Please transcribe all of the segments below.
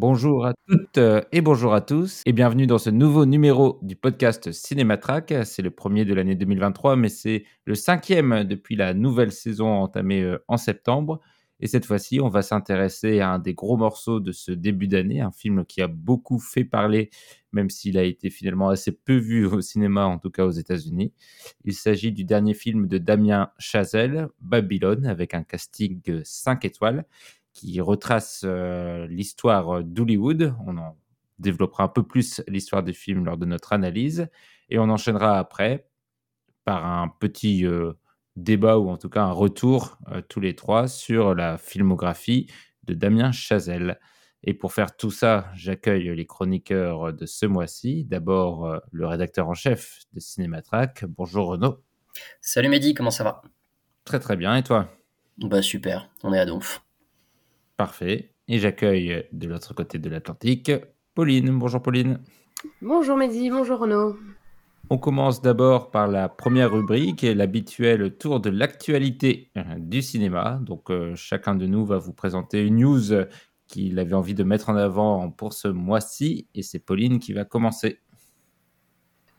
Bonjour à toutes euh, et bonjour à tous et bienvenue dans ce nouveau numéro du podcast Cinématrack. C'est le premier de l'année 2023 mais c'est le cinquième depuis la nouvelle saison entamée euh, en septembre. Et cette fois-ci, on va s'intéresser à un des gros morceaux de ce début d'année, un film qui a beaucoup fait parler, même s'il a été finalement assez peu vu au cinéma, en tout cas aux États-Unis. Il s'agit du dernier film de Damien Chazelle, Babylone, avec un casting 5 étoiles, qui retrace euh, l'histoire d'Hollywood. On en développera un peu plus l'histoire du film lors de notre analyse. Et on enchaînera après par un petit... euh, débat ou en tout cas un retour euh, tous les trois sur la filmographie de Damien Chazelle. Et pour faire tout ça, j'accueille les chroniqueurs de ce mois-ci. D'abord, euh, le rédacteur en chef de Cinématrack. Bonjour Renaud. Salut Mehdi, comment ça va? Très très bien. Et toi? Bah super, on est à Donf. Parfait. Et j'accueille de l'autre côté de l'Atlantique Pauline. Bonjour Pauline. Bonjour Mehdi, bonjour Renaud. On commence d'abord par la première rubrique et l'habituel tour de l'actualité euh, du cinéma. Donc euh, chacun de nous va vous présenter une news qu'il avait envie de mettre en avant pour ce mois-ci et c'est Pauline qui va commencer.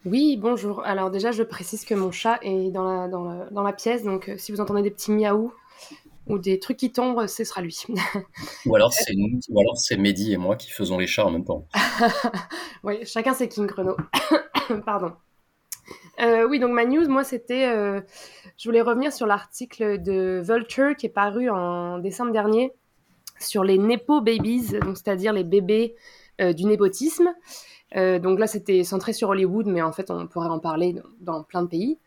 Oui, bonjour. Alors déjà, je précise que mon chat est dans la, dans la, dans la pièce, donc euh, si vous entendez des petits miaou ou des trucs qui tombent, ce sera lui. Ou alors c'est nous, ou alors c'est Mehdi et moi qui faisons les chats en même temps. oui, chacun ses King Renaud. Pardon. Euh, oui, donc ma news, moi, c'était. euh, je voulais revenir sur l'article de Vulture qui est paru en décembre dernier sur les Nepo Babies, donc c'est-à-dire les bébés euh, du népotisme. Euh, donc là, c'était centré sur Hollywood, mais en fait, on pourrait en parler dans, dans plein de pays.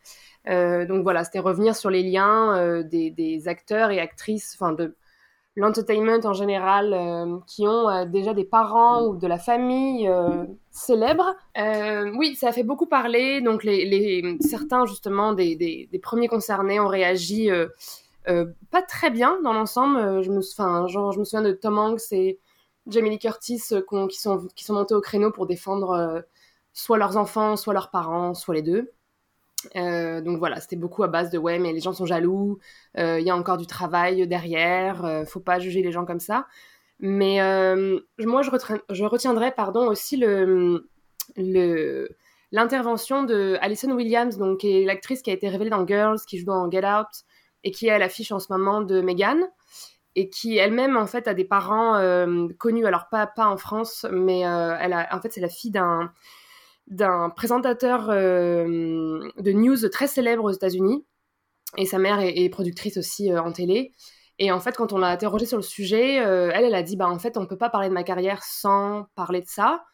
Euh, donc voilà, c'était revenir sur les liens euh, des, acteurs et actrices, enfin de l'entertainment en général, euh, qui ont déjà des parents ou de la famille euh, célèbres. Oui, ça a fait beaucoup parler. Donc les, certains justement des, premiers concernés ont réagi pas très bien dans l'ensemble. Je me, genre, je me souviens de Tom Hanks et Jamie Lee Curtis qui sont qui sont montés au créneau pour défendre soit leurs enfants, soit leurs parents, soit les deux. Euh, donc voilà, c'était beaucoup à base de ouais, mais les gens sont jaloux, euh, il y a encore du travail derrière, euh, faut pas juger les gens comme ça. Mais euh, moi, je, retiendrai pardon, aussi le, l'intervention de Alison Williams, donc, qui est l'actrice qui a été révélée dans Girls, qui joue dans Get Out et qui est à l'affiche en ce moment de Megan et qui elle-même en fait a des parents connus, alors pas, pas en France, mais elle a, en fait c'est la fille d'un d'un présentateur euh, de news très célèbre aux États-Unis. Et sa mère est, productrice aussi euh, en télé. Et en fait, quand on l'a interrogée sur le sujet, euh, elle, elle a dit, bah en fait, on peut pas parler de ma carrière sans parler de ça.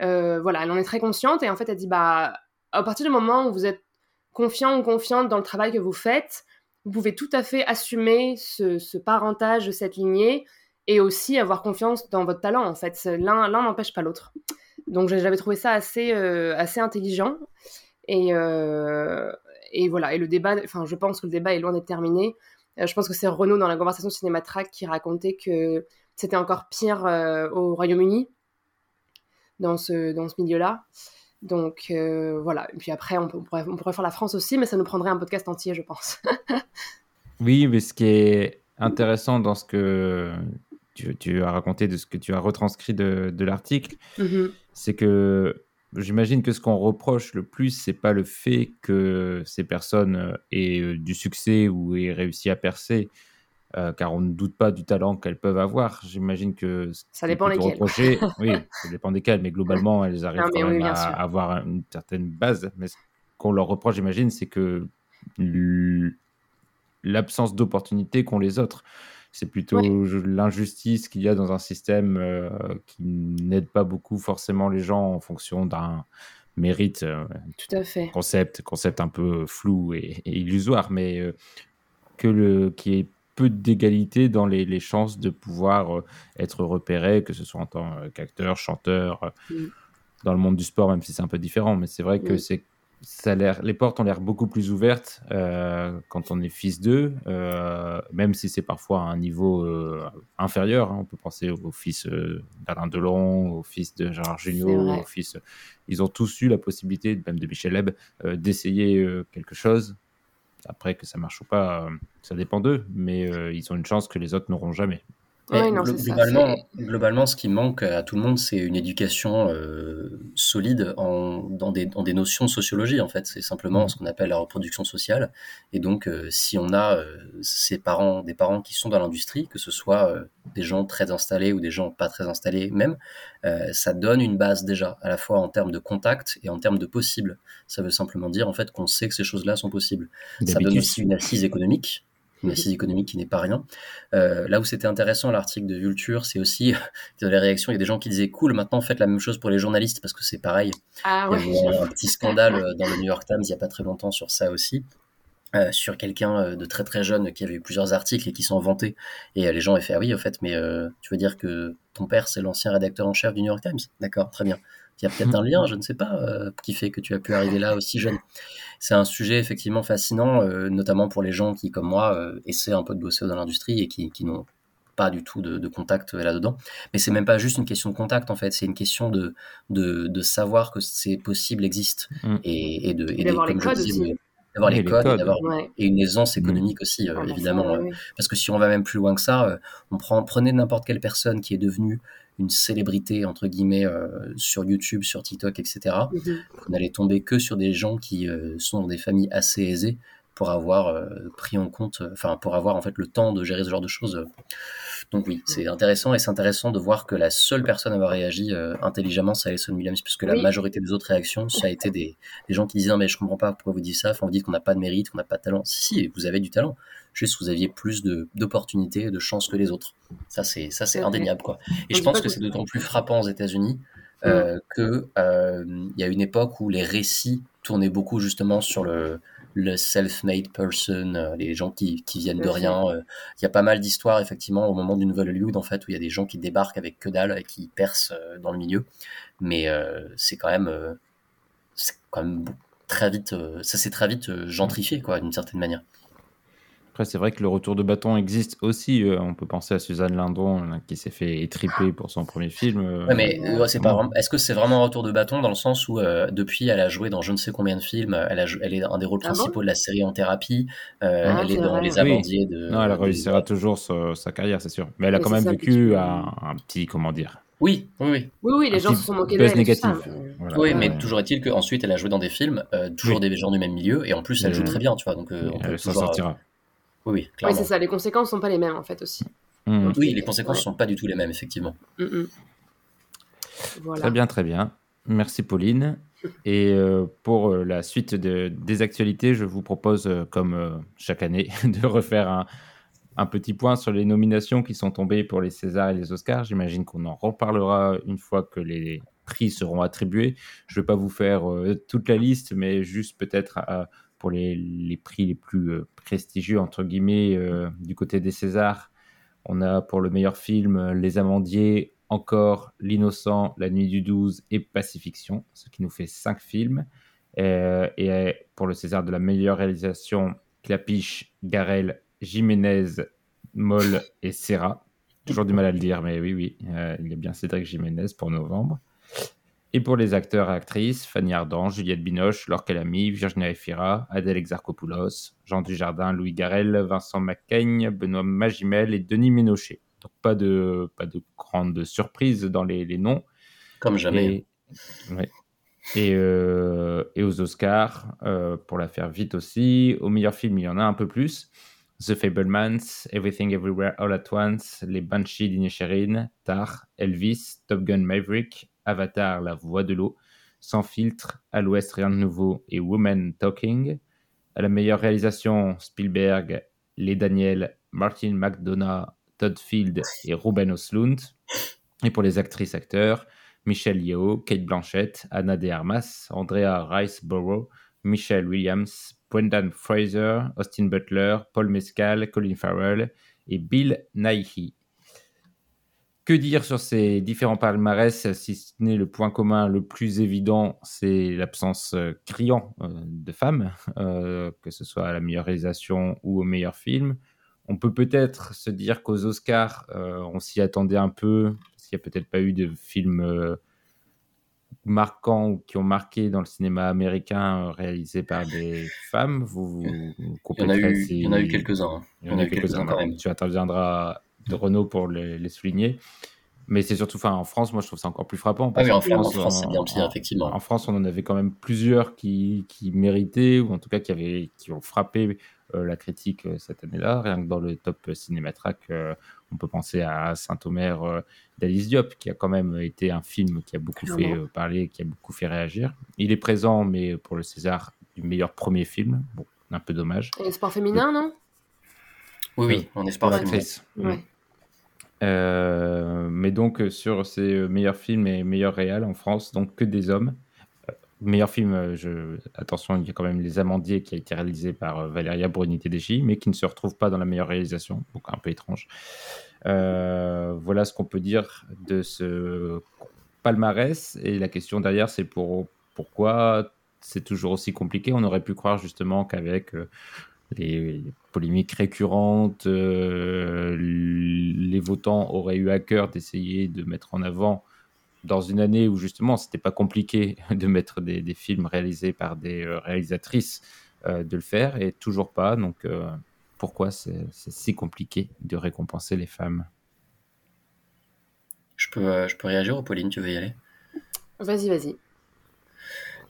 Voilà, elle en est très consciente. Et en fait, elle dit, bah à partir du moment où vous êtes confiant ou confiante dans le travail que vous faites, vous pouvez tout à fait assumer ce, ce parentage cette lignée et aussi avoir confiance dans votre talent. En fait, l'un n'empêche pas l'autre. Donc j'avais trouvé ça assez, euh, assez intelligent. Et, euh, et voilà, et le débat, enfin je pense que le débat est loin d'être terminé. Euh, je pense que c'est Renaud dans la conversation Cinématrack qui racontait que c'était encore pire au Royaume-Uni, dans ce, dans ce milieu-là. Donc euh, voilà, et puis après on, peut- on pourrait, on pourrait faire la France aussi, mais ça nous prendrait un podcast entier, je pense. Oui, mais ce qui est intéressant dans ce que tu, tu as raconté, de ce que tu as retranscrit de, de l'article, Mhm. C'est que j'imagine que ce qu'on reproche le plus, c'est pas le fait que ces personnes euh, aient euh, du succès ou aient réussi à percer, euh, car on ne doute pas du talent qu'elles peuvent avoir. J'imagine que ce Ça dépend lesquelles. oui, ça dépend desquelles, mais globalement, elles arrivent Non, mais quand oui, même bien à, sûr. avoir une certaine base. Mais ce qu'on leur reproche, j'imagine, c'est que l'absence d'opportunités qu'ont les autres. C'est plutôt Ouais. l'injustice qu'il y a dans un système euh, qui n'aide pas beaucoup forcément les gens en fonction d'un mérite, euh, Tout à fait. concept, concept un peu flou et, et illusoire, mais euh, que le, qu'il y ait peu d'égalité dans les, les chances de pouvoir être repéré, que ce soit en tant qu'acteur, chanteur, Mm. dans le monde du sport, même si c'est un peu différent. Mais c'est vrai que c'est ça l'air, les portes ont l'air beaucoup plus ouvertes euh, quand on est fils d'eux, euh, même si c'est parfois à un niveau euh, inférieur. hein. On peut penser au fils d'Alain Delon, au fils de Gérard Jugnot, au fils. Ils ont tous eu la possibilité, même de Michel Leb, euh, d'essayer quelque chose. Après, que ça marche ou pas, ça dépend d'eux, mais ils ont une chance que les autres n'auront jamais. Mais Ouais, non, glo- c'est ça, globalement, globalement, ce qui manque à tout le monde, c'est une éducation euh, solide en, dans, des, dans des notions de sociologie, en fait. C'est simplement Mhm. ce qu'on appelle la reproduction sociale. Et donc, euh, si on a euh, ces parents, des parents qui sont dans l'industrie, que ce soit euh, des gens très installés ou des gens pas très installés même, euh, ça donne une base déjà, à la fois en termes de contact et en termes de possible. Ça veut simplement dire, en fait, qu'on sait que ces choses-là sont possibles. Ça donne aussi une assise économique, une assise économique qui n'est pas rien. Euh, là où c'était intéressant l'article de Vulture, c'est aussi dans les réactions, il y a des gens qui disaient cool, maintenant faites la même chose pour les journalistes parce que c'est pareil. Ah Il y ouais. avait un petit scandale euh, dans le New York Times il y a pas très longtemps sur ça aussi. euh, sur quelqu'un de très très jeune qui avait eu plusieurs articles et qui s'en vantait et euh, les gens avaient fait ah oui en fait mais euh, tu veux dire que ton père c'est l'ancien rédacteur en chef du New York Times? D'accord très bien il y a peut-être un lien je ne sais pas euh, qui fait que tu as pu arriver là aussi jeune c'est un sujet effectivement fascinant, euh, notamment pour les gens qui, comme moi, euh, essaient un peu de bosser dans l'industrie et qui, qui n'ont pas du tout de, de contact là-dedans. Mais c'est même pas juste une question de contact, en fait, c'est une question de, de, de savoir que c'est possible, existe. Mm. Et, et de, et de- d'avoir les codes disais, aussi. de- d'avoir Oui, les les codes, et codes. d'avoir Ouais. et une aisance Mm. économique aussi, euh, Ah, évidemment. ça, euh, oui, oui. parce que si on va même plus loin que ça, euh, on prend, prenez n'importe quelle personne qui est devenue une célébrité, entre guillemets, euh, sur YouTube, sur TikTok, etc Mhm. vous n'allez tomber que sur des gens qui euh, sont dans des familles assez aisées pour avoir euh, pris en compte, enfin pour avoir en fait le temps de gérer ce genre de choses. Donc oui, c'est intéressant et c'est intéressant de voir que la seule personne à avoir réagi intelligemment, c'est Alison Williams, puisque la Oui. majorité des autres réactions, ça a été des, des gens qui disaient non mais je comprends pas pourquoi vous dites ça, enfin vous dites qu'on n'a pas de mérite, qu'on n'a pas de talent. Si si, vous avez du talent, juste vous aviez plus d'opportunités, de chances que les autres. Ça c'est ça c'est indéniable quoi. Et je pense que c'est d'autant plus frappant aux États-Unis euh, que euh, y a une époque où les récits tournaient beaucoup justement sur le, le self-made person, euh, les gens qui, qui viennent de rien. euh. Il y a pas mal d'histoires effectivement au moment du Nouvel Hollywood en fait où il y a des gens qui débarquent avec que dalle et qui percent dans le milieu. Mais euh, c'est quand même euh, c'est quand même très vite euh, ça s'est très vite gentrifié quoi d'une certaine manière. Après, c'est vrai que le retour de bâton existe aussi. euh, on peut penser à Suzanne Lindon euh, qui s'est fait étriper pour son premier film. euh, Ouais, mais euh, c'est pas. Est-ce que c'est vraiment un retour de bâton dans le sens où euh, depuis elle a joué dans je ne sais combien de films, elle, a, elle est un des rôles Ah bon principaux de la série en thérapie, euh, Ah, elle est dans vrai. Les Oui. Amandiers de. Non, elle de- réussira toujours sa, sa carrière, c'est sûr. Mais elle a Mais quand même vécu un, un petit, comment dire, Oui, oui, oui. Oui, oui, les un gens se sont moqués d'elle. ça, négatif. mais- Voilà. Oui, mais ouais. toujours est-il qu'ensuite elle a joué dans des films, euh, toujours Oui. des gens du même milieu, et en plus elle joue très bien, tu vois. Donc euh, on peut elle toujours, euh, sortira. Oui, oui, c'est ça, les conséquences sont pas les mêmes en fait aussi. Mm. Oui, les conséquences Ouais. sont pas du tout les mêmes, effectivement. Mm, mm. Voilà. Très bien, très bien. Merci Pauline. Et euh, pour euh, la suite de- des actualités, je vous propose, euh, comme chaque année, de refaire un, un petit point sur les nominations qui sont tombées pour les Césars et les Oscars. J'imagine qu'on en reparlera une fois que les prix seront attribués. Je ne vais pas vous faire toute la liste, mais juste peut-être euh, pour les, prix les plus euh, prestigieux, entre guillemets, euh, du côté des Césars. On a pour le meilleur film euh, Les Amandiers, encore L'Innocent, La Nuit du 12 et Pacifiction, ce qui nous fait cinq films. Et pour le César de la meilleure réalisation, Clapiche, Garel, Jiménez, Moll et Serra. Toujours du mal à le dire, mais oui, oui, il y a bien Cédric Jiménez pour novembre. Et pour les acteurs et actrices, Fanny Ardant, Juliette Binoche, Laure Calamy, Virginia Efira, Adèle Exarchopoulos, Jean Dujardin, Louis Garel, Vincent Macaigne, Benoît Magimel et Denis Ménochet. Donc pas de, pas de grande surprise dans les, les noms. Comme jamais. Et, ouais. et, euh, et aux Oscars, euh, pour la faire vite aussi, au meilleur film, il y en a un peu plus. The Fablemans, Everything Everywhere All at Once, Les Banshees d'Inisherin, Tar, Elvis, Top Gun Maverick, Avatar, La Voix de l'eau, Sans filtre, À l'Ouest, Rien de nouveau et Woman Talking. À la meilleure réalisation, Spielberg, Les Daniel, Martin McDonough, Todd Field et Ruben Oslund. Et pour les actrices-acteurs, Michelle Yeoh, Kate Blanchett, Anna de Armas, Andrea Riceborough, Michelle Williams, Brendan Fraser, Austin Butler, Paul Mescal, Colin Farrell et Bill Nighy. Que dire sur ces différents palmarès, si ce n'est le point commun le plus évident, c'est l'absence euh, criant euh, de femmes, euh, que ce soit à la meilleure réalisation ou au meilleur film. On peut peut-être se dire qu'aux Oscars, on s'y attendait un peu, parce qu'il n'y a peut-être pas eu de films marquants ou qui ont marqué dans le cinéma américain réalisés par des femmes. Vous, il, y en a eu, il y en a eu quelques-uns. Il y en a eu quelques-uns quand même. Tu interviendras de Renault pour les, les souligner. Mais c'est surtout, enfin, en France, moi, je trouve ça encore plus frappant. Parce ah oui, en France, France c'est bien pire, effectivement. En France, on en avait quand même plusieurs qui, qui méritaient, ou en tout cas qui, avaient, qui ont frappé euh, la critique euh, cette année-là. Rien que dans le top Cinématrack, euh, on peut penser à Saint-Omer d'Alice Diop, qui a quand même été un film qui a beaucoup fait parler, qui a beaucoup fait réagir. Il est présent, mais pour le César du meilleur premier film. Bon, un peu dommage. Et sport féminin, non? Oui, oui, on est sport féminin. Ouais. Euh, mais donc euh, sur ces euh, meilleurs films et meilleurs réals en France, donc que des hommes. meilleur film, attention, il y a quand même Les Amandiers qui a été réalisé par Valéria Bruni Tedeschi, mais qui ne se retrouve pas dans la meilleure réalisation, donc un peu étrange. voilà ce qu'on peut dire de ce palmarès. Et la question derrière, c'est pour pourquoi c'est toujours aussi compliqué? On aurait pu croire justement qu'avec les polémiques récurrentes, euh, les votants auraient eu à cœur d'essayer de mettre en avant, dans une année où justement c'était pas compliqué de mettre des, films réalisés par des euh, réalisatrices, euh, de le faire, et toujours pas. Donc pourquoi c'est si compliqué de récompenser les femmes? Je peux, je peux réagir, Pauline, tu veux y aller? Vas-y, vas-y.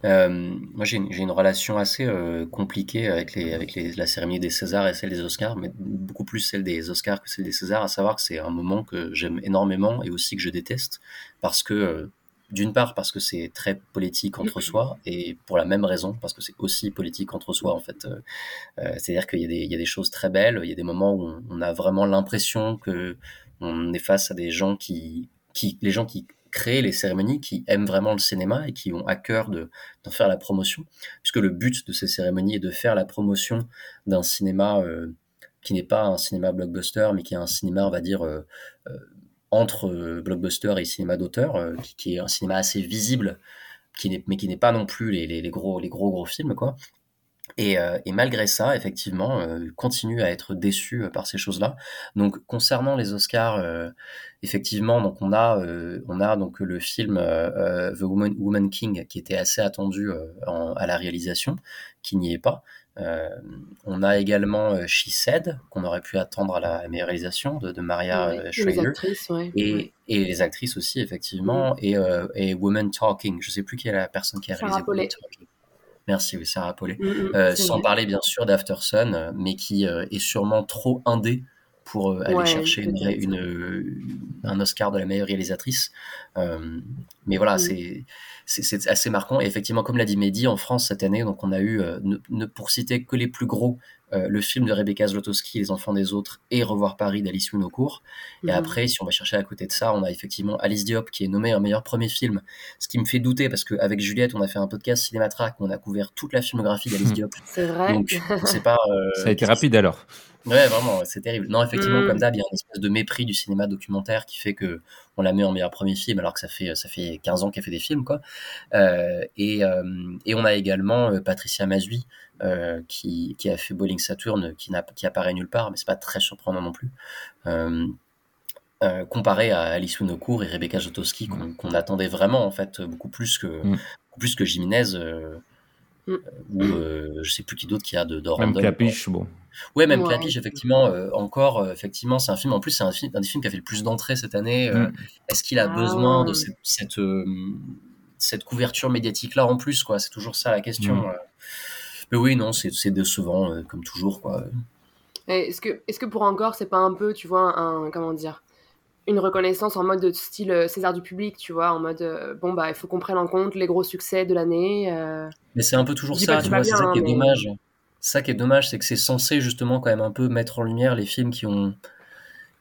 Euh, moi, j'ai une, relation assez euh, compliquée avec, les, avec la cérémonie des Césars et celle des Oscars, mais beaucoup plus celle des Oscars que celle des Césars, à savoir que c'est un moment que j'aime énormément et aussi que je déteste, parce que, euh, d'une part, parce que c'est très politique entre soi, et pour la même raison, parce que c'est aussi politique entre soi, en fait. C'est-à-dire qu'il y, y, a des choses très belles, il y a des moments où on, a vraiment l'impression que on est face à des gens qui, qui les gens qui créer les cérémonies qui aiment vraiment le cinéma et qui ont à cœur de, d'en faire la promotion, puisque le but de ces cérémonies est de faire la promotion d'un cinéma euh, qui n'est pas un cinéma blockbuster, mais qui est un cinéma, on va dire, euh, euh, entre blockbuster et cinéma d'auteur, qui, est un cinéma assez visible, qui n'est, mais qui n'est pas non plus les, les, les, gros, les gros gros films, quoi. Et, euh, et, malgré ça, effectivement, euh, continue à être déçu euh, par ces choses-là. Donc, concernant les Oscars, euh, effectivement, donc on a, on a donc le film The Woman, Woman, King qui était assez attendu en, à la réalisation, qui n'y est pas. on a également She Said qu'on aurait pu attendre à la meilleure réalisation de, de Maria ouais, Schrader. Les actrices, ouais. et, et, les actrices aussi, effectivement, et, et Woman Talking. Je sais plus qui est la personne qui a réalisé Woman Talking. Merci, oui, Sarah Paulet. Mm, mm, euh, sans parler bien sûr d'Aftersun, euh, mais qui euh, est sûrement trop indé pour aller ouais, chercher une, une, un Oscar de la meilleure réalisatrice. Euh, mais voilà, mm. c'est assez marquant. Et effectivement, comme l'a dit Mehdi, en France cette année, donc on a eu, ne, ne, pour citer que les plus gros, euh, le film de Rebecca Zlotowski, Les Enfants des Autres, et Revoir Paris d'Alice Winocourt. Et mmh. après, si on va chercher à côté de ça, on a effectivement Alice Diop qui est nommée un meilleur premier film. Ce qui me fait douter parce qu'avec Juliette, on a fait un podcast Cinématrack où on a couvert toute la filmographie d'Alice Diop. C'est vrai. Donc, c'est pas. Euh, ça a été rapide alors. Ouais, vraiment, c'est terrible. Non, effectivement, mmh. comme d'hab, il y a une espèce de mépris du cinéma documentaire qui fait que on la met en meilleur premier film alors que ça fait ça fait 15 ans qu'elle fait des films quoi. Euh, et, euh, et on a également euh, Patricia Mazui euh, qui, qui a fait Bowling Saturn qui n'a qui apparaît nulle part mais c'est pas très surprenant non plus. Euh, euh, comparé à Alice Winocourt et Rebecca Jotowski qu'on qu attendait vraiment en fait beaucoup plus que beaucoup plus que Jiménez Mm. ou euh, je sais plus qui d'autre qui a de, de Même Clapiche, bon. Ouais, même ouais. Clapiche, effectivement, euh, encore, euh, effectivement, c'est un film, en plus, c'est un, film, un des films qui a fait le plus d'entrées cette année. Mm. Est-ce qu'il a ah, besoin de cette, cette, cette couverture médiatique-là en plus, quoi? C'est toujours ça la question. Mais oui, non, c'est décevant, comme toujours, quoi. Est-ce que, est -ce que pour encore, c'est pas un peu, tu vois, un, comment dire, une reconnaissance en mode de style euh, César du public, tu vois, en mode euh, bon bah il faut qu'on prenne en compte les gros succès de l'année. Euh... Mais c'est un peu toujours ça, tu vois, c'est ça qui est mais... dommage. Ça qui est dommage, c'est que c'est censé justement quand même un peu mettre en lumière les films qui ont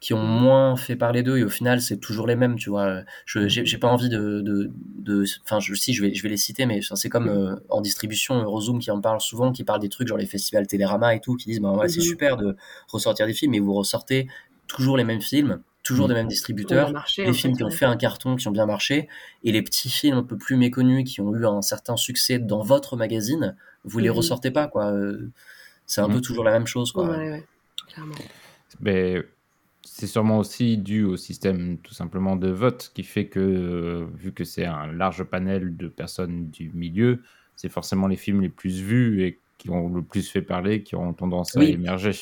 qui ont moins fait parler d'eux et au final c'est toujours les mêmes tu vois je j'ai pas envie de de de enfin je si je vais je vais les citer mais c'est comme euh, en distribution Eurozoom qui en parle souvent qui parle des trucs genre les festivals Télérama et tout qui disent bah ouais, c'est Mhm. super de ressortir des films mais vous ressortez toujours les mêmes films toujours des mêmes distributeurs marché, des en films fait, qui ont fait un carton qui ont bien marché et les petits films un peu plus méconnus qui ont eu un certain succès dans votre magazine vous les Mhm. ressortez pas quoi Euh, c'est un Mhm. peu toujours la même chose quoi Ouais, ouais, clairement. Ben, c'est sûrement aussi dû au système tout simplement de vote qui fait que, euh, vu que c'est un large panel de personnes du milieu, c'est forcément les films les plus vus et qui ont le plus fait parler qui auront tendance à émerger.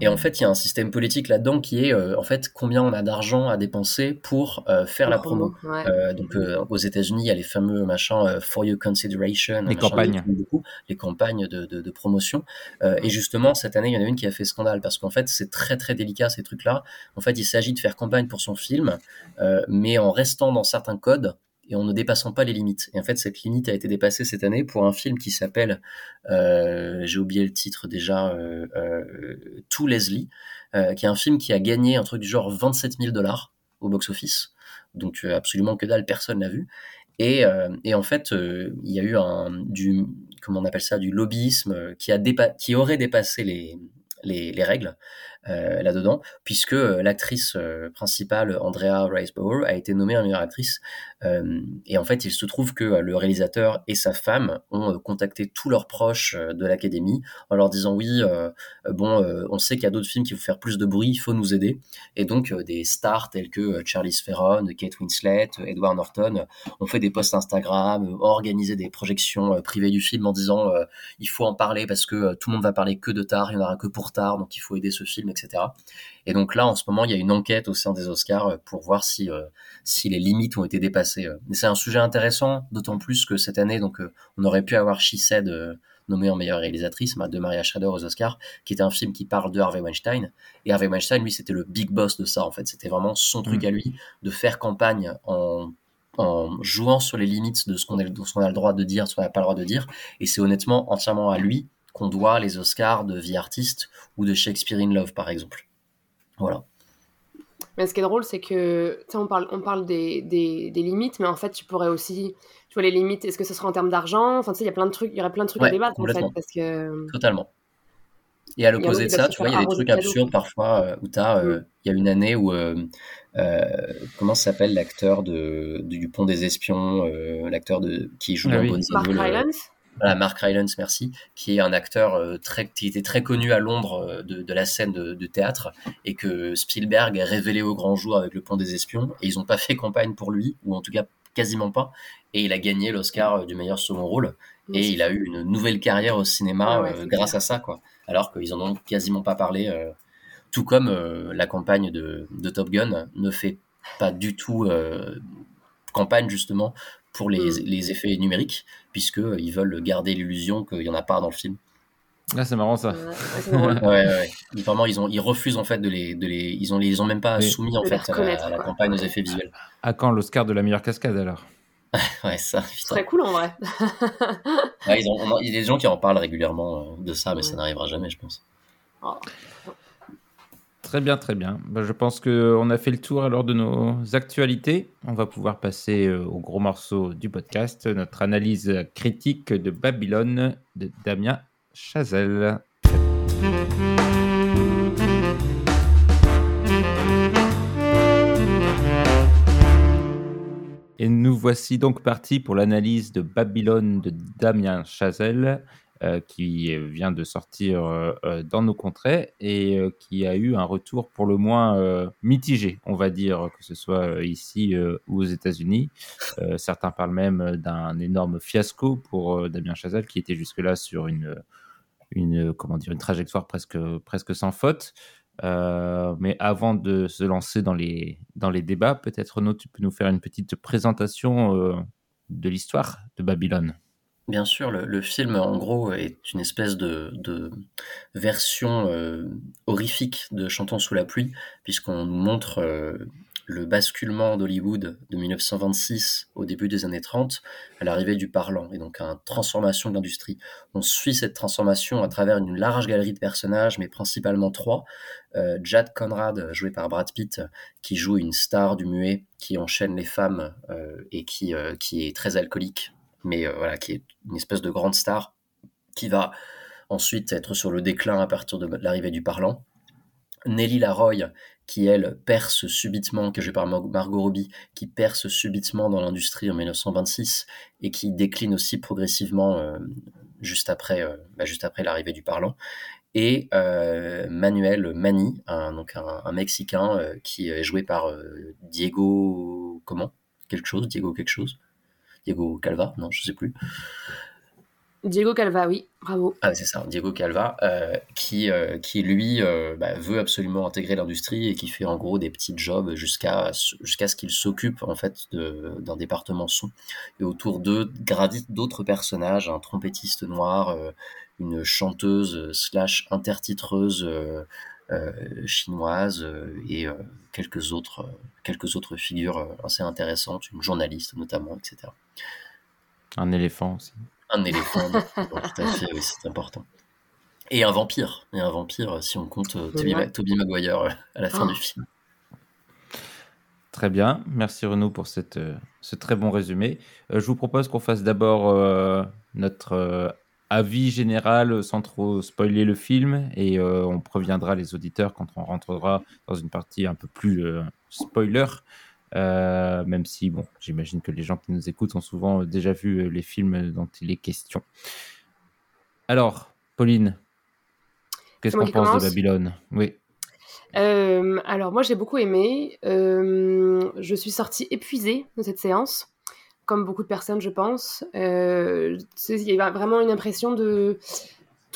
Et en fait, il y a un système politique là-dedans qui est euh, en fait combien on a d'argent à dépenser pour euh, faire la promo. Ouais. Euh, donc euh, aux États-Unis, il y a les fameux machins euh, for your consideration, Les machin, campagnes. beaucoup, les campagnes de, de, de promotion. Euh, et justement, cette année, il y en a une qui a fait scandale parce qu'en fait, c'est très très délicat ces trucs-là. En fait, il s'agit de faire campagne pour son film, euh, mais en restant dans certains codes et en ne dépassant pas les limites. Et en fait, cette limite a été dépassée cette année pour un film qui s'appelle, euh, j'ai oublié le titre déjà, euh, euh, Leslie, euh, qui est un film qui a gagné un truc du genre 27 000 dollars au box-office. Donc absolument que dalle, personne l'a vu. Et, et en fait, il y a eu du comment on appelle ça du lobbyisme qui a dépa qui aurait dépassé les, les règles euh, là-dedans, puisque euh, l'actrice euh, principale, Andrea Riseborough, a été nommée meilleure actrice. Et en fait, il se trouve que le réalisateur et sa femme ont contacté tous leurs proches de l'académie en leur disant oui, bon, on sait qu'il y a d'autres films qui vont faire plus de bruit, il faut nous aider. Et donc, des stars telles que Charlize Theron, Kate Winslet, Edward Norton ont fait des posts Instagram, organisé des projections privées du film en disant il faut en parler parce que tout le monde va parler que de tard, il n'y en aura que pour tard, donc il faut aider ce film, etc. Et donc là, en ce moment, il y a une enquête au sein des Oscars euh, pour voir si, euh, si les limites ont été dépassées. euh. Mais c'est un sujet intéressant, d'autant plus que cette année, donc, euh, on aurait pu avoir She Said euh, nommée en meilleure réalisatrice de Maria Schrader aux Oscars, qui était un film qui parle de Harvey Weinstein. Et Harvey Weinstein, lui, c'était le big boss de ça, en fait. C'était vraiment son truc Mm. à lui, de faire campagne en en jouant sur les limites de ce qu'on a, de ce qu'on a le droit de dire, ce qu'on n'a pas le droit de dire. Et c'est honnêtement entièrement à lui qu'on doit les Oscars de vie artiste ou de Shakespeare in Love, par exemple. Voilà. Mais ce qui est drôle, c'est que, tu sais, on parle, on parle des, des, des limites, mais en fait, tu pourrais aussi, tu vois, les limites, est-ce que ce sera en termes d'argent? Enfin, tu sais, il y a plein de trucs, il y aurait plein de trucs à débattre, en fait, complètement. parce que... Totalement. Et à l'opposé de ça, tu vois, il y a des trucs absurdes parfois euh, où t'as, euh, il y a une année où, euh, euh, comment s'appelle l'acteur de, du Pont des Espions, euh, l'acteur de qui joue Ah dans oui. Bones Mark Rylance? Voilà, Mark Rylance, merci, qui est un acteur euh, très, qui était très connu à Londres euh, de, de la scène de, de théâtre et que Spielberg a révélé au grand jour avec Le Pont des Espions et ils n'ont pas fait campagne pour lui ou en tout cas quasiment pas et il a gagné l'Oscar euh, du meilleur second rôle et il a eu une nouvelle carrière au cinéma ouais, euh, grâce à ça quoi. Alors qu'ils en ont quasiment pas parlé, euh, tout comme euh, la campagne de, de Top Gun ne fait pas du tout campagne justement pour les, Mm. les effets numériques, puisqu'ils veulent garder l'illusion qu'il n'y en a pas dans le film. Ah, c'est marrant ça. Ouais, ouais. Ils- Vraiment, ils, ont, ils refusent en fait de les. De les ils, ont, ils ont même pas Oui. soumis en De les fait à la, à campagne aux effets visuels. À quand l'Oscar de la meilleure cascade alors? Ouais, ça, C'est putain. très cool, en vrai. Ouais, ils ont- on en- il y a des gens qui en parlent régulièrement euh, de ça, mais ça n'arrivera jamais, je pense. Oh. Très bien, très bien. Bah, je pense qu'on a fait le tour alors de nos actualités. On va pouvoir passer euh, au gros morceau du podcast, notre analyse critique de Babylone de Damien Chazelle. Et nous voici donc partis pour l'analyse de Babylone de Damien Chazelle, euh, qui vient de sortir euh, euh, dans nos contrées et qui a eu un retour pour le moins mitigé, on va dire, que ce soit ici ou aux États-Unis. Certains parlent même d'un énorme fiasco pour Damien Chazelle, qui était jusque-là sur une, une, comment dire, une trajectoire presque, presque sans faute. Mais avant de se lancer dans les, dans les débats, peut-être Renaud, tu peux nous faire une petite présentation de l'histoire de Babylone. Bien sûr, le, film, en gros, est une espèce de, version euh, horrifique de Chantons sous la pluie, puisqu'on nous montre euh, le basculement d'Hollywood de 1926 au début des années 30 à l'arrivée du parlant et donc à une transformation de l'industrie. On suit cette transformation à travers une large galerie de personnages, mais principalement trois. Euh, Jad Conrad, joué par Brad Pitt, qui joue une star du muet, qui enchaîne les femmes et qui, qui est très alcoolique, mais voilà, qui est une espèce de grande star, qui va ensuite être sur le déclin à partir de l'arrivée du parlant. Nelly Laroy, qui elle perce subitement, que je par Margot Robbie, qui perce subitement dans l'industrie en 1926 et qui décline aussi progressivement euh, juste après, euh, bah, après l'arrivée du parlant. Et euh, Manuel Mani, un, donc un, Mexicain qui est joué par Diego comment? Quelque chose, Diego quelque chose, Diego Calva, non je sais plus. Diego Calva, oui, bravo. Ah, c'est ça, Diego Calva, euh, qui, euh, qui lui euh, bah, veut absolument intégrer l'industrie et qui fait en gros des petits jobs jusqu'à jusqu'à ce qu'il s'occupe en fait d'un département son. Et autour d'eux gravitent d'autres personnages, un trompettiste noir, une chanteuse slash intertitreuse chinoise et quelques autres quelques autres figures assez intéressantes, une journaliste notamment, etc. Un éléphant aussi. Un éléphant, tout à fait, oui, c'est important. Et un vampire, et un vampire si on compte euh, Toby, Maguire euh, à la fin ah. du film. Très bien, merci Renaud pour cette, euh, ce très bon résumé. je vous propose qu'on fasse d'abord notre avis général sans trop spoiler le film et on préviendra les auditeurs quand on rentrera dans une partie un peu plus spoiler euh, même si, bon, j'imagine que les gens qui nous écoutent ont souvent déjà vu euh, les films dont il est question. Alors, Pauline, qu'est-ce qu'on pense de Babylone? Oui. Euh, alors, moi, j'ai beaucoup aimé. je suis sortie épuisée de cette séance, comme beaucoup de personnes, je pense. il y a vraiment une impression de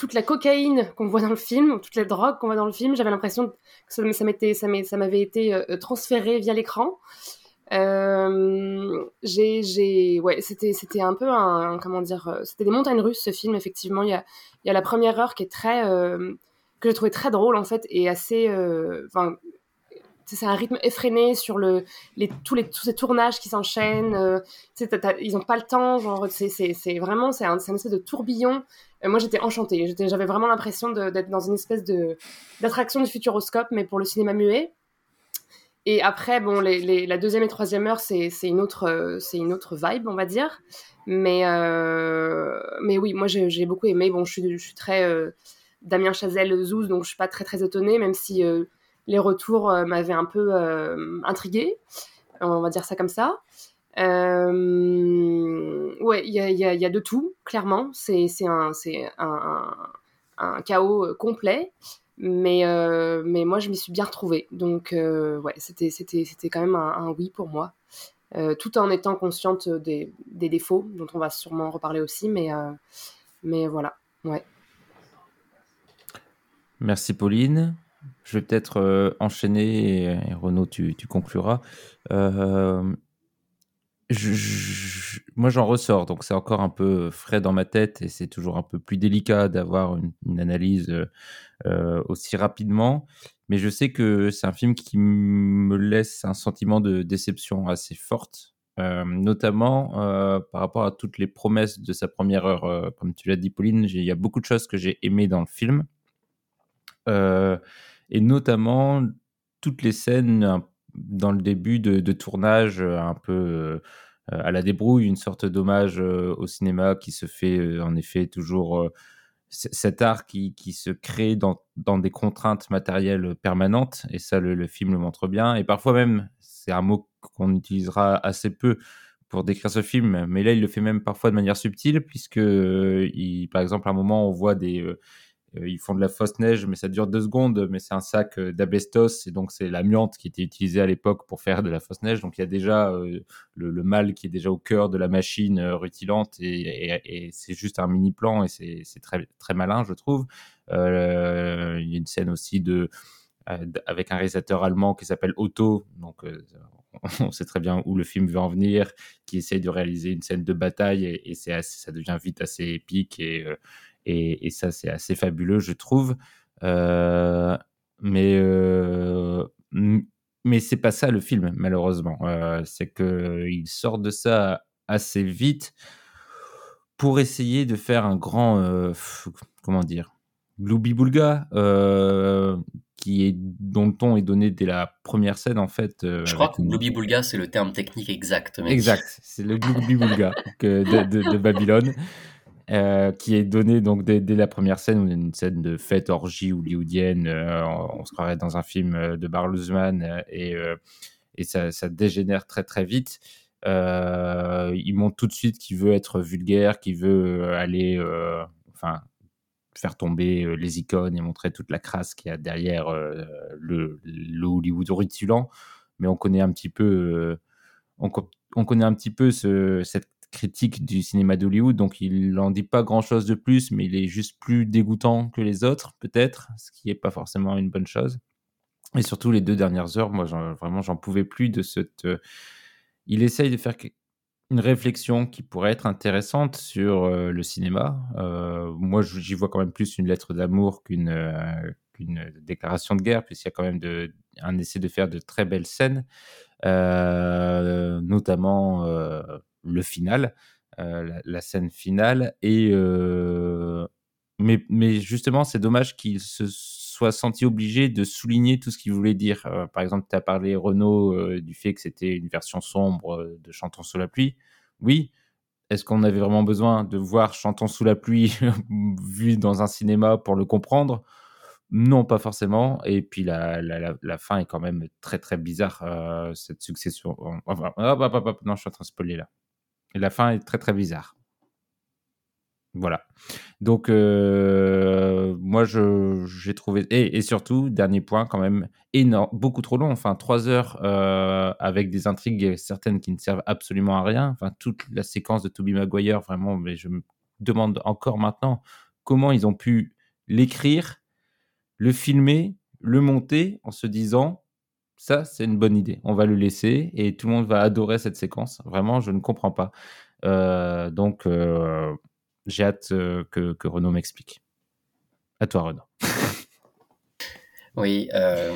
toute la cocaïne qu'on voit dans le film, toute la drogue qu'on voit dans le film, j'avais l'impression que ça, ça m'avait été euh, transféré via l'écran. Euh, j'ai, ouais, c'était, c'était un peu un, comment dire, euh, c'était des montagnes russes ce film. Effectivement, il y a, y a la première heure qui est très, que j'ai trouvé très drôle en fait et assez, enfin, c'est un rythme effréné sur le, tous, les, tous ces tournages qui s'enchaînent. ils n'ont pas le temps. Genre, c'est, vraiment c'est un, un espèce de tourbillon moi, j'étais enchantée. J'avais vraiment l'impression d'être dans une espèce d'attraction du futuroscope, mais pour le cinéma muet. Et après, bon, la deuxième et troisième heure, c'est une autre, c'est une autre vibe, on va dire. Mais, euh, mais oui, moi, j'ai beaucoup aimé. Bon, je suis, je suis très euh, Damien Chazelle Zouz, donc je suis pas très très étonnée, même si euh, les retours m'avaient un peu intriguée. On va dire ça comme ça. Euh, ouais, il y a, de tout, clairement. C'est un, un, un, chaos euh, complet. Mais, euh, mais moi, je m'y suis bien retrouvée. Donc, ouais, c'était quand même un, oui pour moi. tout en étant consciente des, des, défauts, dont on va sûrement reparler aussi. Mais, mais voilà, ouais. Merci Pauline. Je vais peut-être enchaîner et, Renaud, tu, concluras moi, j'en ressors, donc c'est encore un peu frais dans ma tête et c'est toujours un peu plus délicat d'avoir une, analyse euh, aussi rapidement. Mais je sais que c'est un film qui me laisse un sentiment de déception assez forte, euh, notamment euh, par rapport à toutes les promesses de sa première heure. comme tu l'as dit, Pauline, il y a beaucoup de choses que j'ai aimées dans le film, et notamment toutes les scènes dans le début de, tournage euh, un peu euh, à la débrouille, une sorte d'hommage euh, au cinéma qui se fait en effet toujours cet art qui, qui, se crée dans, dans, des contraintes matérielles permanentes, et ça le, film le montre bien, et parfois même, c'est un mot qu'on utilisera assez peu pour décrire ce film, mais là il le fait même parfois de manière subtile, puisque il, par exemple à un moment on voit des, euh, ils font de la fausse neige, mais ça dure deux secondes. Mais c'est un sac euh, d'abestos, et donc c'est l'amiante qui était utilisée à l'époque pour faire de la fausse neige. Donc il y a déjà euh, le, mal qui est déjà au cœur de la machine rutilante, et, c'est juste un mini plan, et c'est très très malin, je trouve. il y a une scène aussi de avec un réalisateur allemand qui s'appelle Otto, donc on sait très bien où le film veut en venir, qui essaye de réaliser une scène de bataille et, c'est ça devient vite assez épique et, et, ça, c'est assez fabuleux, je trouve. Euh, mais euh, mais c'est pas ça le film, malheureusement. Euh, c'est qu'il sort de ça assez vite pour essayer de faire un grand, euh, comment dire, Glooby Boulga, qui est, dont le ton est donné dès la première scène, en fait. euh, Je crois que une- Boulga, c'est le terme technique exact. mec. Exact, c'est le Glooby Boulga que- de, de- de Babylone, euh, qui est donné donc dès, la première scène, y a une scène de fête orgie hollywoodienne, euh, on, on se croirait dans un film euh, de Barluzman, et, ça, dégénère très très vite. Il montre tout de suite qu'il veut être vulgaire, qu'il veut aller, enfin, faire tomber les icônes et montrer toute la crasse qu'il y a derrière le, le Hollywood rutilant. Mais on connaît un petit peu, on, co- on connaît un petit peu ce- cette critique du cinéma d'Hollywood, donc il n'en dit pas grand-chose de plus, mais il est juste plus dégoûtant que les autres, peut-être, ce qui n'est pas forcément une bonne chose. Et surtout les deux dernières heures, moi, vraiment, j'en pouvais plus de cette. euh, il essaye de faire une réflexion qui pourrait être intéressante sur euh, le cinéma. Euh, moi, j'y vois quand même plus une lettre d'amour qu'une déclaration de guerre, puisqu'il y a quand même un essai de faire de très belles scènes, notamment le final, euh, la, scène finale. Et, euh, mais, justement, c'est dommage qu'il se soit senti obligé de souligner tout ce qu'il voulait dire. Euh, par exemple, tu as parlé, Renaud, du fait que c'était une version sombre de Chantons sous la pluie. Oui. Est-ce qu'on avait vraiment besoin de voir Chantons sous la pluie vu dans un cinéma pour le comprendre? Non, pas forcément. Et puis la, fin est quand même très très bizarre, cette succession. Enfin, hop, hop, hop, non, je suis en train de spoiler là. Et la fin est très très bizarre. Voilà. Donc, euh, moi, j'ai trouvé. Et, et surtout, dernier point, quand même, énorme, beaucoup trop long. Enfin, trois heures euh, avec des intrigues certaines qui ne servent absolument à rien. Enfin, toute la séquence de Tobey Maguire, vraiment, mais je me demande encore maintenant comment ils ont pu l'écrire, le filmer, le monter en se disant ça, c'est une bonne idée. On va le laisser et tout le monde va adorer cette séquence. Vraiment, je ne comprends pas. Euh, donc, euh, j'ai hâte euh, que, que Renaud m'explique. À toi, Renaud. Oui,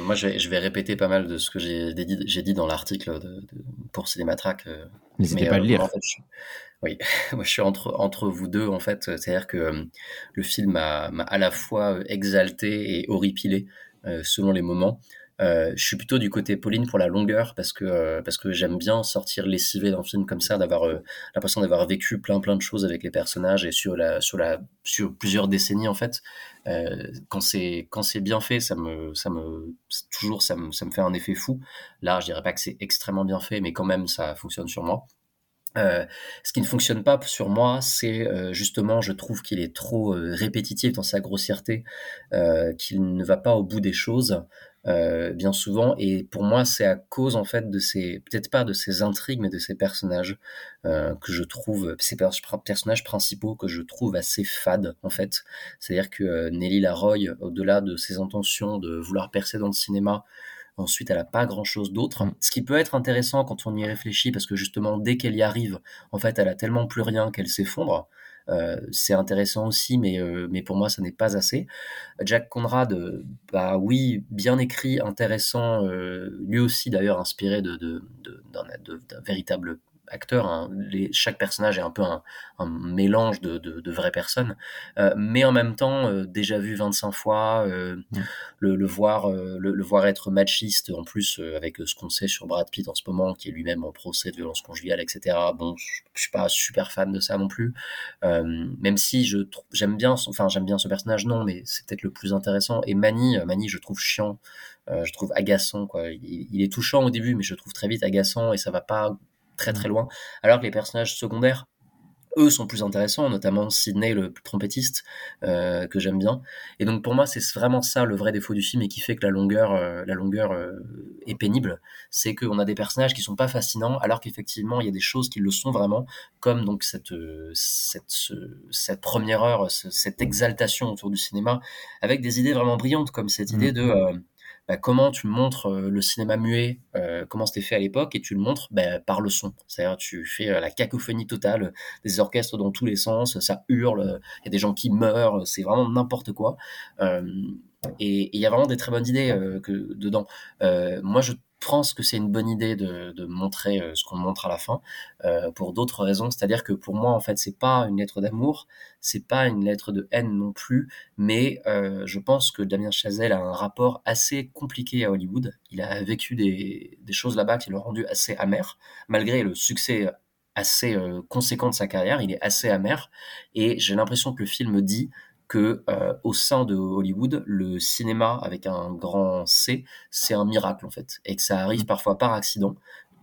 moi je vais, je vais répéter pas mal de ce que j'ai dit, dans l'article de, de- pour Cinématrack. N'hésitez pas à le lire. en fait, je, oui, moi je suis entre, entre vous deux en fait. C'est-à-dire que le film m'a à la fois exalté et horripilé selon les moments. Euh, je suis plutôt du côté Pauline pour la longueur parce que euh, parce que j'aime bien sortir lessivé d'un film comme ça, d'avoir euh, l'impression d'avoir vécu plein plein de choses avec les personnages et sur la sur la sur plusieurs décennies en fait. Quand c'est quand c'est bien fait, ça me ça me toujours ça me ça me fait un effet fou. Là, je dirais pas que c'est extrêmement bien fait, mais quand même ça fonctionne sur moi. Ce qui ne fonctionne pas sur moi, c'est justement, je trouve qu'il est trop répétitif dans sa grossièreté, qu'il ne va pas au bout des choses euh, bien souvent. Et pour moi, c'est à cause en fait de ces, peut-être pas de ces intrigues, mais de ces personnages euh, que je trouve, ces per- personnages principaux que je trouve assez fades en fait. C'est-à-dire que euh, Nelly Laroy, au-delà de ses intentions de vouloir percer dans le cinéma, Ensuite, elle n'a pas grand-chose d'autre. Ce qui peut être intéressant quand on y réfléchit, parce que justement, dès qu'elle y arrive, en fait, elle a tellement plus rien qu'elle s'effondre. Euh, c'est intéressant aussi, mais, euh, mais pour moi, ça n'est pas assez. Jack Conrad, euh, bah oui, bien écrit, intéressant, euh, lui aussi d'ailleurs inspiré de, de, de, d'un, de, d'un véritable acteur. Hein. Les, chaque personnage est un peu un, un mélange de, de, de, vraies personnes, euh, mais en même temps, euh, déjà vu 25 fois, euh, mmh. le, le, voir, le, le, voir être machiste, en plus avec ce qu'on sait sur Brad Pitt en ce moment, qui est lui-même en procès de violence conjugale, etc. Bon, je, suis pas super fan de ça non plus, même si je j'aime bien, enfin j'aime bien ce personnage, non, mais c'est peut-être le plus intéressant. Et Manny, Manny, je trouve chiant, je trouve agaçant, quoi. Il, il est touchant au début, mais je trouve très vite agaçant et ça va pas très très loin, alors que les personnages secondaires, eux, sont plus intéressants, notamment Sidney, le trompettiste, euh, que j'aime bien. Et donc pour moi, c'est vraiment ça le vrai défaut du film et qui fait que la longueur, euh, la longueur euh, est pénible, c'est qu'on a des personnages qui sont pas fascinants, alors qu'effectivement, il y a des choses qui le sont vraiment, comme donc cette cette, ce, cette première heure, ce, cette exaltation autour du cinéma, avec des idées vraiment brillantes, comme cette idée de bah, comment tu montres euh, le cinéma muet, euh, comment c'était fait à l'époque, et tu le montres bah, par le son. C'est-à-dire tu fais euh, la cacophonie totale, des orchestres dans tous les sens, ça hurle, il y a des gens qui meurent, c'est vraiment n'importe quoi. Et il y a vraiment des très bonnes idées que, dedans. Moi, je pense que c'est une bonne idée de, montrer euh, ce qu'on montre à la fin euh, pour d'autres raisons. C'est-à-dire que pour moi, en fait, c'est pas une lettre d'amour, c'est pas une lettre de haine non plus, mais euh, je pense que Damien Chazelle a un rapport assez compliqué à Hollywood. Il a vécu des, choses là-bas qui l'ont rendu assez amer, malgré le succès assez conséquent de sa carrière. Il est assez amer, et j'ai l'impression que le film dit que euh, au sein de Hollywood, le cinéma avec un grand C, c'est un miracle en fait, et que ça arrive Mm. parfois par accident,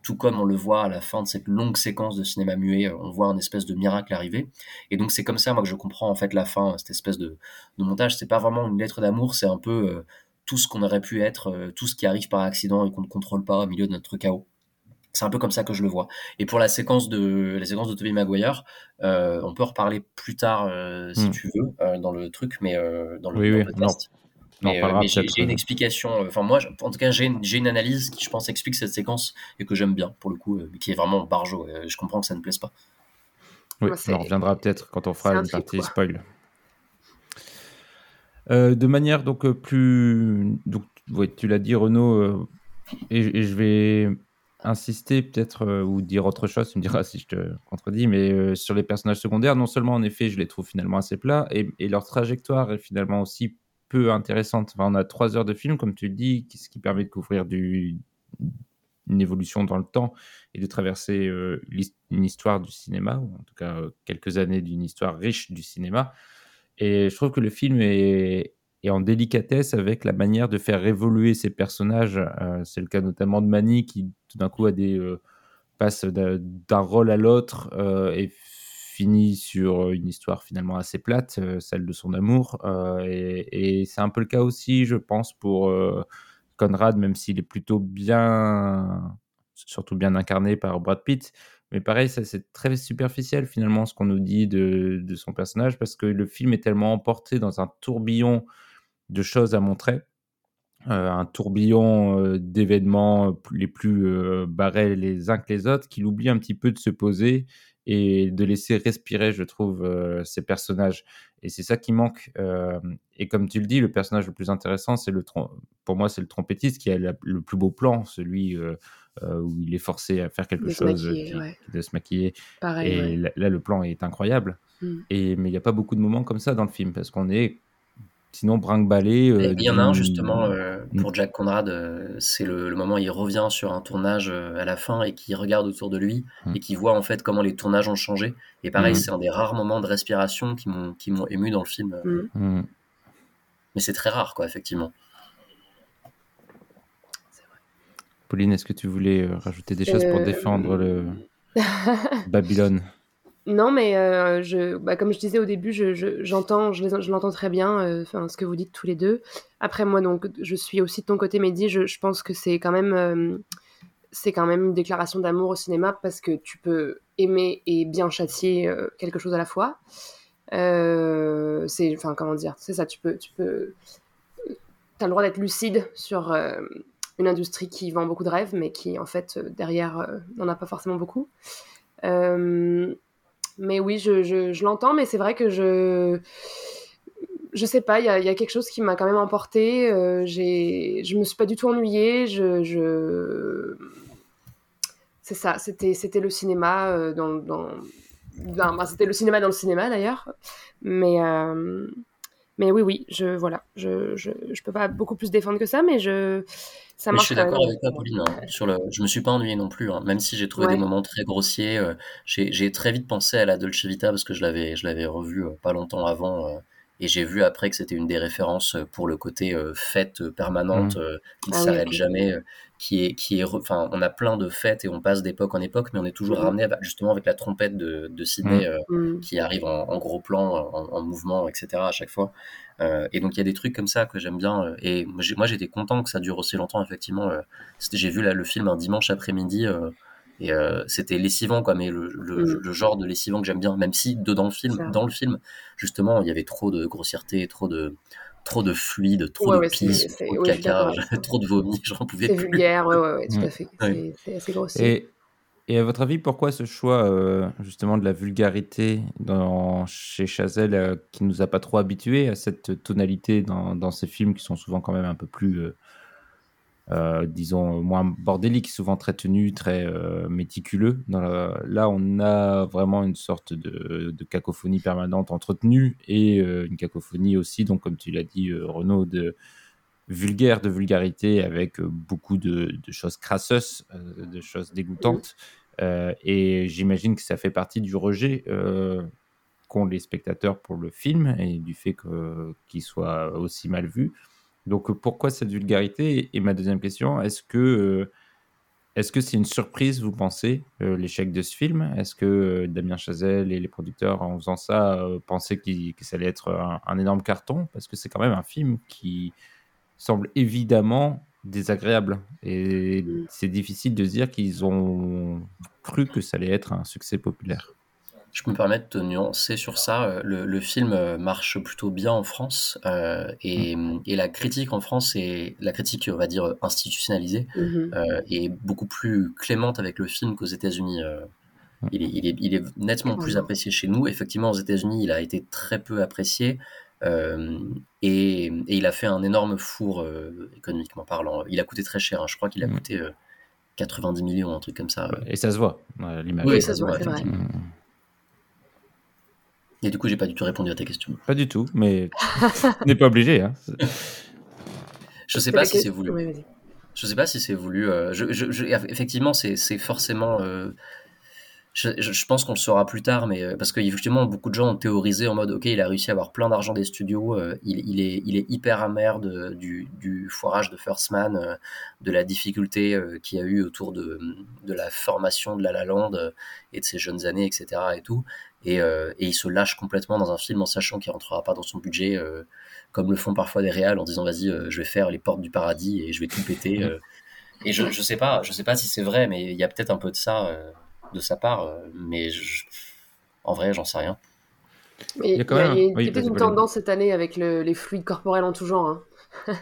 tout comme on le voit à la fin de cette longue séquence de cinéma muet, euh, on voit un espèce de miracle arriver, et donc c'est comme ça moi que je comprends en fait la fin, cette espèce de, de montage. C'est pas vraiment une lettre d'amour, c'est un peu euh, tout ce qu'on aurait pu être, euh, tout ce qui arrive par accident et qu'on ne contrôle pas au milieu de notre chaos. C'est un peu comme ça que je le vois. Et pour la séquence de la séquence de Tobey Maguire, euh, on peut en reparler plus tard euh, si Mm. tu veux euh, dans le truc, mais euh, dans le, Oui, dans oui, le Mais, euh, j'ai une explication. euh, Enfin moi, en tout cas, j'ai une, j'ai une analyse qui, je pense, explique cette séquence et que j'aime bien pour le coup, euh, mais qui est vraiment barjo. euh, je comprends que ça ne plaise pas. Oui, Moi, on en reviendra peut-être quand on fera un une partie quoi. spoil. Euh, de manière donc plus, donc ouais, tu l'as dit Renaud, euh, et, et je vais insister peut-être euh, ou dire autre chose, tu me diras si je te contredis, mais euh, sur les personnages secondaires, non seulement en effet je les trouve finalement assez plats, et, leur trajectoire est finalement aussi peu intéressante. Enfin, on a trois heures de film, comme tu le dis, ce qui permet de couvrir une évolution dans le temps et de traverser euh, une histoire du cinéma, ou en tout cas quelques années d'une histoire riche du cinéma. Et je trouve que le film est, est en délicatesse avec la manière de faire évoluer ces personnages. Euh, c'est le cas notamment de Manny qui tout d'un coup euh, passe d'un rôle à l'autre euh, et finit sur une histoire finalement assez plate, celle de son amour. Et et c'est un peu le cas aussi, je pense, pour Conrad, même s'il est plutôt bien, surtout bien incarné par Brad Pitt. Mais pareil, c'est très superficiel finalement ce qu'on nous dit de son personnage parce que le film est tellement emporté dans un tourbillon de choses à montrer, euh, un tourbillon euh, d'événements les plus euh, barrés les uns que les autres, qu'il oublie un petit peu de se poser et de laisser respirer, je trouve, euh, ces personnages. Et c'est ça qui manque. Euh, et comme tu le dis, le personnage le plus intéressant, c'est le pour moi, c'est le trompettiste qui a la- le plus beau plan, celui euh, euh, où il est forcé à faire quelque De chose, maquiller, qui- ouais. de se maquiller. Pareil, et ouais. là, là, le plan est incroyable. Mm. Et, mais il n'y a pas beaucoup de moments comme ça dans le film parce qu'on est sinon brinque-ballé. euh, Il y en a un justement euh, Mm. pour Jack Conrad, euh, c'est le, le moment où il revient sur un tournage euh, à la fin et qui regarde autour de lui Mm. et qui voit en fait comment les tournages ont changé. Et pareil, Mm. c'est un des rares moments de respiration qui m'ont qui m'ont ému dans le film. Mm. Mais c'est très rare, quoi, effectivement. Pauline, est-ce que tu voulais rajouter des choses pour défendre le Babylone? Non, mais euh, bah, comme je disais au début, je, je- j'entends, je, l'entends très bien, euh, ce que vous dites tous les deux. Après, moi, donc, je suis aussi de ton côté, Mehdi. Je, pense que c'est quand même, euh, c'est quand même une déclaration d'amour au cinéma parce que tu peux aimer et bien châtier quelque chose à la fois. C'est, enfin, comment dire, c'est ça. Tu peux, tu peux, t'as le droit d'être lucide sur une industrie qui vend beaucoup de rêves, mais qui, en fait, derrière, n'en a pas forcément beaucoup. Mais oui, je, je, l'entends, mais c'est vrai que je. Je sais pas, il y a, y a quelque chose qui m'a quand même emporté. Euh, j'ai, je me suis pas du tout ennuyée. Je, je... C'est ça, c'était, le cinéma euh, dans. dans... dans- bah, c'était le cinéma dans le cinéma d'ailleurs. Mais, euh, mais oui, oui, je, voilà. Je, je, je peux pas beaucoup plus défendre que ça, mais je. Ça je suis d'accord même. avec toi, Pauline. hein, sur le... Je me suis pas ennuyé non plus, hein, même si j'ai trouvé Ouais. des moments très grossiers. euh, j'ai très vite pensé à la Dolce Vita parce que je l'avais je l'avais revu euh, pas longtemps avant. euh, et j'ai vu après que c'était une des références euh, pour le côté euh, fête euh, permanente euh, qui ne Ah s'arrête jamais, euh, qui est qui est, enfin, on a plein de fêtes et on passe d'époque en époque, mais on est toujours Mhm. ramené avec- justement avec la trompette de, de Sydney euh, Mm. qui arrive en, en gros plan, en, en mouvement, etc. à chaque fois. Euh, et donc il y a des trucs comme ça que j'aime bien. euh, et moi, j'étais content que ça dure aussi longtemps, effectivement. euh, j'ai vu là, le film un dimanche après-midi. euh, et euh, c'était lessivant, quoi, mais le, le, le genre de lessivant que j'aime bien, même si dedans le film, dans le film, justement, il y avait trop de grossièreté, trop de, trop de fluide, trop Ouais, de ouais, c'est- pisse, c'est- trop de caca, trop de vomi, j'en pouvais C'est plus. vulgaire, ouais, ouais, ouais, tout Mm. à fait. C'est, c'est assez grossier. Et, et à votre avis, pourquoi ce choix euh, justement de la vulgarité dans, chez Chazelle euh, qui nous a pas trop habitués à cette tonalité dans, dans ces films qui sont souvent quand même un peu plus euh, disons, moins bordélique, souvent très tenu, très euh, méticuleux. Là, on a vraiment une sorte de, cacophonie permanente entretenue et euh, une cacophonie aussi, donc comme tu l'as dit, Renaud, de vulgaire, de vulgarité, avec beaucoup de, choses crasseuses, de choses dégoûtantes. Et j'imagine que ça fait partie du rejet qu'ont les spectateurs pour le film et du fait qu'il soit aussi mal vu. Donc euh, pourquoi cette vulgarité? Et ma deuxième question, est-ce que euh, est-ce que c'est une surprise, vous pensez, euh, l'échec de ce film? Est-ce que Damien Chazelle et les producteurs, en faisant ça, pensaient qu'il- que ça allait être un, un énorme carton? Parce que c'est quand même un film qui semble évidemment désagréable. Et c'est difficile de se dire qu'ils ont cru que ça allait être un succès populaire. Je peux me permettre de nuancer sur ça. Euh, Le, le film euh, marche plutôt bien en France euh, et, et la critique en France est la critique, on va dire institutionnalisée, euh, est beaucoup plus clémente avec le film qu'aux États-Unis. euh. il, est, il, est, il est nettement plus apprécié chez nous. Effectivement, aux États-Unis, il a été très peu apprécié euh, et, et il a fait un énorme four euh, économiquement parlant. Il a coûté très cher. hein. Je crois qu'il a Mm. coûté euh, 90 millions, un truc comme ça. Et ça se voit, l'image. Oui, ça se voit, c'est vrai. Et du coup, j'ai pas du tout répondu à ta question. Pas du tout, mais on n'est pas obligé. Hein. Je sais pas si c'est voulu. oui, vas-y. Je sais pas si c'est voulu. euh, je, je- je- effectivement, c'est c'est forcément. euh, je, pense qu'on le saura plus tard, mais euh, parce que justement, beaucoup de gens ont théorisé en mode, ok, il a réussi à avoir plein d'argent des studios, euh, il, il est, il est hyper amer de- du, du foirage de First Man, euh, de la difficulté euh, qu'il y a eu autour de, de la formation de La La Land et de ses jeunes années, etc. et tout. Et, et il se lâche complètement dans un film en sachant qu'il rentrera pas dans son budget, comme le font parfois des réals en disant, vas-y, je vais faire les portes du paradis et je vais tout péter. Et je, je sais pas, je sais pas si c'est vrai, mais il y a peut-être un peu de ça de sa part, euh, mais je- en vrai, j'en sais rien. Mais Il y a quand il y a, même un- il y a oui, peut-être vas-y, une tendance cette année avec le- les fluides corporels en tout genre. hein.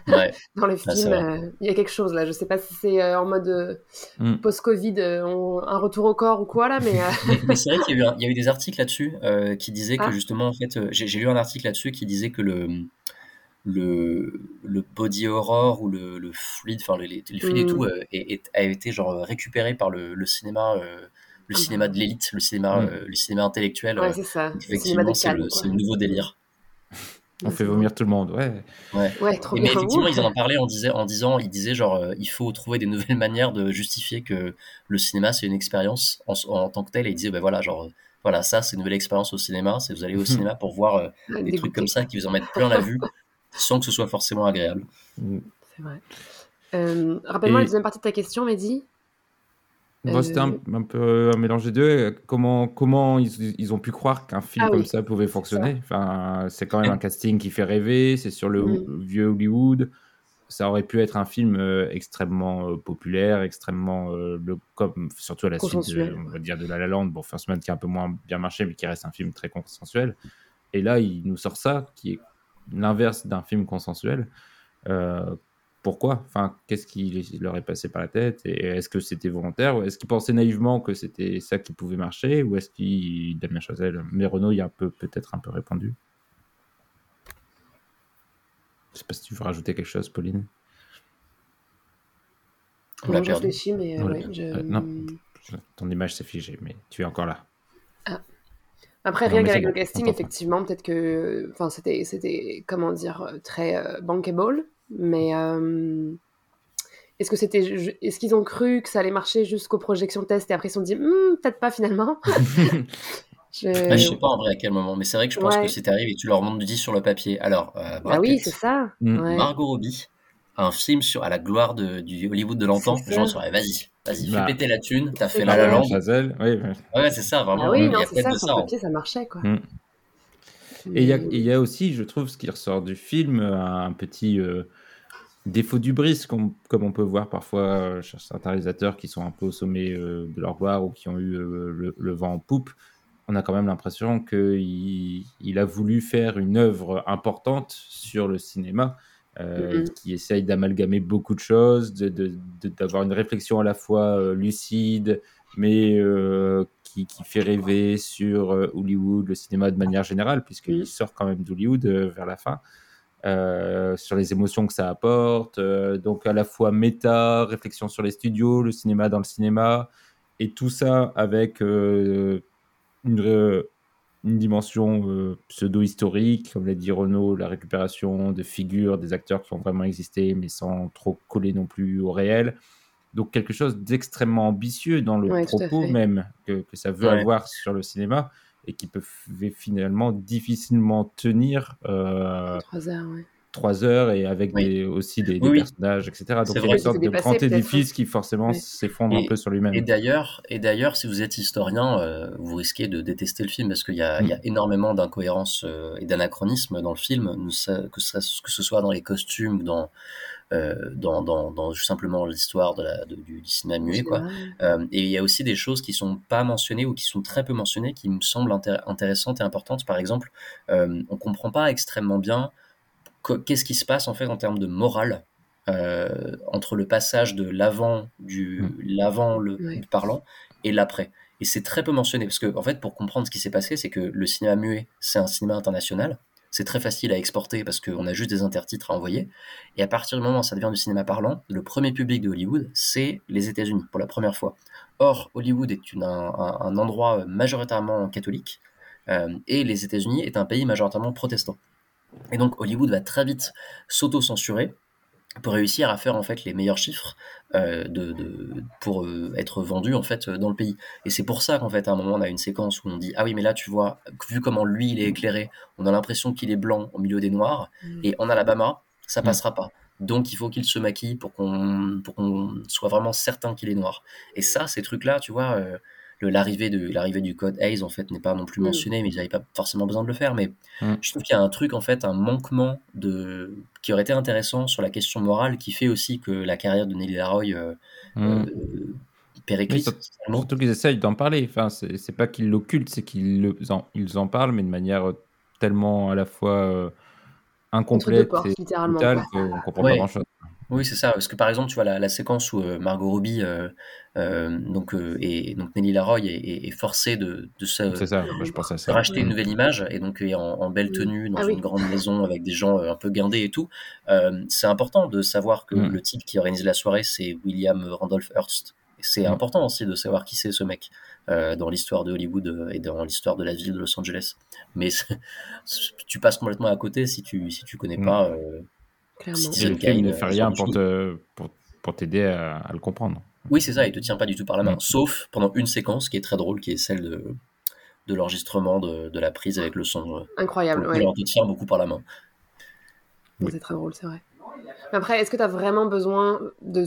Ouais. Dans le Ah, c'est film, vrai. euh, il y a quelque chose là. Je sais pas si c'est euh, en mode euh, Mm. post-Covid, euh, on- un retour au corps ou quoi là, mais euh, Mais, mais c'est vrai qu'il y, a eu un- il y a eu des articles là-dessus euh, qui disaient que Ah. justement, en fait, euh, j'ai j'ai lu un article là-dessus qui disait que le le, le body horror ou le, le fluide, enfin les, les fluides et Mm. tout, euh, est- est- a été genre récupéré par le, le cinéma, euh, le cinéma de l'élite, le cinéma, Mm. euh, le cinéma intellectuel. ouais, c'est ça. effectivement, c'est le, nouveau délire. On fait vomir tout le monde, ouais. Ouais. Ouais, trop Et mais bien. effectivement, ils en ont parlé en, disait, en disant, ils disaient genre, euh, il faut trouver des nouvelles manières de justifier que le cinéma c'est une expérience en, en tant que telle. Et ils disaient, ben voilà, genre, euh, voilà, ça c'est une nouvelle expérience au cinéma. C'est vous allez au cinéma pour voir euh, des dégoûté. trucs comme ça qui vous en mettent plein la vue, sans que ce soit forcément agréable. C'est vrai. Euh, Rappelle-moi Et- la deuxième partie de ta question, Mehdi. Bon, C'était un, un peu un mélange des deux. Comment, comment ils, ils ont pu croire qu'un film Ah comme oui, ça pouvait fonctionner? Enfin, C'est quand même un casting qui fait rêver, c'est sur le Mm. vieux Hollywood. Ça aurait pu être un film euh, extrêmement euh, populaire, extrêmement, euh, le, comme, surtout à la suite de, on va dire, de La La Land. Bon, First Man qui a un peu moins bien marché, mais qui reste un film très consensuel. Et là, il nous sort ça, qui est l'inverse d'un film consensuel. Pourquoi? Enfin, qu'est-ce qui leur est passé par la tête? Et est-ce que c'était volontaire? Ou est-ce qu'ils pensaient naïvement que c'était ça qui pouvait marcher? Ou est-ce qu'il Damien Chazelle Mais Renaud y a un peu peut-être un peu répondu? Je sais pas si tu veux rajouter quelque chose, Pauline. On Non, je réfléchis, mais euh, Ouais. ouais, je- Euh, non. Ton image s'est figée, mais tu es encore là. Après, Non, rien qu'avec le casting, effectivement, peut-être que, enfin, c'était, c'était, comment dire, euh, très euh, bankable. Mais euh, est-ce que c'était, est-ce qu'ils ont cru que ça allait marcher jusqu'aux projections test et après ils se sont dit, Hmm, peut-être pas finalement? Je- Bah, je sais pas en vrai à quel moment, mais c'est vrai que je pense Ouais. que si t'arrives et tu leur montres du 10 sur le papier. Alors, euh, Ah Brad oui, c'est ça. Mm. Ouais. Margot Robbie, un film sur à la gloire de, du Hollywood de l'antan. Les gens ça. seraient, vas-y, vas-y, Bah. fais péter la thune, t'as fait la ça. la. Chazelle, oui. Ouais, c'est ça, vraiment. Ah oui, il y non, a c'est ça, de sur ça. le hein. papier, ça marchait, quoi. Mm. Et il y, a- y aussi, je trouve, ce qui ressort du film, euh, un petit euh, défaut du bris, comme, comme on peut voir parfois euh, chez certains réalisateurs qui sont un peu au sommet euh, de leur gloire ou qui ont eu euh, le, le vent en poupe. On a quand même l'impression qu'il il a voulu faire une œuvre importante sur le cinéma, euh, qui essaye d'amalgamer beaucoup de choses, de- de- de- d'avoir une réflexion à la fois euh, lucide, mais euh, qui, qui fait rêver sur euh, Hollywood, le cinéma de manière générale, puisqu'il sort quand même d'Hollywood euh, vers la fin. euh, sur les émotions que ça apporte. donc à la fois méta, réflexion sur les studios, le cinéma dans le cinéma, et tout ça avec une, une dimension pseudo-historique, comme l'a dit Renaud, la récupération de figures, des acteurs qui ont vraiment existé, mais sans trop coller non plus au réel. Donc quelque chose d'extrêmement ambitieux dans le Ouais, propos même que, que ça veut Ouais. avoir sur le cinéma et qui peut finalement difficilement tenir euh, Trois heures, ouais. trois heures et avec Oui. des, aussi des, des Oui, oui. personnages, etc. Donc C'est il y a une sorte de grand peut-être, édifice qui forcément Ouais. s'effondre un peu sur lui-même. Et d'ailleurs, et d'ailleurs, si vous êtes historien, euh, vous risquez de détester le film parce qu'il y a, Mm. il y a énormément d'incohérences euh, et d'anachronismes dans le film, ça- que, ce, que ce soit dans les costumes ou dans, euh, dans, dans, dans simplement l'histoire de la, de- du, du cinéma muet, quoi. Euh, et il y a aussi des choses qui sont pas mentionnées ou qui sont très peu mentionnées, qui me semblent intér- intéressantes et importantes. Par exemple, euh, on comprend pas extrêmement bien qu'est-ce qui se passe en fait en termes de morale euh, entre le passage de l'avant du Mm. l'avant le parlant et l'après. Et c'est très peu mentionné parce que en fait, pour comprendre ce qui s'est passé, c'est que le cinéma muet, c'est un cinéma international. C'est très facile à exporter parce qu'on a juste des intertitres à envoyer. Et à partir du moment où ça devient du cinéma parlant, le premier public de Hollywood, c'est les États-Unis pour la première fois. Or, Hollywood est un endroit majoritairement catholique euh, et les États-Unis est un pays majoritairement protestant. Et donc Hollywood va très vite s'auto-censurer pour réussir à faire en fait les meilleurs chiffres euh, de, de- pour euh, être vendu en fait euh, dans le pays. Et c'est pour ça qu'en fait à un moment on a une séquence où on dit ah oui mais là tu vois vu comment lui il est éclairé, on a l'impression qu'il est blanc au milieu des noirs Mm. et en Alabama ça Mm. passera pas. Donc il faut qu'il se maquille pour qu'on pour qu'on soit vraiment certain qu'il est noir. Et ça ces trucs là tu vois euh, l'arrivée de l'arrivée du code Hayes en fait n'est pas non plus Mm. mentionné mais ils n'avaient pas forcément besoin de le faire mais Mm. je trouve qu'il y a un truc en fait un manquement de qui aurait été intéressant sur la question morale qui fait aussi que la carrière de Nelly Laroy euh, Mm. euh, périclite. Surtout qu'ils essayent d'en parler. Enfin, c'est c'est pas qu'ils l'occultent, c'est qu'ils le- en, ils en parlent, mais de manière euh, tellement à la fois euh, incomplète et brutale qu'on comprend Ouais. pas grand-chose. Oui, c'est ça. Parce que par exemple, tu vois la, la séquence où euh, Margot Robbie euh, euh, donc, euh, et donc Nelly Laroy est, est- est forcée de, de se C'est ça, moi, je pense à de ça. racheter une Mm. nouvelle image et donc est en, en belle Mm. tenue dans Ah oui. une grande maison avec des gens un peu guindés et tout. Euh, c'est important de savoir que Mm. le type qui organise la soirée, c'est William Randolph Hearst. C'est important aussi de savoir qui c'est ce mec euh, dans l'histoire de Hollywood et dans l'histoire de la ville de Los Angeles. Mais tu passes complètement à côté si tu si tu connais pas. Clairement. Et Citizen le film ne fait rien pour te pour, pour t'aider à, à le comprendre. Oui, c'est ça, il te tient pas du tout par la main, Mm. sauf pendant une séquence qui est très drôle, qui est celle de, de l'enregistrement de, de la prise avec le son. euh, Incroyable, ouais. on te tient beaucoup par la main. Oui. C'est très drôle, c'est vrai. Mais après, est-ce que tu as vraiment besoin de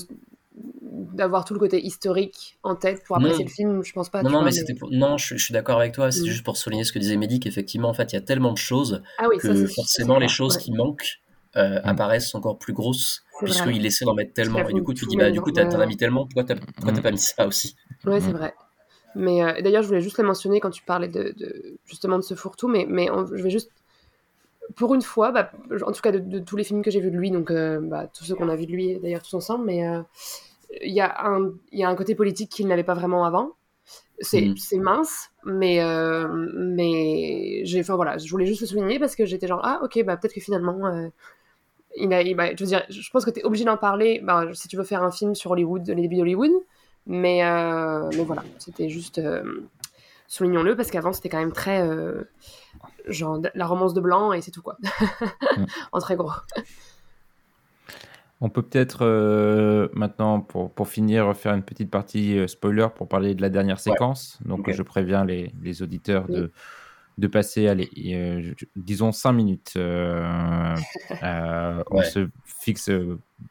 d'avoir tout le côté historique en tête pour apprécier Non. le film Je pense pas. non, tu non, vois, mais c'était pour- non, je, je suis d'accord avec toi. C'est Mm. juste pour souligner ce que disait Mehdi, qu'effectivement, en fait, il y a tellement de choses Ah oui, que ça, forcément les choses ouais. qui manquent euh, Mm. apparaissent encore plus grosses C'est vrai. puisqu'il essaie d'en mettre tellement. Et du coup, tu dis, bah, du coup, t'en as mis tellement, pourquoi t'as pourquoi t'as Mm. pas mis ça aussi? Ouais, c'est Mm. vrai. Mais euh, d'ailleurs, je voulais juste le mentionner quand tu parlais de, de- justement de ce fourre-tout, mais, mais on- je vais juste, pour une fois, bah, en tout cas de, de tous les films que j'ai vus de lui, donc euh, bah, tous ceux qu'on a vus de lui d'ailleurs tous ensemble, mais euh, il y, a un- il y a un côté politique qu'il n'avait pas vraiment avant. C'est Mm. c'est mince, mais, euh, mais j'ai, enfin voilà, je voulais juste le souligner parce que j'étais genre, ah ok, bah peut-être que finalement, euh, il a, il- bah, je veux dire, je pense que tu es obligé d'en parler bah, si tu veux faire un film sur Hollywood, les débuts d'Hollywood, mais, euh, mais voilà, c'était juste. euh, soulignons-le, parce qu'avant, c'était quand même très. euh, genre, la romance de blanc, et c'est tout, quoi. en très gros. On peut peut-être euh, maintenant, pour, pour finir, faire une petite partie spoiler pour parler de la dernière séquence. Donc, je préviens les, les auditeurs Oui. de, de passer, allez, euh, disons 5 minutes. Euh, euh, On Ouais. se fixe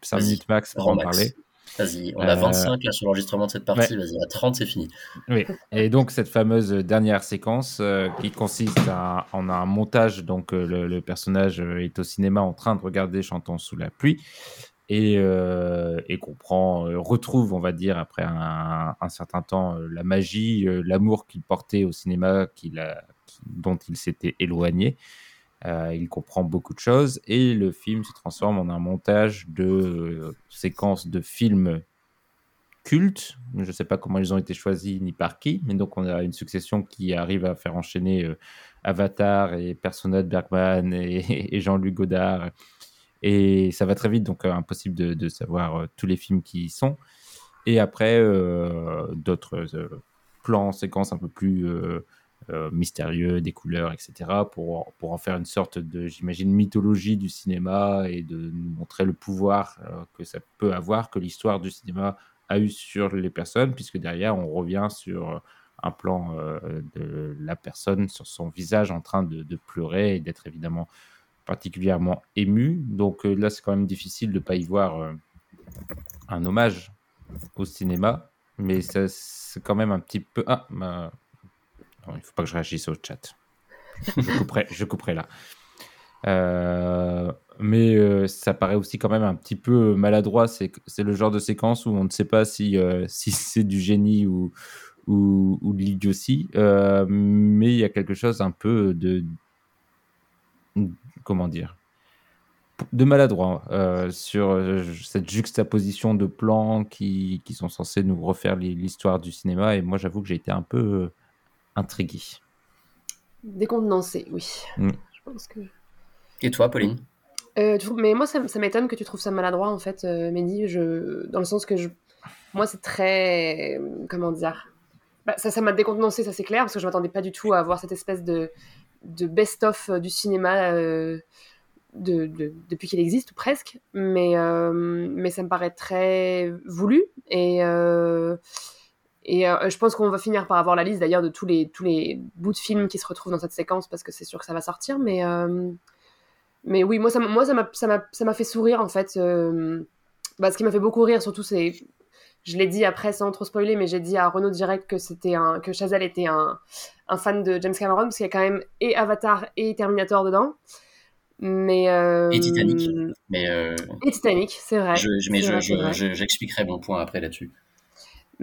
5 Vas-y, minutes max pour en max. parler. Vas-y, on a Euh, 25 là sur l'enregistrement de cette partie, vas-y, à 30 c'est fini. Oui. Et donc cette fameuse dernière séquence qui consiste à, en un montage, donc le, le personnage est au cinéma en train de regarder Chantons sous la pluie et, et comprend, euh, retrouve, on va dire, après un, un certain temps, la magie, l'amour qu'il portait au cinéma, qu'il a, dont il s'était éloigné. Euh, il comprend beaucoup de choses et le film se transforme en un montage de euh, séquences de films cultes. Je ne sais pas comment ils ont été choisis ni par qui, mais donc on a une succession qui arrive à faire enchaîner euh, Avatar et Persona de Bergman et, Jean-Luc Godard. Et ça va très vite, donc impossible de, savoir tous les films qui y sont. Et après, d'autres plans, séquences un peu plus mystérieux, des couleurs, etc., pour, pour en faire une sorte de, j'imagine, mythologie du cinéma et de nous montrer le pouvoir euh, que ça peut avoir, que l'histoire du cinéma a eu sur les personnes, puisque derrière, on revient sur un plan euh, de la personne, sur son visage en train de, pleurer et d'être évidemment particulièrement ému. Donc là, c'est quand même difficile de ne pas y voir un hommage au cinéma, mais c'est quand même un petit peu... Ah, il ne faut pas que je réagisse au chat. je, couperai, là. Euh, mais euh, ça paraît aussi quand même un petit peu maladroit. C'est le genre de séquence où on ne sait pas si, euh, si c'est du génie ou, ou, ou de l'idiotie. mais il y a quelque chose un peu de. Comment dire de maladroit sur cette juxtaposition de plans qui, qui, sont censés nous refaire l'histoire du cinéma. Et moi, j'avoue que j'ai été un peu intrigué. Décontenancé, oui. Mm. Je pense que... Et toi, Pauline euh, Mais moi, ça, m'étonne que tu trouves ça maladroit, en fait, euh, Mehdi. Je... Dans le sens que je... moi, c'est très. Comment dire bah, Ça ça m'a décontenancé, ça c'est clair, parce que je m'attendais pas du tout à avoir cette espèce de, de best-of du cinéma. Euh, de, de, depuis qu'il existe, ou presque, mais, mais ça me paraît très voulu et, et euh, je pense qu'on va finir par avoir la liste d'ailleurs de tous les, tous les bouts de films qui se retrouvent dans cette séquence parce que c'est sûr que ça va sortir. Mais, euh, mais oui, moi, ça, moi ça, m'a, ça, m'a, fait sourire en fait. Euh, bah, ce qui m'a fait beaucoup rire surtout, c'est. Je l'ai dit après sans trop spoiler, mais j'ai dit à Renaud direct que, c'était un, que Chazelle était un, un fan de James Cameron parce qu'il y a quand même et Avatar et Terminator dedans. Mais Et Titanic. Mais Et Titanic, c'est vrai. Je, mais je, j'expliquerai mon point après là-dessus.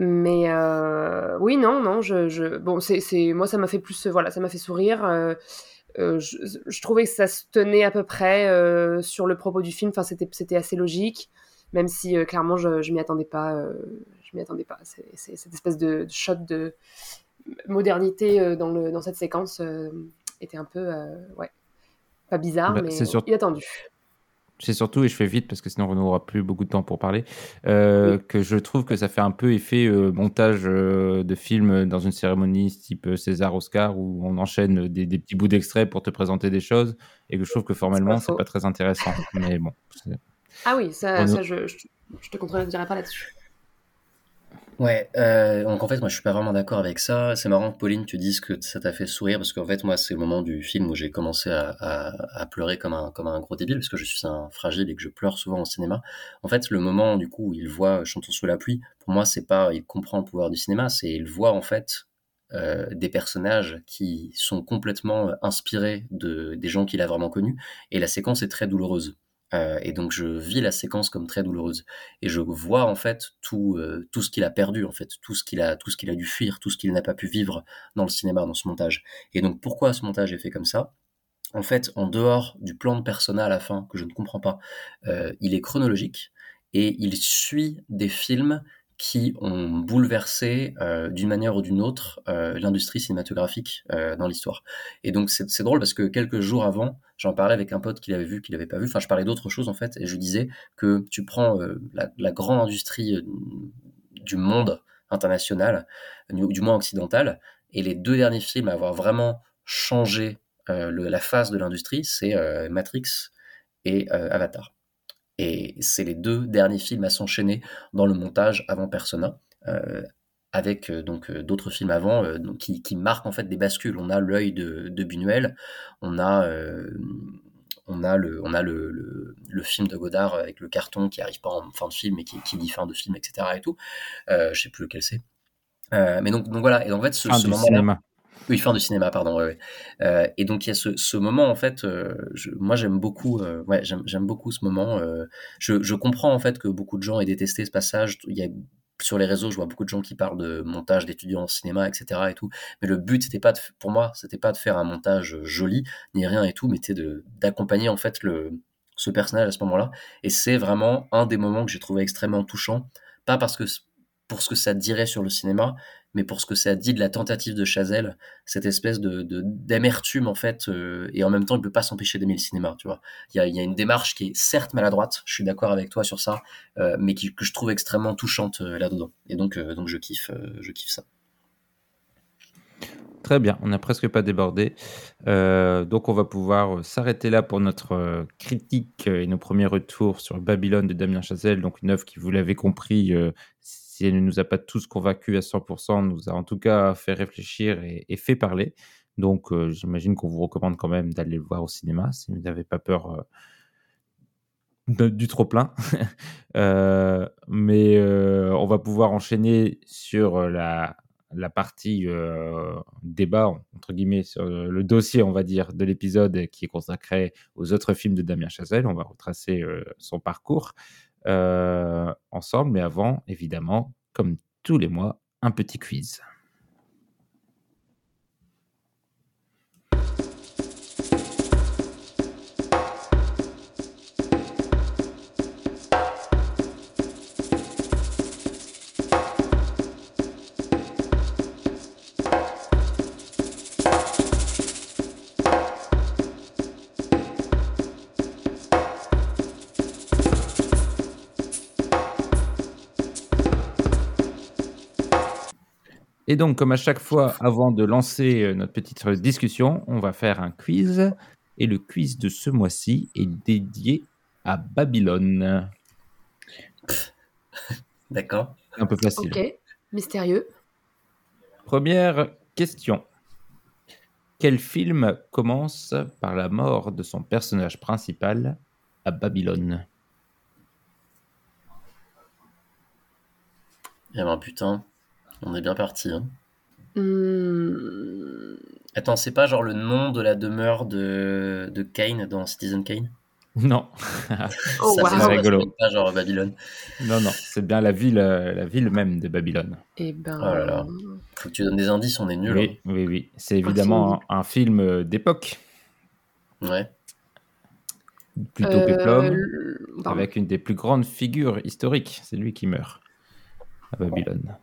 Mais euh, oui, non, non, je, je bon, c'est, moi, ça m'a fait plus, voilà, ça m'a fait sourire. Euh, euh, je, trouvais que ça se tenait à peu près sur le propos du film. Enfin, c'était, c'était assez logique, même si clairement, je, je m'y attendais pas. je m'y attendais pas. C'est, cette espèce de, shot de modernité dans, le, dans cette séquence était un peu, ouais, pas bizarre, bah, mais inattendu c'est surtout, et je fais vite parce que sinon on n'aura plus beaucoup de temps pour parler, euh, que je trouve que ça fait un peu effet euh, montage euh, de film dans une cérémonie type César, Oscar, où on enchaîne des, petits bouts d'extrait pour te présenter des choses, et que je trouve que formellement, c'est pas, pas, très intéressant. Mais bon. Ah oui, ça, ça je, je, je, te contredirai pas là-dessus. Ouais, euh, donc en fait, moi je suis pas vraiment d'accord avec ça. C'est marrant que Pauline, tu dises que ça t'a fait sourire parce qu'en fait, moi, c'est le moment du film où j'ai commencé à, pleurer comme un, gros débile parce que je suis un fragile et que je pleure souvent au cinéma. En fait, le moment du coup où il voit Chantons sous la pluie, pour moi, c'est pas il comprend le pouvoir du cinéma, c'est il voit en fait euh, des personnages qui sont complètement inspirés de, des gens qu'il a vraiment connus et la séquence est très douloureuse. Euh, et donc je vis la séquence comme très douloureuse. Et je vois en fait tout euh, tout ce qu'il a perdu en fait. Tout ce qu'il a tout ce qu'il a dû fuir tout ce qu'il n'a pas pu vivre dans le cinéma dans ce montage. Et donc pourquoi ce montage est fait comme ça? En fait en dehors du plan de persona à la fin que je ne comprends pas euh, il est chronologique et il suit des films qui ont bouleversé euh, d'une manière ou d'une autre euh, l'industrie cinématographique euh, dans l'histoire. Et donc c'est drôle parce que quelques jours avant, j'en parlais avec un pote qui l'avait vu, qui l'avait pas vu. Enfin, je parlais d'autres choses en fait, et je disais que tu prends la, la, grande industrie du monde international, du moins occidental, et les deux derniers films à avoir vraiment changé le, la phase de l'industrie, c'est Matrix et Avatar. Et c'est les deux derniers films à s'enchaîner dans le montage avant Persona. Euh, avec euh, donc euh, d'autres films avant qui, qui, marquent en fait des bascules. On a l'œil de, de, Buñuel, on a on a le on a le, le, film de Godard avec le carton qui arrive pas en fin de film et qui, qui dit fin de film, etc. et tout. je sais plus lequel c'est. mais donc, donc voilà. Et en fait, ce, ce moment-là. Oui, fin du cinéma, pardon. Euh, et donc il y a ce, moment en fait. Euh, moi j'aime beaucoup. Euh, j'aime beaucoup ce moment. Je, comprends en fait que beaucoup de gens aient détesté ce passage. Il y a sur les réseaux, je vois beaucoup de gens qui parlent de montage d'étudiants en cinéma, etc. et tout. Mais le but, c'était pas pour moi, c'était pas de faire un montage joli ni rien et tout, mais c'était d'accompagner en fait le ce personnage à ce moment-là. Et c'est vraiment un des moments que j'ai trouvé extrêmement touchant. Pas parce que pour ce que ça dirait sur le cinéma, mais pour ce que ça dit de la tentative de Chazelle, cette espèce de d'amertume en fait, euh, et en même temps il peut pas s'empêcher d'aimer le cinéma, tu vois. Il y a, une démarche qui est certes maladroite, je suis d'accord avec toi sur ça, euh, mais qui, que je trouve extrêmement touchante euh, là-dedans. Et donc donc je kiffe je kiffe ça. Très bien, on n'a presque pas débordé. Euh, donc on va pouvoir s'arrêter là pour notre critique et nos premiers retours sur Babylone de Damien Chazelle. Donc une œuvre qui, vous l'avez compris, si elle ne nous a pas tous convaincus à 100%, nous a en tout cas fait réfléchir et, fait parler. Donc euh, j'imagine qu'on vous recommande quand même d'aller le voir au cinéma si vous n'avez pas peur euh, du trop plein. Euh, mais on va pouvoir enchaîner sur la, la partie débat, entre guillemets, sur le dossier, on va dire, de l'épisode qui est consacré aux autres films de Damien Chazelle. On va retracer son parcours. Euh, ensemble. Mais avant, évidemment, comme tous les mois, un petit quiz. Et donc, comme à chaque fois, avant de lancer euh, notre petite discussion, on va faire un quiz. Et le quiz de ce mois-ci est dédié à Babylone. D'accord. Un peu facile. Ok, mystérieux. Première question. Quel film commence par la mort de son personnage principal à Babylone? Eh ben putain. On est bien parti. Hein. Hmm. Attends, c'est pas genre le nom de la demeure de, de Kane dans Citizen Kane? Non. oh, ça wow. rigolo. pas genre Babylone. Non, non, c'est bien la ville, euh, la ville même de Babylone. Et eh ben. Oh là là. Faut que tu donnes des indices, on est nul. Oui, hein. oui, oui. C'est évidemment un, un, film euh, d'époque. Ouais. Plutôt euh, péplum, avec une des plus grandes figures historiques. C'est lui qui meurt à Babylone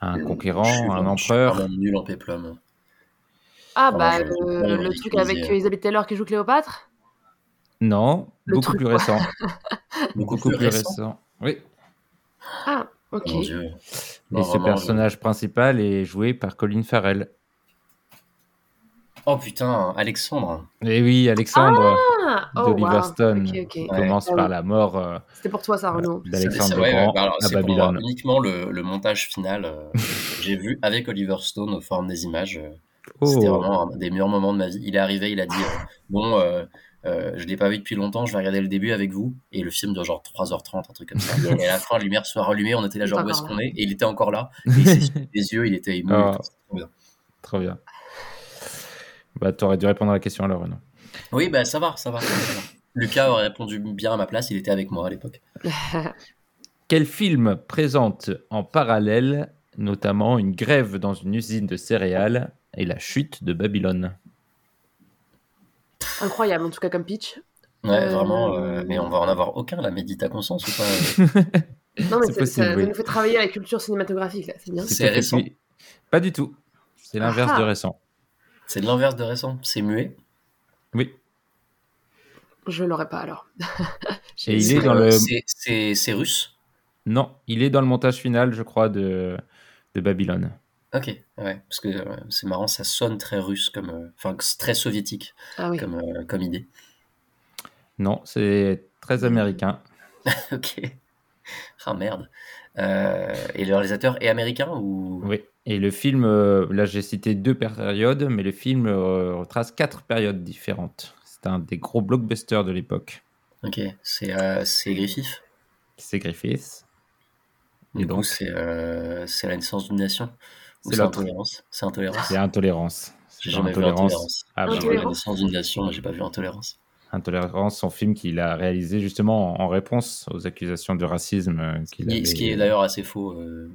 un conquérant, un empereur. Je suis nul en péplum. Ah, bah, le, le truc avec Elisabeth Taylor qui joue Cléopâtre? Non, le beaucoup truc, plus récent. beaucoup, beaucoup plus plus récent. récent. Oui. Ah, ok. Et Non, ce vraiment, personnage principal est joué par Colin Farrell. Oh putain, Alexandre. Et oui, Alexandre Ah oh, d'Oliver wow. Stone Ok, ok. commence par la mort euh, C'était pour toi, ça, Renaud. d'Alexandre C'est- le ouais, Grand bah alors, à Babylone. uniquement le, le montage final. euh, J'ai vu avec Oliver Stone au forme des images. euh, Oh. C'était vraiment un des meilleurs moments de ma vie. Il est arrivé, il a dit euh, Bon, euh, euh, je l'ai pas vu depuis longtemps, je vais regarder le début avec vous. Et le film dure genre 3h30, un truc comme ça. Et à la fin, la lumière soit rallumée, on était là, genre où est-ce qu'on est? Et il était encore là. Et il s'est suivi les yeux, il était ému. Oh. c'était trop bien. Trop bien. Bah, t'aurais dû répondre à la question alors, Renaud. Oui, bah ça va, ça va. ça va. Lucas aurait répondu bien à ma place, il était avec moi à l'époque. Quel film présente en parallèle notamment une grève dans une usine de céréales et la chute de Babylone? Incroyable, en tout cas, comme pitch. Ouais, Euh, vraiment. euh, mais on va en avoir aucun, là, médite à conscience ou pas Non, mais C'est c'est- possible, ça, ça oui. nous fait travailler la culture cinématographique, là. C'est bien. C'est récent. Pas du tout. C'est l'inverse Ah. de récent. C'est de l'inverse de récent. C'est muet. Oui. Je l'aurais pas, alors. Et il est dans le. c'est- russe? Non, il est dans le montage final, je crois, de, de Babylone. Ok, ouais, parce que euh, c'est marrant, ça sonne très russe, comme, euh, enfin très soviétique Ah oui. comme, euh, comme idée. Non, c'est très américain. ok. Ah merde. Euh, et le réalisateur est américain ou? Oui. Et le film, euh, là j'ai cité deux périodes, mais le film euh, retrace quatre périodes différentes. C'est un des gros blockbusters de l'époque. Ok, c'est euh, c'est Griffith. C'est Griffiths. Du Et donc, c'est euh, c'est la naissance d'une nation. Ou C'est intolérance. C'est intolérance. c'est Intolérance. J'ai C'est jamais vu Intolérance. Ah, J'ai vu la Intolérance. naissance d'une nation, j'ai pas vu Intolérance. Intolérance, son film qu'il a réalisé justement en, réponse aux accusations de racisme qu'il Ce qui est d'ailleurs assez faux. euh,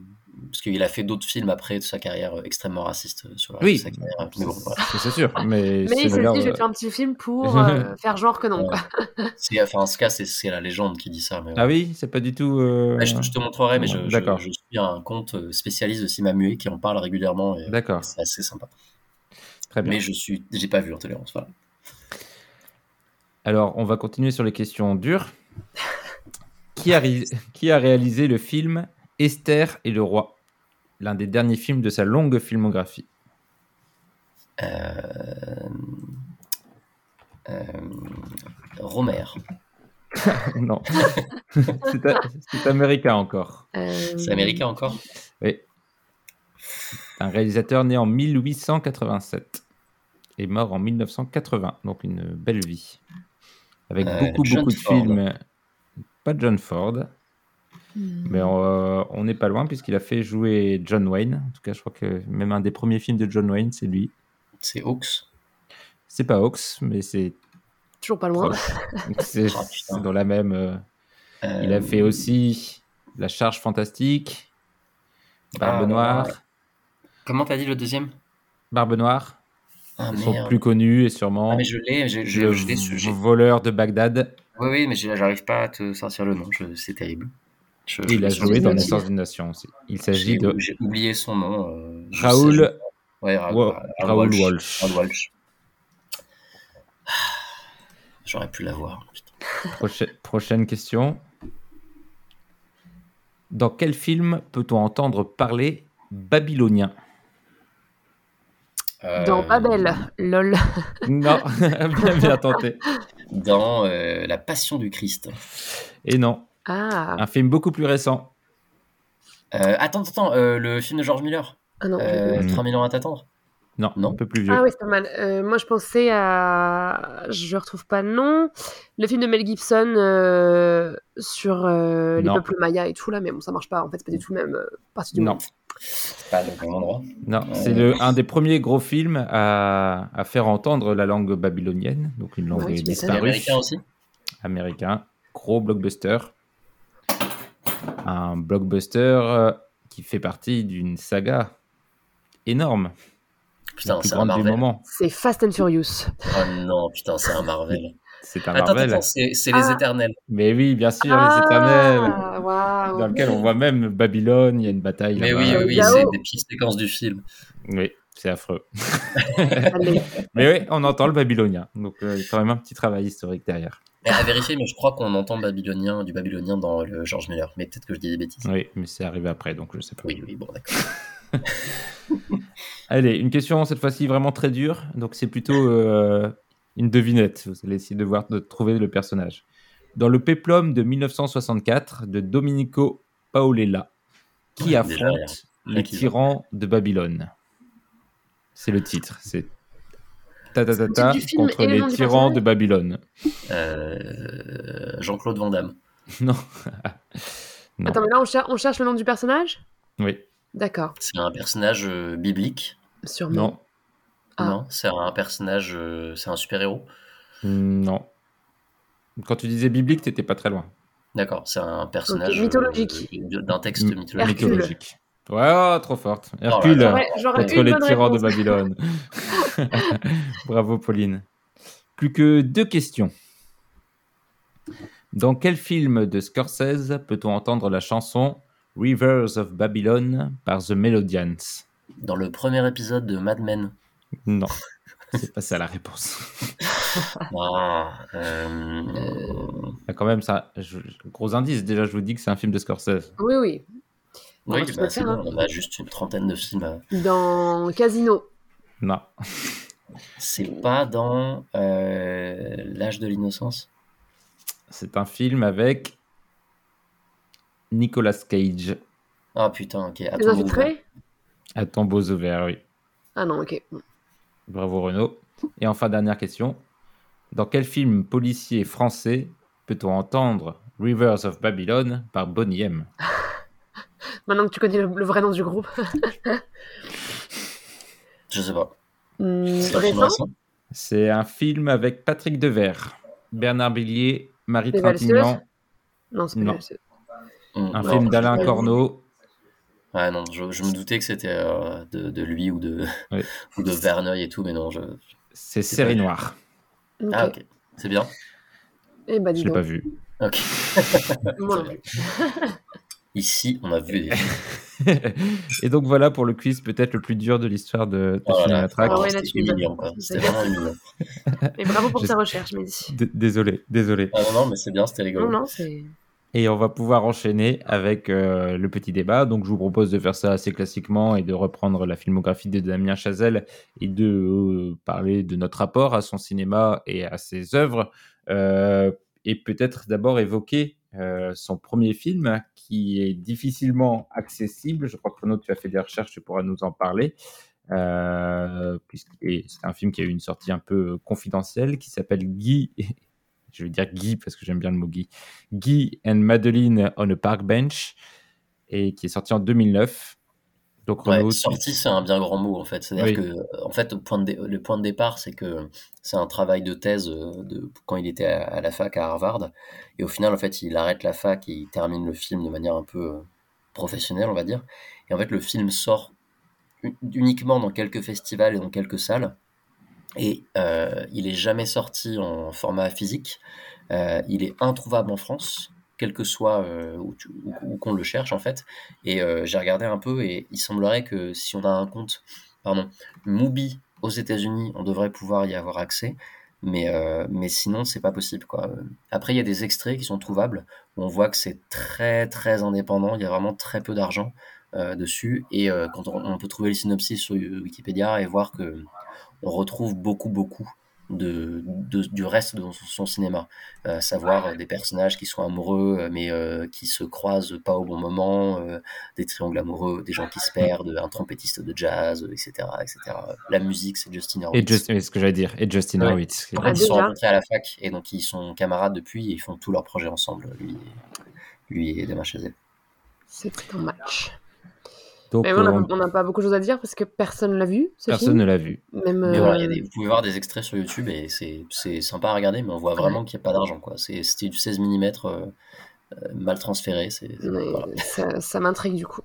parce qu'il a fait d'autres films après de sa carrière euh, extrêmement raciste euh, sur la, Oui. sa carrière. Mais bon, voilà. C'est sûr, mais, il s'est dit, je vais euh, faire un petit film pour euh, faire genre que non. Ouais. enfin, en ce cas, c'est la légende qui dit ça. Mais, Ah oui, c'est pas du tout. euh, Ouais, je, te- je te montrerai, mais je, je, D'accord. je suis un compte spécialiste de cinéma muet qui en parle régulièrement. D'accord, C'est assez sympa. très bien. Mais je suis, j'ai pas vu en tolérance. Voilà. Alors, on va continuer sur les questions dures. Qui a, ré- qui a réalisé le film Esther et le roi L'un des derniers films de sa longue filmographie. Euh, euh, Romer. non. c'est a- c'est américain encore. Euh, C'est américain encore? Oui. Un réalisateur né en 1887 et mort en 1980. Donc une belle vie. Avec Euh, beaucoup, John beaucoup de Ford. films. Pas John Ford, hmm. mais euh, on n'est pas loin puisqu'il a fait jouer John Wayne. En tout cas, je crois que même un des premiers films de John Wayne, c'est lui. C'est Hawks. C'est pas Hawks, mais c'est Toujours pas loin. proche. c'est Ah, dans la même. euh, Il a Euh, fait aussi La Charge Fantastique, Barbe Ah, Noire, Comment t'as dit le deuxième? Barbe Noire, Ah son merde. plus connu et sûrement Ah, mais je l'ai, je, je, le je voleur de Bagdad. Oui, oui, mais j'arrive pas à te sortir le nom. C'est terrible. Je- Et je il a joué dans. Naissance d'une Nation aussi. Il s'agit de j'ai oublié son nom. euh, Raoul, je- Ouais, Ra- Wa- Ra- Raoul Walsh. J'aurais pu l'avoir. Prochaine, question. Dans quel film peut-on entendre parler babylonien? Dans Euh, Babel, lol. Non, bien, bien tenté. Dans euh, La Passion du Christ. Et non, Ah, un film beaucoup plus récent. Euh, attends, attends, euh, le film de George Miller. ah non. Euh, Mhm. 3000 ans à t'attendre. Non, Non. un peu plus vieux. Ah oui, c'est pas mal. Euh, moi, je pensais à. Je retrouve pas le nom. Le film de Mel Gibson euh, sur euh, les Non. peuples mayas et tout, là, mais bon, ça marche pas. En fait, c'est pas du tout le même euh, partie du Non. monde. C'est pas le même endroit. Non, c'est un des premiers gros films à, à faire entendre la langue babylonienne, donc une langue Ouais, disparue. américain aussi Américain, gros blockbuster. Un blockbuster euh, qui fait partie d'une saga énorme, la Putain, plus c'est un grande du Marvel. moment. C'est Fast and Furious. Oh non, putain, c'est un Marvel. C'est un Attends, Marvel. attends, c'est c'est les Ah. éternels. Mais oui, bien sûr, les éternels. Ah, waouh. Dans lequel on voit même Babylone, il y a une bataille. Mais oui, oui, oui, c'est des petites séquences du film. Oui, c'est affreux. Mais oui, on entend le babylonien. Donc euh, il y a quand même un petit travail historique derrière. Mais à vérifier, mais je crois qu'on entend babylonien, du babylonien dans le George Miller. Mais peut-être que je dis des bêtises. Oui, mais c'est arrivé après, donc je sais pas. Oui, oui, bon, d'accord. Allez, une question cette fois-ci vraiment très dure. Donc c'est plutôt euh, une devinette. Vous allez essayer de voir de trouver le personnage. Dans le péplum de 1964 de Domenico Paolella, qui affronte les tyrans de Babylone? C'est le titre. C'est ta ta ta ta contre les tyrans de Babylone. Euh, Jean-Claude Van Damme. Non. Non. Attends, mais là, on, cher- on cherche le nom du personnage? Oui. D'accord. C'est un personnage euh, biblique. Sûrement. Non. Ah. Non, c'est un personnage, euh, c'est un super-héros. Non. Quand tu disais biblique, t'étais pas très loin. D'accord, c'est un personnage mythologique. euh, d'un texte mythologique. Hercule. Mythologique. Ouais, oh, trop forte. là Hercule j'aurais contre une les bonne tyrans de réponse. Babylone. Bravo, Pauline. Plus que deux questions. Dans quel film de Scorsese peut-on entendre la chanson Rivers of Babylon par The Melodians? Dans le premier épisode de Mad Men. Non, c'est pas ça la réponse. Euh, Ah, quand même, ça, je- gros indice. Déjà, je vous dis que c'est un film de Scorsese. Oui, oui. Oui, bah, faire, bon, on a juste une trentaine de films. à- Dans Casino. Non, C'est pas dans euh, L'âge de l'innocence? C'est un film avec Nicolas Cage Ah putain, ok. Les Attends, infiltrés? à tombeaux ouverts, oui. Ah non, ok. Bravo Renaud. Et enfin, dernière question. Dans quel film policier français peut-on entendre Rivers of Babylon par Bonnie M? Maintenant que tu connais le, le vrai nom du groupe. Je sais pas. Hmm, C'est un film récent récent C'est un film avec Patrick Devers, Bernard Billier, Marie Trintignant, Non, c'est pas valseuses. Hum, un non, film d'Alain pas. Corneau Ouais, non, je, je me doutais que c'était euh, de, de lui ou de, ou de Verneuil et tout, mais non, je... C'est Série pas- Noire. Ah, ok. C'est bien. Et bah, dis Je l'ai pas vu. Ok. Moi non plus. Ici, on a vu des Et donc voilà pour le quiz peut-être le plus dur de l'histoire de, de là là. Cinématrack. Ah ouais, là, tu quoi. c'est bien. vraiment humiliant. Et bravo pour ta recherche, Mehdi. Désolé, désolé. Ah non, non, mais c'est bien, c'était rigolo. Non, non, c'est. Et on va pouvoir enchaîner avec euh, le petit débat. Donc, je vous propose de faire ça assez classiquement et de reprendre la filmographie de Damien Chazelle et de euh, parler de notre rapport à son cinéma et à ses œuvres. Euh, et peut-être d'abord évoquer euh, son premier film qui est difficilement accessible. Je crois que Renaud, tu as fait des recherches, tu pourras nous en parler. Euh, puisque c'est un film qui a eu une sortie un peu confidentielle qui s'appelle Guy. Je vais dire Guy parce que j'aime bien le mot Guy. Guy and Madeline on a Park Bench et qui est sorti en 2009. Donc Ouais, sortie, c'est un bien grand mot en fait. C'est-à-dire Oui. que, euh, en fait, le point de, dé- le point de départ, c'est que c'est un travail de thèse euh, de quand il était à, à la fac à Harvard, et au final, en fait, il arrête la fac et il termine le film de manière un peu euh, professionnelle, on va dire. Et en fait, le film sort uniquement dans quelques festivals et dans quelques salles, et euh, il est jamais sorti en format physique. Euh, il est introuvable en France, quel que soit euh, où, qu'on le cherche en fait. Et euh, j'ai regardé un peu et il semblerait que si on a un compte, pardon, Mubi aux États-Unis, on devrait pouvoir y avoir accès. Mais, euh, mais sinon, c'est pas possible. Quoi. Après, il y a des extraits qui sont trouvables où on voit que c'est très très indépendant. Il y a vraiment très peu d'argent dessus. Et quand on, peut trouver le synopsis sur Wikipédia et voir que on retrouve beaucoup beaucoup de, de- du reste de son, son cinéma, Euh, à savoir euh, des personnages qui sont amoureux euh, mais euh, qui se croisent pas au bon moment, euh, des triangles amoureux, des gens qui se perdent, un trompettiste de jazz, etc., etc. La musique, c'est Justin et Hurwitz. Just- c'est ce que j'allais dire. Et Justin Ouais. Ah, ils sont rencontrés à la fac et donc ils sont camarades depuis et ils font tous leurs projets ensemble, lui et, lui et Damien Chazelle. C'est un match. Donc Mais on euh, n'a on- n'a pas beaucoup de choses à dire parce que personne l'a vu, ce personne film. ne l'a vu. Même, Mais euh, vous pouvez voir des extraits sur YouTube et c'est c'est sympa à regarder, mais on voit vraiment qu'il n'y a pas d'argent. quoi. C'est- C'était du 16 mm euh, mal transféré. voilà. ça, ça m'intrigue du coup.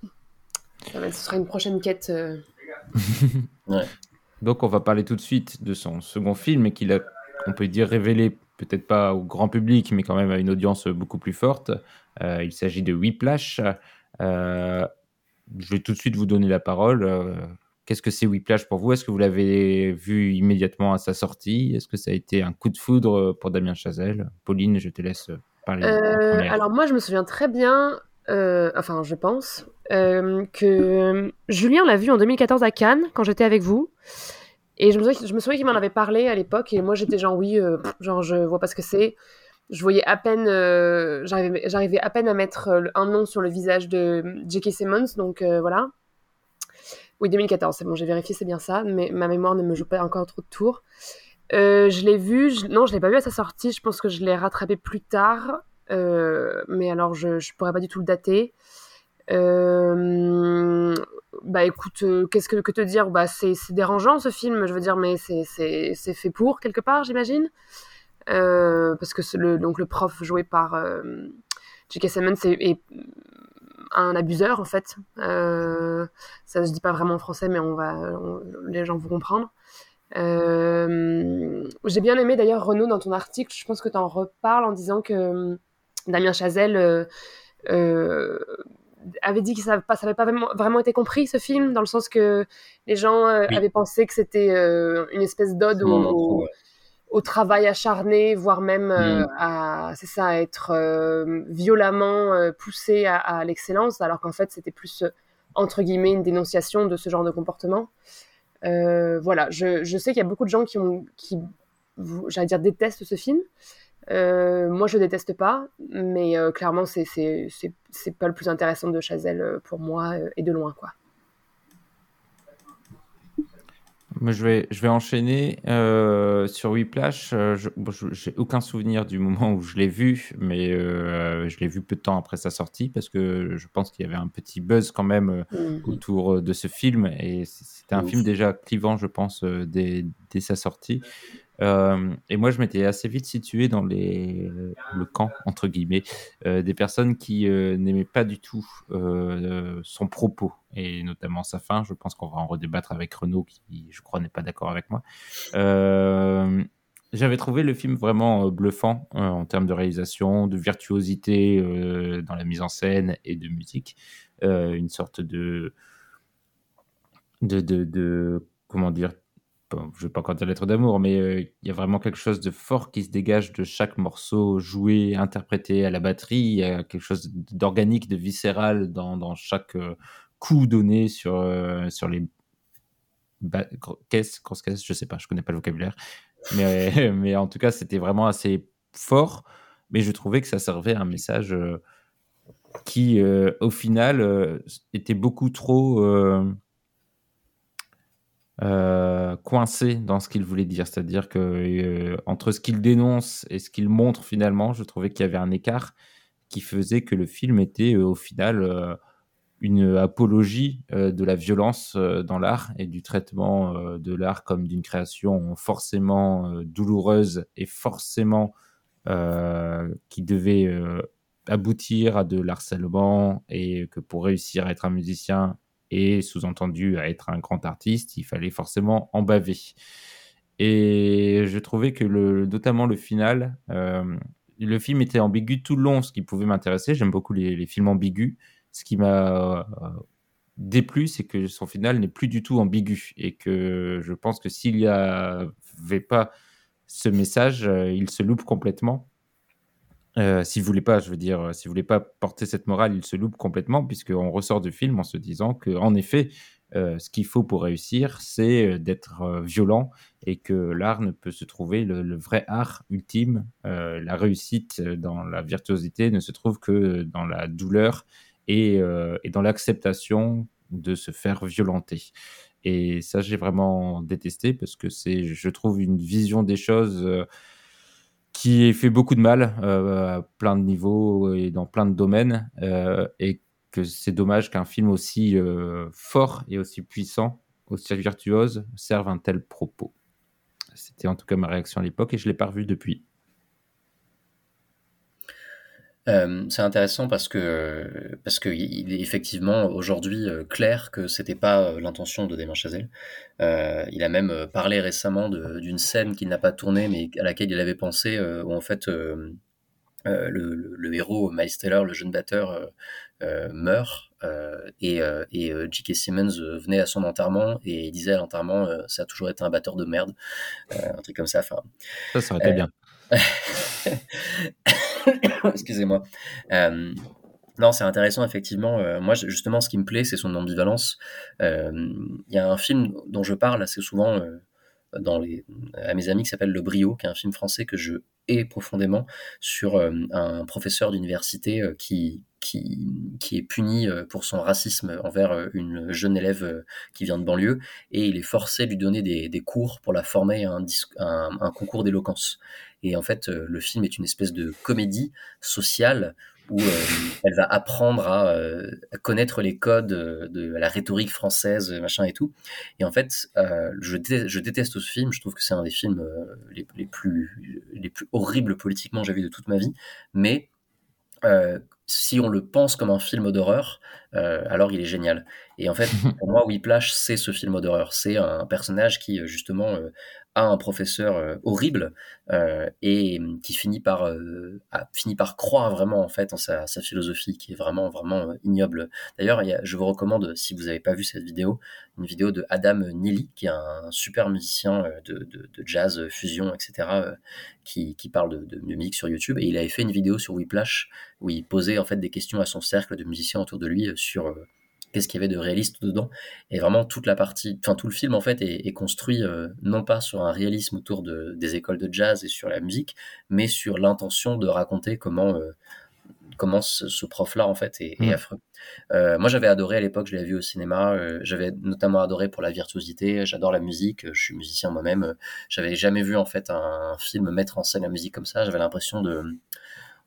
Ça va- ce sera une prochaine quête. euh, Donc on va parler tout de suite de son second film et qu'il a, on peut dire, révélé peut-être pas au grand public, mais quand même à une audience beaucoup plus forte. Euh, il s'agit de Whiplash. Euh, je vais tout de suite vous donner la parole. Euh, Qu'est-ce que c'est Whiplash pour vous? Est-ce que vous l'avez vu immédiatement à sa sortie? Est-ce que ça a été un coup de foudre pour Damien Chazelle? Pauline, je te laisse parler. Euh, alors moi, je me souviens très bien, euh, enfin je pense, euh, que Julien l'a vu en 2014 à Cannes quand j'étais avec vous. Et je me souviens, qu'il m'en avait parlé à l'époque et moi j'étais genre oui, genre je vois pas ce que c'est. Je voyais à peine, euh, j'arrivais à peine à mettre euh, un nom sur le visage de J.K. Simmons, donc euh, voilà. Oui, 2014, c'est bon, j'ai vérifié, c'est bien ça, mais ma mémoire ne me joue pas encore trop de tours. Je l'ai vu, non, je l'ai pas vu à sa sortie, je pense que je l'ai rattrapé plus tard, mais alors je, je pourrais pas du tout le dater. Bah écoute, qu'est-ce que, que te dire? Bah c'est dérangeant ce film, je veux dire, mais c'est fait pour quelque part, j'imagine. Euh, parce que le, donc le prof joué par euh, J.K. Simmons est, est un abuseur en fait. Euh, ça se dit pas vraiment en français, mais on va, on- les gens vont comprendre. Euh, J'ai bien aimé d'ailleurs Renaud dans ton article. Je pense que tu en reparles en disant que euh, Damien Chazelle euh, avait dit que ça n'avait pas vraiment, vraiment été compris ce film, dans le sens que les gens Oui. avaient pensé que c'était une espèce d'ode au, au-. Au travail acharné, voire même euh, Mm. à, c'est ça, à être euh, violemment euh, poussé à, à l'excellence, alors qu'en fait c'était plus entre guillemets une dénonciation de ce genre de comportement. Voilà, je, je sais qu'il y a beaucoup de gens qui ont, qui, j'allais dire, détestent ce film. Moi, je déteste pas, mais clairement, c'est c'est c'est c'est pas le plus intéressant de Chazelle pour moi et de loin, quoi. Moi, je vais, je vais enchaîner euh, sur Whiplash. Euh, je j'ai aucun souvenir du moment où je l'ai vu, mais euh, je l'ai vu peu de temps après sa sortie parce que je pense qu'il y avait un petit buzz quand même euh, Mm. autour euh, de ce film et c'était un Ouf. film déjà clivant, je pense, euh, dès, dès sa sortie. Euh, et moi, je m'étais assez vite situé dans les, le camp, entre guillemets, des personnes qui n'aimaient pas du tout son propos, et notamment sa fin. Je pense qu'on va en redébattre avec Renaud, qui, je crois, n'est pas d'accord avec moi. J'avais trouvé le film vraiment bluffant en termes de réalisation, de virtuosité dans la mise en scène et de musique. une sorte de, de, de, de comment dire, je vais pas encore dire lettre d'amour, mais euh, il y a vraiment quelque chose de fort qui se dégage de chaque morceau joué, interprété à la batterie. Il y a quelque chose d'organique, de viscéral dans, chaque euh, coup donné sur, euh, sur les caisses, grosses caisses, je sais pas, je connais pas le vocabulaire. Mais, mais en tout cas, c'était vraiment assez fort. Mais je trouvais que ça servait à un message qui, au final, était beaucoup trop euh, coincé dans ce qu'il voulait dire. C'est-à-dire que euh, entre ce qu'il dénonce et ce qu'il montre finalement, je trouvais qu'il y avait un écart qui faisait que le film était euh, au final une apologie de la violence dans l'art et du traitement de l'art comme d'une création forcément douloureuse et forcément qui devait aboutir à de l'harcèlement et que pour réussir à être un musicien, et sous-entendu à être un grand artiste, il fallait forcément en baver. Et je trouvais que le, notamment le final, euh, le film était ambigu tout le long, ce qui pouvait m'intéresser. J'aime beaucoup les, films ambigus. Ce qui m'a euh, déplu, c'est que son final n'est plus du tout ambigu et que je pense que s'il n'y avait pas ce message, euh, il se loupe complètement. Euh, s'il voulait pas, je veux dire, euh, s'il voulait pas porter cette morale, il se loupe complètement, puisqu'on ressort du film en se disant que, en effet, euh, ce qu'il faut pour réussir, c'est d'être violent et que l'art ne peut se trouver, le, vrai art ultime, la réussite dans la virtuosité ne se trouve que dans la douleur et dans l'acceptation de se faire violenter. Et ça, j'ai vraiment détesté parce que c'est, je trouve, une vision des choses qui fait beaucoup de mal euh, à plein de niveaux et dans plein de domaines, euh, et que c'est dommage qu'un film aussi euh, fort et aussi puissant, aussi virtuose, serve un tel propos. C'était en tout cas ma réaction à l'époque et je ne l'ai pas revu depuis. Euh, c'est intéressant parce que parce que il est effectivement aujourd'hui euh, clair que c'était pas euh, l'intention de Damien Chazelle. il a même parlé récemment d'une scène qu'il n'a pas tournée mais à laquelle il avait pensé où en fait le, le, héros Miles Taylor, le jeune batteur, meurt et, et J.K. Simmons venait à son enterrement et il disait à l'enterrement ça a toujours été un batteur de merde, un truc comme ça. Enfin, ça, ça aurait été bien. Excusez-moi. Euh, non, c'est intéressant, effectivement. Euh, moi, justement, ce qui me plaît, c'est son ambivalence. Euh, il y a un film dont je parle assez souvent à mes amis qui s'appelle Le Brio, qui est un film français que je hais profondément sur un professeur d'université qui, qui, qui, est puni pour son racisme envers une jeune élève qui vient de banlieue et il est forcé de lui donner des, des cours pour la former à un, concours d'éloquence. Et en fait, euh, le film est une espèce de comédie sociale où euh, elle va apprendre euh, à, connaître les codes de la rhétorique française, machin et tout. Et en fait, je, déteste, je, déteste, ce film. Je trouve que c'est un des films les, les, plus, les plus horribles politiquement que j'ai vu de toute ma vie. Mais si on le pense comme un film d'horreur, alors il est génial. Et en fait, pour moi, Whiplash, c'est ce film d'horreur. C'est un personnage qui, justement, un professeur euh, horrible euh, et qui finit par euh, a fini par croire vraiment en fait en sa, philosophie qui est vraiment vraiment ignoble. D'ailleurs, je vous recommande si vous n'avez pas vu cette vidéo, une vidéo de Adam Neely qui est un super musicien de, jazz fusion etc. qui, qui, parle de, de, musique sur YouTube et il avait fait une vidéo sur Whiplash où il posait en fait des questions à son cercle de musiciens autour de lui sur qu'est-ce qu'il y avait de réaliste dedans. Et vraiment, toute la partie, enfin, tout le film, en fait, est, construit euh, non pas sur un réalisme autour de, des écoles de jazz et sur la musique, mais sur l'intention de raconter comment, euh, comment ce, prof-là, en fait, est, mmh. affreux. Euh, moi, j'avais adoré à l'époque, je l'avais vu au cinéma. j'avais notamment adoré pour la virtuosité. J'adore la musique. Je suis musicien moi-même. J'avais jamais vu, en fait, un, film mettre en scène la musique comme ça. J'avais l'impression de,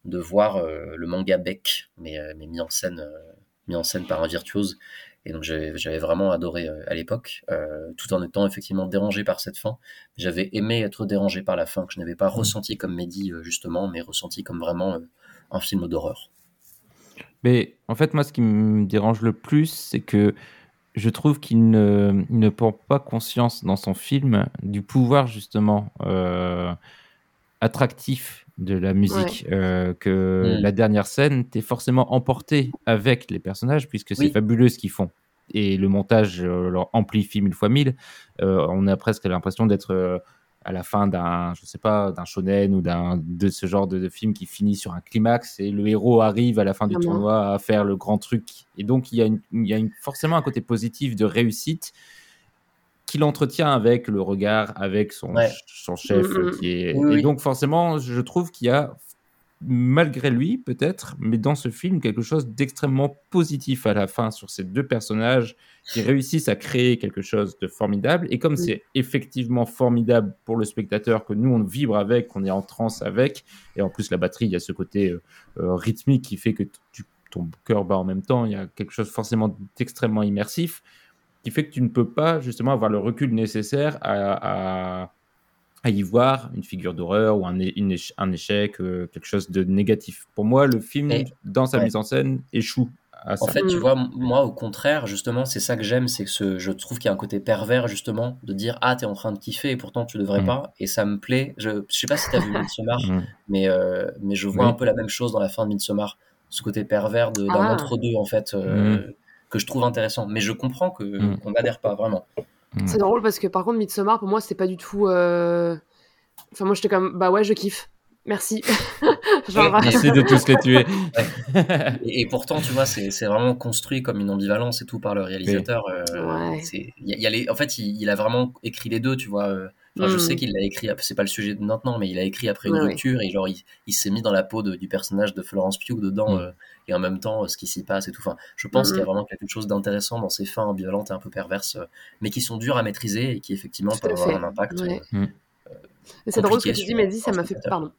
de voir le manga Beck, mais, mais mis en scène mis en scène par un virtuose. Et donc j'avais vraiment adoré à l'époque, tout en étant effectivement dérangé par cette fin. J'avais aimé être dérangé par la fin, que je n'avais pas mmh. ressenti comme Mehdi justement, mais ressenti comme vraiment un film d'horreur. Mais en fait, moi, ce qui me dérange le plus, c'est que je trouve qu'il ne, ne, prend pas conscience dans son film du pouvoir justement euh, attractif de la musique. Euh, que mm. la dernière scène, tu es forcément emporté avec les personnages puisque c'est fabuleux ce qu'ils font. Et le montage euh, leur amplifie mille fois mille. on a presque l'impression d'être à la fin d'un, je sais pas, d'un shonen ou d'un de ce genre de, film qui finit sur un climax et le héros arrive à la fin du tournoi à faire le grand truc. Et donc il y a, il y a forcément un côté positif de réussite qu'il entretient avec le regard, avec son, son chef. Mm, mm. Qui est... Et donc forcément, je trouve qu'il y a malgré lui peut-être, mais dans ce film, quelque chose d'extrêmement positif à la fin sur ces deux personnages qui réussissent à créer quelque chose de formidable. Et comme c'est effectivement formidable pour le spectateur, que nous on vibre avec, qu'on est en transe avec, et en plus la batterie, il y a ce côté euh, euh, rythmique qui fait que ton cœur bat en même temps, il y a quelque chose forcément d'extrêmement immersif, qui fait que tu ne peux pas justement avoir le recul nécessaire à à y voir une figure d'horreur ou un, un échec, euh, quelque chose de négatif. Pour moi, le film, dans sa mise en scène, échoue. À ça. En fait, tu vois, moi, au contraire, justement, c'est ça que j'aime, c'est que ce, je trouve qu'il y a un côté pervers, justement, de dire Ah, t'es en train de kiffer et pourtant tu devrais mm. pas. Et ça me plaît. Je, je sais pas si t'as vu Midsommar, mm. mais, euh, mais je vois un peu la même chose dans la fin de Midsommar. Ce côté pervers d'un ah. entre-deux, en fait, euh, mm. Que je trouve intéressant. Mais je comprends qu'on n'adhère pas vraiment. Mm. C'est drôle parce que par contre, Midsommar, pour moi, c'était pas du tout. Euh, enfin, moi, j'étais comme, bah ouais, je kiffe. Merci. Merci de tous les tuer. et, pourtant, tu vois, c'est vraiment construit comme une ambivalence et tout par le réalisateur. Euh, y a les, en fait, il, a vraiment écrit les deux, tu vois. Euh, enfin, Je sais mm. qu'il l'a écrit, c'est pas le sujet de maintenant, mais il a écrit après une rupture et genre, il, s'est mis dans la peau du personnage de Florence Pugh dedans. Mm et en même temps ce qui s'y passe et tout. Enfin, je pense qu'il y a vraiment quelque chose d'intéressant dans ces fins ambivalentes et un peu perverses, euh, mais qui sont dures à maîtriser et qui effectivement peuvent avoir un impact. Euh, euh, c'est drôle ce que tu dis, Mehdi, ça m'a fait. Pardon.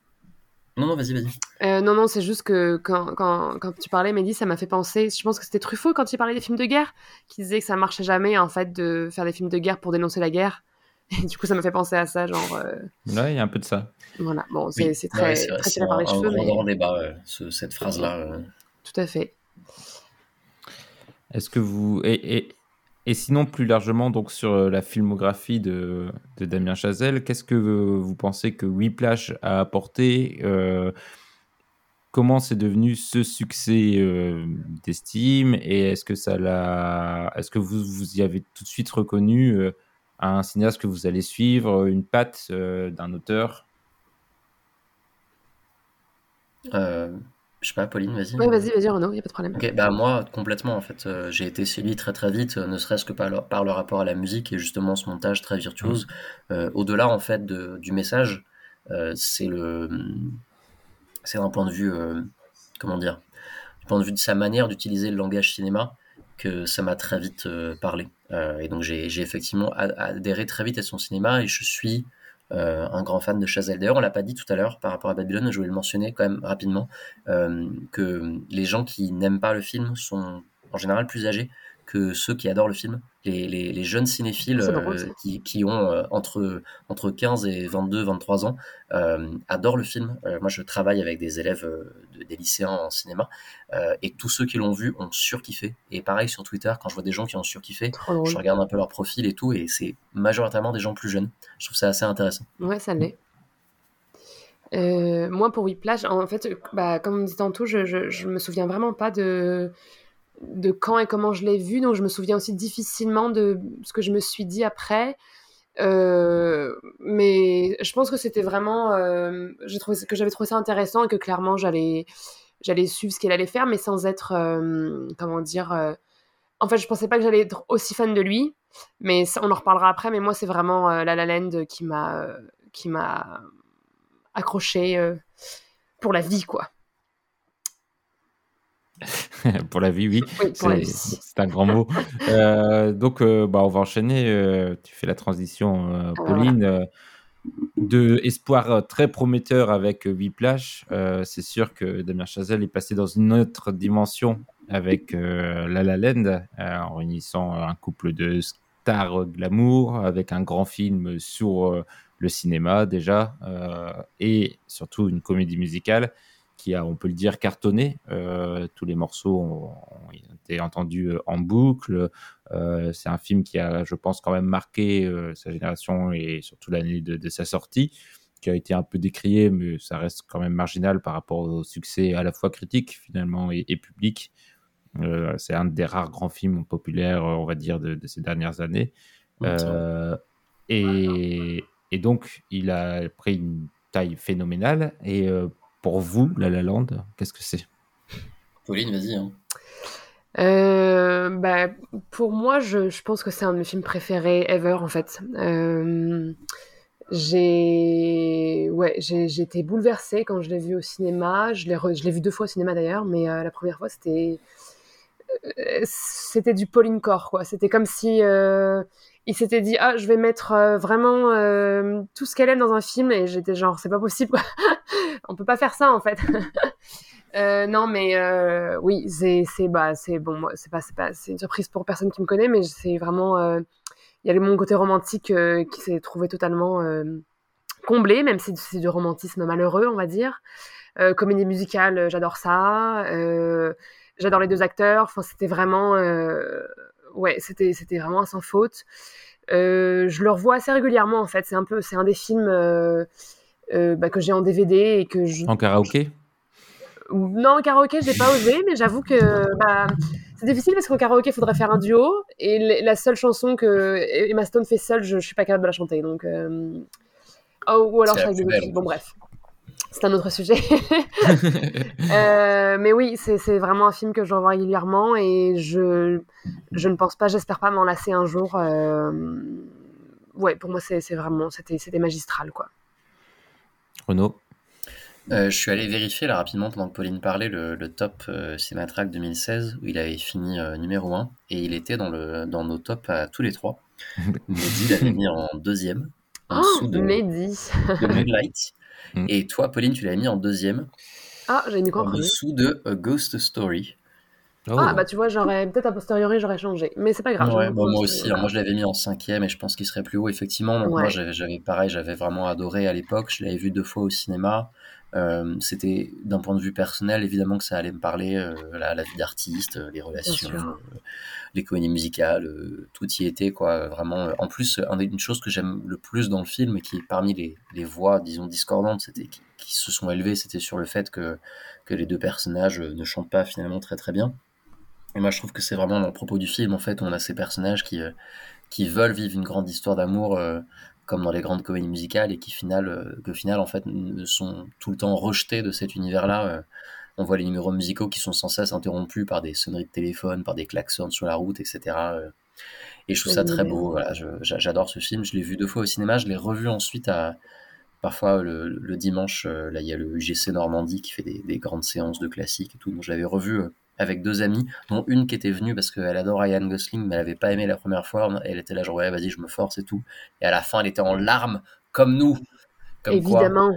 Non, non, vas-y, vas-y. non, non, c'est juste que quand, quand, quand tu parlais, Mehdi, ça m'a fait penser. Je pense que c'était Truffaut quand il parlait des films de guerre, qui disait que ça marchait jamais, en fait, de faire des films de guerre pour dénoncer la guerre. Et du coup, ça m'a fait penser à ça, genre. Ouais, il y a un peu de ça. Voilà, bon, c'est très, très tiré par les cheveux. C'est un grand débat, cette phrase-là. Tout à fait. Est-ce que vous et, et, sinon plus largement donc sur euh, la filmographie de, de Damien Chazelle, qu'est-ce que vous pensez que Whiplash a apporté euh, Comment c'est devenu ce succès euh, d'estime? Et est-ce que ça l'a Est-ce que vous vous y avez tout de suite reconnu un cinéaste que vous allez suivre, une patte d'un auteur je sais pas, Pauline, vas-y. Ouais, vas-y, vas-y, Renaud, il a pas de problème. Ok, bah moi, complètement, en fait, euh, j'ai été séduit très très vite, euh, ne serait-ce que par le, par le, rapport à la musique et justement ce montage très virtuose. Mmh. Euh, au-delà, en fait, de, du message, c'est le. C'est d'un point de vue. comment dire Du point de vue de sa manière d'utiliser le langage cinéma que ça m'a très vite parlé. et donc, j'ai effectivement adhéré très vite à son cinéma et je suis euh, un grand fan de Chazelle. D'ailleurs, on l'a pas dit tout à l'heure par rapport à Babylone, je voulais le mentionner quand même rapidement, euh, que les gens qui n'aiment pas le film sont en général plus âgés que ceux qui adorent le film. Les, les, jeunes cinéphiles euh, qui, qui, ont euh, entre, entre 15 et 22, 23 ans euh, adorent le film. moi, je travaille avec des élèves, des lycéens en cinéma, et tous ceux qui l'ont vu ont surkiffé. Et pareil sur Twitter, quand je vois des gens qui ont surkiffé, je regarde un peu leur profil et tout, et c'est majoritairement des gens plus jeunes. Je trouve ça assez intéressant. Ouais, ça l'est. moi, pour Whiplash, en fait, bah, comme on dit tantôt, je, je, je, me souviens vraiment pas de, de quand et comment je l'ai vu, donc je me souviens aussi difficilement de ce que je me suis dit après. Euh, mais je pense que c'était vraiment, euh, trouvé que j'avais trouvé ça intéressant et que clairement j'allais, j'allais suivre ce qu'elle allait faire, mais sans être, euh, comment dire. En fait, je pensais pas que j'allais être aussi fan de lui, mais on en reparlera après. Mais moi, c'est vraiment La La Land qui m'a, qui m'a accroché pour la vie, quoi. pour la vie, oui. c'est un grand mot. Euh, donc, euh, bah, on va enchaîner. Euh, tu fais la transition, Pauline. de espoir très prometteur avec Whiplash. c'est sûr que Damien Chazelle est passé dans une autre dimension avec La La Land, en réunissant un couple de stars glamour avec un grand film sur le cinéma déjà et surtout une comédie musicale qui a, on peut le dire, cartonné. Euh, tous les morceaux ont, été entendus euh, en boucle. Euh, c'est un film qui a, je pense, quand même marqué sa génération et surtout l'année de, sa sortie, qui a été un peu décrié, mais ça reste quand même marginal par rapport au succès à la fois critique finalement et, public. c'est un des rares grands films populaires, on va dire, de, ces dernières années. et, et, donc, il a pris une taille phénoménale. Et pour vous, La La Land, qu'est-ce que c'est? Pauline, vas-y. Hein. Euh, bah, pour moi, je, je pense que c'est un de mes films préférés ever, en fait. Euh, j'ai ouais, j'ai été bouleversée quand je l'ai vu au cinéma. Je l'ai vu deux fois au cinéma d'ailleurs, mais euh, la première fois, c'était c'était du Pauline Corps, quoi. C'était comme si il s'était dit ah je vais mettre vraiment tout ce qu'elle aime dans un film et j'étais genre c'est pas possible on peut pas faire ça en fait. Euh, non, mais euh, oui, c'est bah c'est bon, c'est pas c'est pas c'est une surprise pour personne qui me connaît, mais c'est vraiment euh, il y a mon côté romantique qui s'est trouvé totalement comblé, même si c'est du romantisme malheureux, on va dire. comédie musicale, j'adore ça. j'adore les deux acteurs. Enfin, c'était vraiment ouais, c'était c'était vraiment sans faute. je le revois assez régulièrement en fait. C'est un peu c'est un des films euh, bah, que j'ai en DVD et que je... En karaoké? Non, en karaoké, j'ai pas osé, mais j'avoue que bah, c'est difficile parce qu'en karaoké, il faudrait faire un duo. Et la seule chanson que Emma Stone fait seule, je, je suis pas capable de la chanter. Donc, euh, oh, ou alors je suis Bon, bref. C'est un autre sujet. euh, mais oui, c'est vraiment un film que je revois régulièrement et je, je ne pense pas, j'espère pas m'en lasser un jour. Euh, ouais, pour moi, c'est vraiment, c'était magistral, quoi. Renaud euh, je suis allé vérifier là rapidement pendant que Pauline parlait le, top euh, 2016 où il avait fini euh, numéro 1 et il était dans, le, dans nos tops à tous les trois. Mehdi l'avait mis en deuxième. En oh, de, Mehdi de Moonlight. Mm. et toi, Pauline, tu l'avais mis en deuxième. Ah, j'ai mis quoi En dessous de A Ghost Story. Ah, bah tu vois, j'aurais peut-être a posteriori, j'aurais changé. Mais c'est pas grave. moi aussi, moi je l'avais mis en cinquième et je pense qu'il serait plus haut, effectivement. moi j'avais pareil, j'avais vraiment adoré à l'époque. Je l'avais vu deux fois au cinéma. Euh, c'était d'un point de vue personnel, évidemment que ça allait me parler, euh, la, la, vie d'artiste, euh, les relations, les comédies musicales, tout y était, quoi. Vraiment. En plus, une chose que j'aime le plus dans le film et qui est parmi les, les voix, disons, discordantes, c'était qui, qui, se sont élevées, c'était sur le fait que, que les deux personnages ne chantent pas finalement très très bien. Et moi, je trouve que c'est vraiment dans le propos du film, en fait, on a ces personnages qui, qui veulent vivre une grande histoire d'amour, comme dans les grandes comédies musicales, et qui, final, euh, que, final, en fait, sont tout le temps rejetés de cet univers-là. on voit les numéros musicaux qui sont sans cesse interrompus par des sonneries de téléphone, par des klaxons sur la route, etc. et je trouve ça très beau. Voilà, j'adore ce film. Je l'ai vu deux fois au cinéma. Je l'ai revu ensuite à, parfois le, dimanche. là, il y a le UGC Normandie qui fait des, des, grandes séances de classiques et tout. Donc, je l'avais revu avec deux amis, dont une qui était venue parce qu'elle adore Ryan Gosling, mais elle avait pas aimé la première fois. Elle était là, genre, ouais, vas-y, je me force et tout. Et à la fin, elle était en larmes, comme nous. Comme Évidemment.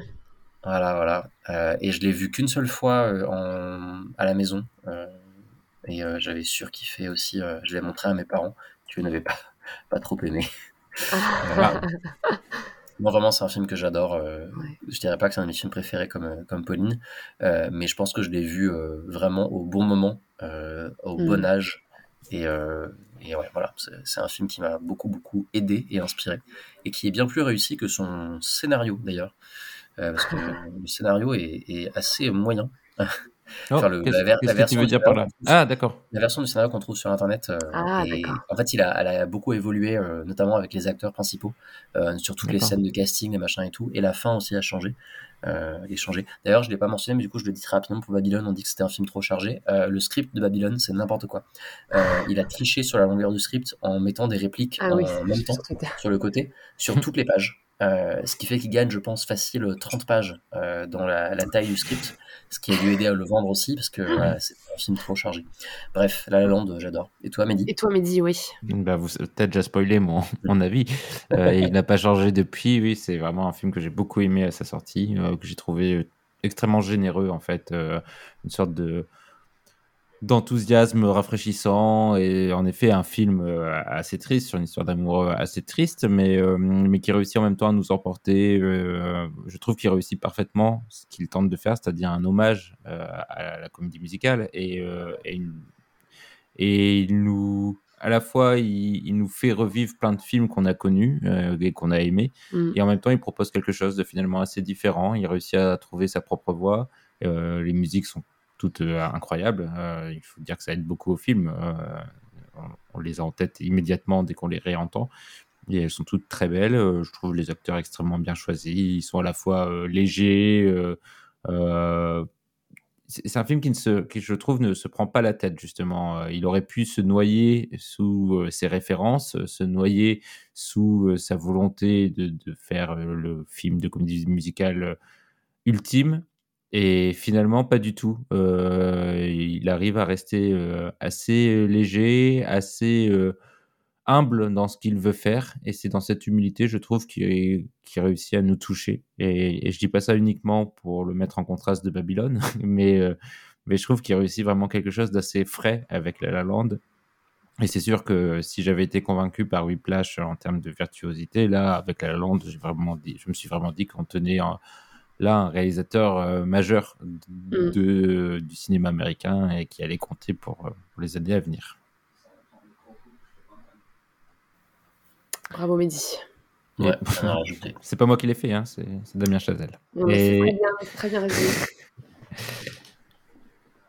Voilà, voilà. Euh, et je l'ai vu qu'une seule fois euh, en, à la maison. Euh, et j'avais surkiffé aussi. je l'ai montré à mes parents, qui n'avaient pas, pas trop aimé. Moi, vraiment, c'est un film que j'adore. Euh, je dirais pas que c'est un de mes films préférés comme, euh, comme Pauline, euh, mais je pense que je l'ai vu vraiment au bon moment, au bon mm. âge. Et, et ouais, voilà, c'est un film qui m'a beaucoup, beaucoup aidé et inspiré, et qui est bien plus réussi que son scénario d'ailleurs. parce que le scénario est, est assez moyen. Oh, qu'est-ce que tu veux dire par là? Ah, d'accord. La version du scénario qu'on trouve sur Internet, euh, ah, en fait, il a, elle a beaucoup évolué, euh, notamment avec les acteurs principaux, euh, sur toutes les scènes de casting, les machins et tout. Et la fin aussi a changé. Est changé. D'ailleurs, je l'ai pas mentionné, mais du coup, je le dis très rapidement pour Babylone. On dit que c'était un film trop chargé. le script de Babylone, c'est n'importe quoi. il a triché sur la longueur du script en mettant des répliques ah en même temps sur le côté, sur toutes les pages. Euh, ce qui fait qu'il gagne, je pense, facile 30 pages euh, dans la, taille du script, ce qui a dû aider à le vendre aussi, parce que c'est un film trop chargé. Bref, La La Land, j'adore. Et toi, Mehdi? Et toi, Mehdi, oui. Bah, vous avez peut-être déjà spoilé mon, mon avis. Euh, il n'a pas changé depuis. Oui, c'est vraiment un film que j'ai beaucoup aimé à sa sortie, que j'ai trouvé extrêmement généreux, en fait. une sorte de d'enthousiasme rafraîchissant et en effet un film euh, assez triste sur une histoire d'amour euh, assez triste mais euh, mais qui réussit en même temps à nous emporter je trouve qu'il réussit parfaitement ce qu'il tente de faire c'est-à-dire un hommage à la comédie musicale et, et, il nous à la fois il, il, nous fait revivre plein de films qu'on a connus et qu'on a aimés mm. et en même temps il propose quelque chose de finalement assez différent il réussit à trouver sa propre voix les musiques sont toutes euh, incroyables. Euh, il faut dire que ça aide beaucoup au film. Euh, on, les a en tête immédiatement dès qu'on les réentend. Et elles sont toutes très belles. je trouve les acteurs extrêmement bien choisis. Ils sont à la fois légers. C'est un film qui, je trouve, ne se prend pas la tête, justement. il aurait pu se noyer sous ses références, se noyer sous sa volonté de, faire le film de comédie musicale ultime. Et finalement, pas du tout. Euh, il arrive à rester euh, assez euh, léger, assez humble dans ce qu'il veut faire. Et c'est dans cette humilité, je trouve, qu'il réussit à nous toucher. Et, et, je dis pas ça uniquement pour le mettre en contraste de Babylone, mais, mais je trouve qu'il réussit vraiment quelque chose d'assez frais avec La La Land. Et c'est sûr que si j'avais été convaincu par Whiplash en termes de virtuosité, là, avec La La Land, vraiment dit, je me suis vraiment dit qu'on tenait là un réalisateur euh, majeur mm. de, du cinéma américain et qui allait compter pour, euh, les années à venir. Bravo Mehdi. Ouais, c'est pas moi qui l'ai fait, hein, c'est Damien Chazelle. et... Très bien, très bien résumé.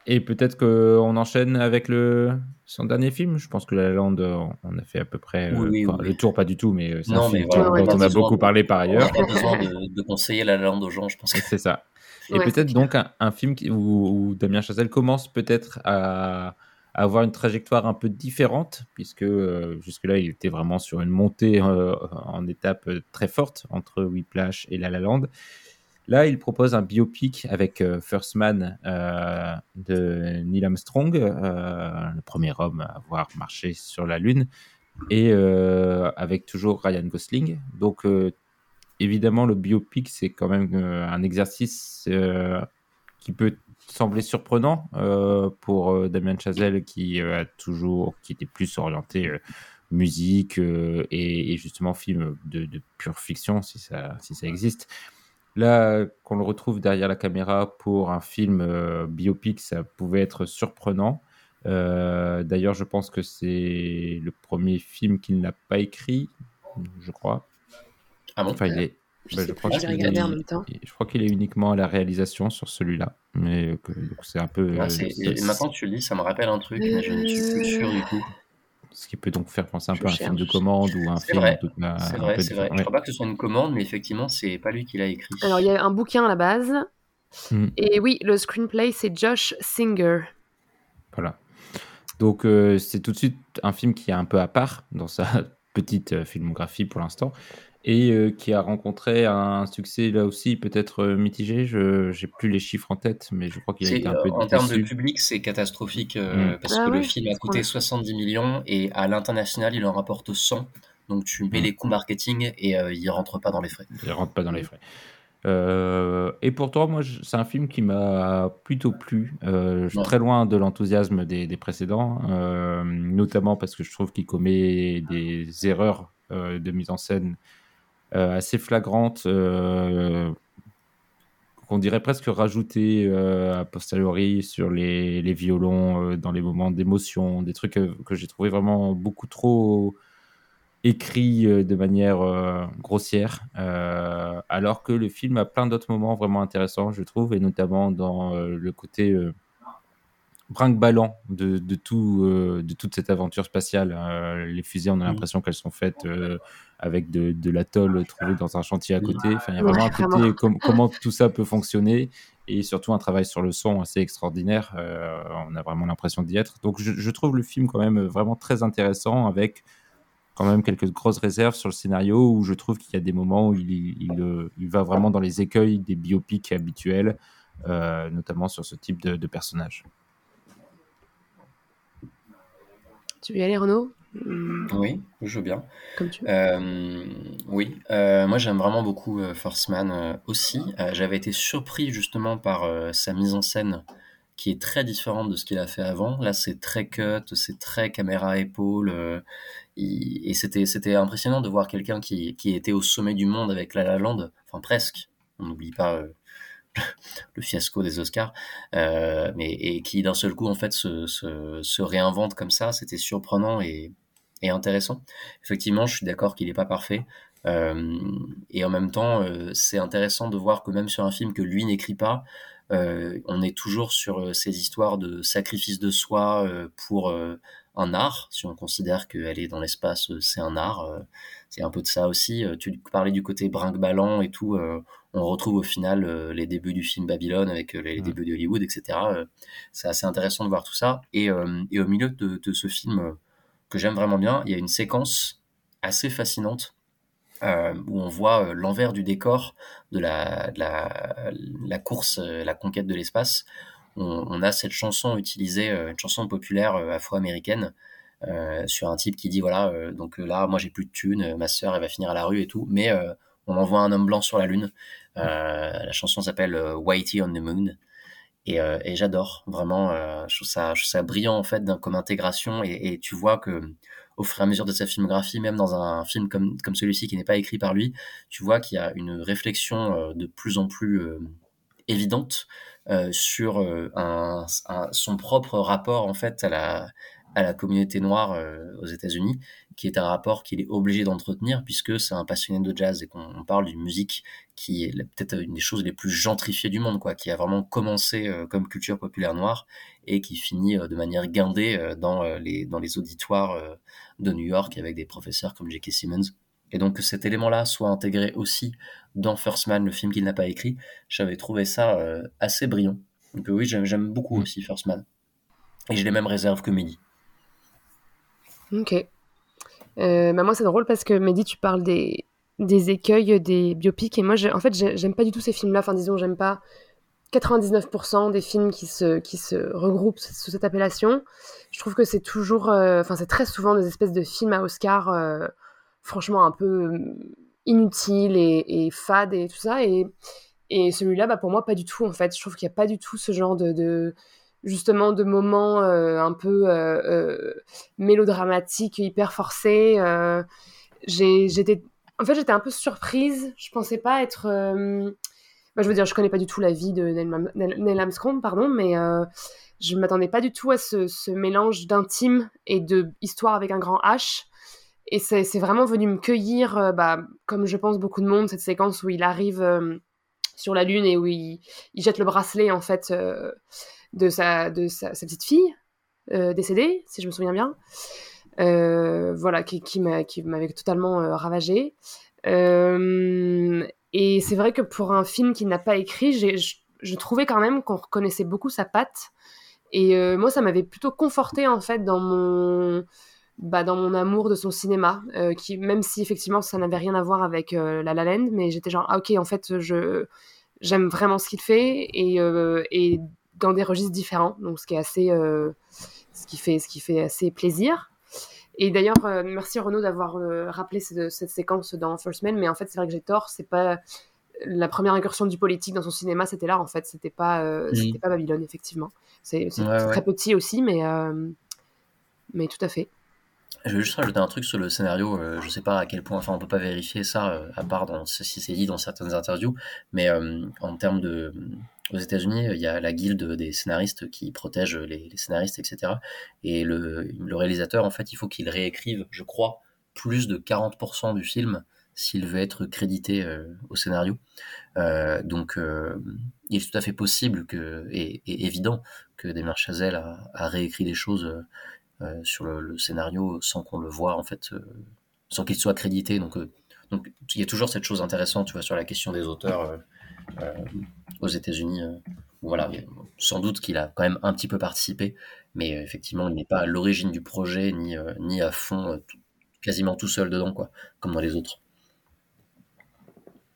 Et peut-être qu'on enchaîne avec le, son dernier film. Je pense que La Land, on a fait à peu près euh, le tour, pas du tout, mais euh, c'est un film dont on a beaucoup parlé par ailleurs. On a besoin de, conseiller La Land aux gens, je pense. Que... C'est ça. Et peut-être donc un, film où, Damien Chazelle commence peut-être à, avoir une trajectoire un peu différente, puisque euh, jusque-là, il était vraiment sur une montée en étape très forte entre Whiplash et La La Land. Là, il propose un biopic avec euh, First Man euh, de Neil Armstrong, euh, le premier homme à avoir marché sur la Lune, et avec toujours Ryan Gosling. Donc, évidemment, le biopic, c'est quand même un exercice qui peut sembler surprenant pour Damien Chazelle, qui a toujours, qui était plus orienté musique et, justement film de, de, pure fiction, si ça, si ça existe. Là, qu'on le retrouve derrière la caméra pour un film euh, biopic, ça pouvait être surprenant. Euh, d'ailleurs, je pense que c'est le premier film qu'il n'a pas écrit, je crois. Ah bon? Enfin, il est. Je, bah, crois qu'il est, en même temps. je crois qu'il est uniquement à la réalisation sur celui-là. Mais c'est un peu. Euh, maintenant que tu le dis, ça me rappelle un truc, mais je ne suis plus sûr du tout ce qui peut donc faire penser un peu à un film de commande ou un film. Vrai. C'est vrai, c'est vrai. Je ne crois pas que ce soit une commande, mais effectivement, c'est pas lui qui l'a écrit. Alors, il y a un bouquin à la base. Hmm. Et oui, le screenplay, c'est Josh Singer. Voilà. Donc, euh, c'est tout de suite un film qui est un peu à part dans sa petite euh, filmographie pour l'instant et euh, qui a rencontré un succès là aussi peut-être euh, mitigé. Je n'ai plus les chiffres en tête, mais je crois qu'il a été un peu En termes de public, c'est catastrophique euh, mm. parce ah que le film a coûté 70 millions et à l'international, il en rapporte 100. Donc tu mets mm. les coûts marketing et il rentre pas dans les frais. Il rentre pas dans les frais. et pourtant, moi, c'est un film qui m'a plutôt plu. je suis très loin de l'enthousiasme des, des, précédents, notamment parce que je trouve qu'il commet des erreurs de mise en scène euh, assez flagrante euh, qu'on dirait presque rajouter euh, a posteriori sur les, les violons dans les moments d'émotion, des trucs que j'ai trouvé vraiment beaucoup trop écrits de manière grossière, alors que le film a plein d'autres moments vraiment intéressants, je trouve, et notamment dans le côté brinque-ballant de, de, tout, de toute cette aventure spatiale. les fusées, on a mmh. l'impression qu'elles sont faites avec de, de l'atoll trouvé dans un chantier à côté. Enfin, il y a vraiment un côté comment tout ça peut fonctionner et surtout un travail sur le son assez extraordinaire. Euh, on a vraiment l'impression d'y être. Donc je, trouve le film quand même vraiment très intéressant avec quand même quelques grosses réserves sur le scénario où je trouve qu'il y a des moments où il, il, il, va vraiment dans les écueils des biopics habituels, euh, notamment sur ce type de, de personnage. Tu veux y aller Renaud? Mm. Oui, je veux bien. Euh, oui, euh, moi j'aime vraiment beaucoup euh, First Man aussi. J'avais été surpris justement par sa mise en scène qui est très différente de ce qu'il a fait avant. Là, c'est très cut, c'est très caméra épaule. Euh, et c'était c'était impressionnant de voir quelqu'un qui, qui était au sommet du monde avec La La Land, enfin presque. On n'oublie pas euh, le fiasco des Oscars, euh, mais et qui d'un seul coup en fait se, réinvente comme ça. C'était surprenant et, intéressant. Effectivement, je suis d'accord qu'il n'est pas parfait. Euh, et en même temps, euh, c'est intéressant de voir que même sur un film que lui n'écrit pas, on est toujours sur ces histoires de sacrifice de soi pour un art, si on considère qu'elle est dans l'espace, c'est un art. c'est un peu de ça aussi. Tu parlais du côté brinque-ballant et tout. On retrouve au final les débuts du film Babylone avec les mmh. débuts de Hollywood, etc. c'est assez intéressant de voir tout ça. Et, et au milieu de, de ce film que j'aime vraiment bien, il y a une séquence assez fascinante euh, où on voit euh, l'envers du décor de la, la, la course, euh, la conquête de l'espace. On, on, a cette chanson utilisée, une chanson populaire afro-américaine, euh, sur un type qui dit voilà, donc là, moi j'ai plus de thunes, ma sœur elle va finir à la rue et tout, mais on envoie un homme blanc sur la lune. La chanson s'appelle Whitey on the Moon. Et, et j'adore vraiment, je trouve, ça, brillant en fait comme intégration et, tu vois que au fur et à mesure de sa filmographie, même dans un film comme, comme celui-ci qui n'est pas écrit par lui, tu vois qu'il y a une réflexion euh, de plus en plus euh, évidente euh, sur son propre rapport en fait à la communauté noire aux États-Unis, qui est un rapport qu'il est obligé d'entretenir puisque c'est un passionné de jazz et qu'on parle d'une musique qui est peut-être une des choses les plus gentrifiées du monde, quoi, qui a vraiment commencé comme culture populaire noire et qui finit de manière guindée dans les dans les auditoires de New York avec des professeurs comme J.K. Simmons. Et donc que cet élément-là soit intégré aussi dans First Man, le film qu'il n'a pas écrit, j'avais trouvé ça euh, assez brillant. Donc oui, j'aime beaucoup mm. aussi First Man. Et j'ai les mêmes réserves que Mehdi. Ok. Euh, bah moi, c'est drôle parce que Mehdi, tu parles des, des écueils des biopics. Et moi, en fait, j'aime pas du tout ces films-là. Enfin, disons, j'aime pas 99% des films qui se, qui se regroupent sous cette appellation. Je trouve que c'est toujours, euh, enfin c'est très souvent des espèces de films à Oscar, euh, franchement un peu euh, inutiles et, fades et tout ça. Et, et celui-là, bah, pour moi, pas du tout en fait. Je trouve qu'il n'y a pas du tout ce genre de justement de moments un peu mélodramatiques, hyper forcés. j'étais, en fait, j'étais un peu surprise. Je pensais pas être bah, je veux dire, je connais pas du tout la vie de Neil Armstrong, pardon, mais euh, je m'attendais pas du tout à ce, ce mélange d'intime et de histoire avec un grand H. Et c'est vraiment venu me cueillir, euh, bah, comme je pense beaucoup de monde, cette séquence où il arrive euh, sur la Lune et où il, jette le bracelet, en fait, euh, de, sa, de sa, petite fille décédée, si je me souviens bien. voilà, qui, qui m'avait totalement ravagée. Euh, et c'est vrai que pour un film qu'il n'a pas écrit, je, je, trouvais quand même qu'on reconnaissait beaucoup sa patte. Et euh, moi, ça m'avait plutôt conforté en fait dans mon, bah, dans mon amour de son cinéma, euh, qui même si effectivement ça n'avait rien à voir avec euh, La La Land, mais j'étais genre ah ok en fait je j'aime vraiment ce qu'il fait et dans des registres différents, donc ce qui est assez ce qui fait ce qui fait assez plaisir. Et d'ailleurs, euh, merci Renaud d'avoir euh, rappelé cette, cette, séquence dans First Man, mais en fait, c'est vrai que j'ai tort, c'est pas la première incursion du politique dans son cinéma, c'était là en fait, c'était pas, euh, c'était pas Babylone, effectivement. C'est très petit aussi, mais, mais tout à fait. Je vais juste rajouter un truc sur le scénario. je sais pas à quel point, enfin, on peut pas vérifier ça, à part dans, si c'est dit dans certaines interviews, mais en termes de, aux États-Unis, il y a la guilde des scénaristes qui protège les, scénaristes, etc. Et le, réalisateur, en fait, il faut qu'il réécrive, je crois, plus de 40% du film s'il veut être crédité euh, au scénario. Euh, donc, euh, il est tout à fait possible que, et, évident que Desmar Chazelle a, réécrit des choses sur le, scénario sans qu'on le voit, en fait, sans qu'il soit crédité. Donc, donc, il y a toujours cette chose intéressante, tu vois, sur la question des auteurs aux États-Unis. Euh, voilà, sans doute qu'il a quand même un petit peu participé, mais euh, effectivement, il n'est pas à l'origine du projet ni, ni à fond, quasiment tout seul dedans, quoi, comme dans les autres.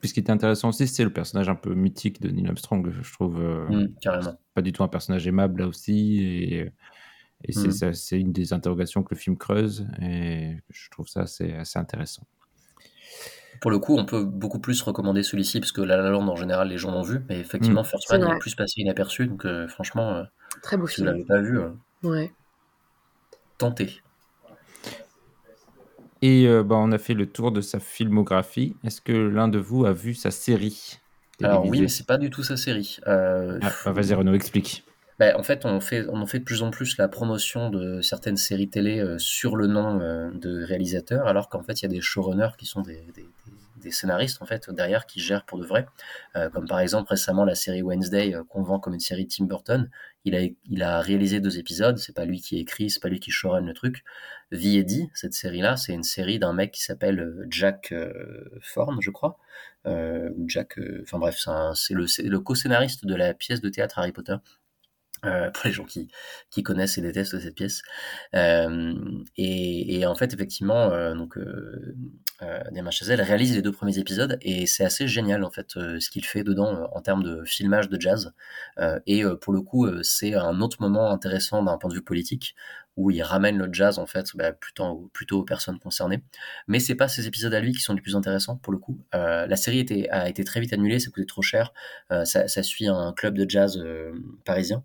Puis ce qui est intéressant aussi, c'est le personnage un peu mythique de Neil Armstrong, je trouve. Mmh, carrément. Pas du tout un personnage aimable là aussi. Et, et c'est mmh. une des interrogations que le film creuse. Et je trouve ça assez, assez intéressant. Pour le coup, on peut beaucoup plus recommander celui-ci parce que La La Land en général les gens l'ont vu, mais effectivement, mmh. First Man est plus passé inaperçu, donc euh, franchement. Euh, Très beau Si film. vous l'avez pas vu, euh, Ouais. tentez. Et euh, bah, on a fait le tour de sa filmographie. Est-ce que l'un de vous a vu sa série Alors oui, mais c'est pas du tout sa série. Euh, Ah, bah, Vas-y Renaud, explique. Bah, en fait, on fait, on en fait de plus en plus la promotion de certaines séries télé euh, sur le nom euh, de réalisateurs, alors qu'en fait, il y a des showrunners qui sont des, des- des- scénaristes en fait derrière qui gèrent pour de vrai. Euh, comme par exemple récemment la série Wednesday euh, qu'on vend comme une série Tim Burton. Il a, il a réalisé deux épisodes. C'est pas lui qui écrit, c'est pas lui qui showrun le truc. Vie et dit, cette série-là, c'est une série d'un mec qui s'appelle euh, Jack euh, Thorne, je crois. Jack, enfin bref, c'est le, le co-scénariste de la pièce de théâtre Harry Potter. Euh, pour les gens qui, qui connaissent et détestent cette pièce. Euh, et, et en fait, effectivement, euh, donc euh, euh, Chazelle réalise les deux premiers épisodes et c'est assez génial en fait euh, ce qu'il fait dedans euh, en termes de filmage de jazz. Et pour le coup, c'est un autre moment intéressant d'un point de vue politique où il ramène le jazz en fait bah, plutôt, aux personnes concernées. Mais c'est pas ces épisodes à lui qui sont les plus intéressants pour le coup. Euh, la série était, a été très vite annulée, ça coûtait trop cher. Euh, ça, suit un club de jazz euh, parisien.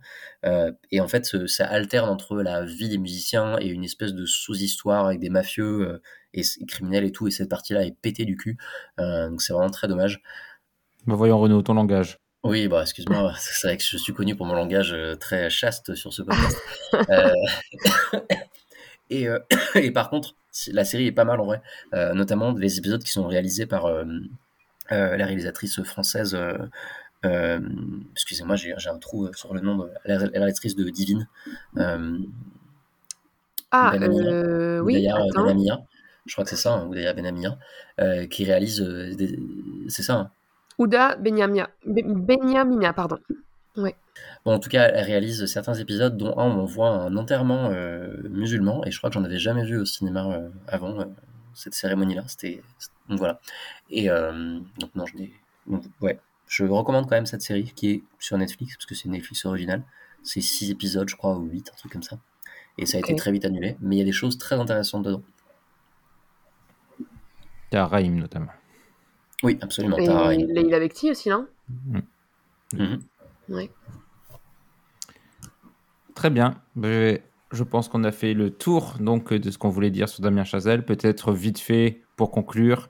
Et en fait, ça alterne entre la vie des musiciens et une espèce de sous-histoire avec des mafieux et, et criminels et tout. Et cette partie-là est pétée du cul. Donc c'est vraiment très dommage. Bah, voyons Renaud, ton langage. Oui, bah excuse-moi, c'est vrai que je suis connu pour mon langage euh, très chaste sur ce podcast. Euh, et, euh, et par contre, la série est pas mal en vrai, Euh, notamment les épisodes qui sont réalisés par la réalisatrice française. Excusez-moi, j'ai un trou sur le nom de la, la réalisatrice de Divine. Ah, Benamia. oui. Benamia. Je crois que c'est ça, hein, Oudaya Benamia, qui réalise. C'est ça, hein Ouda Benyamia. Be- Benyamina, pardon. Ouais. Bon, en tout cas, elle réalise certains épisodes, dont un où on voit un enterrement euh, musulman, et je crois que j'en avais jamais vu au cinéma euh, avant euh, cette cérémonie-là. C'était donc voilà. Et euh, donc non, je donc, ouais, je recommande quand même cette série qui est sur Netflix parce que c'est Netflix originale. C'est six épisodes, je crois, ou huit, un truc comme ça. Et ça a été très vite annulé, mais il y a des choses très intéressantes dedans. Il y a Raïm notamment. Oui, absolument. Et. Leila Bekti aussi, non? Mhm. Ouais. Très bien. Bah, Je, je pense qu'on a fait le tour donc de ce qu'on voulait dire sur Damien Chazelle. Peut-être vite fait pour conclure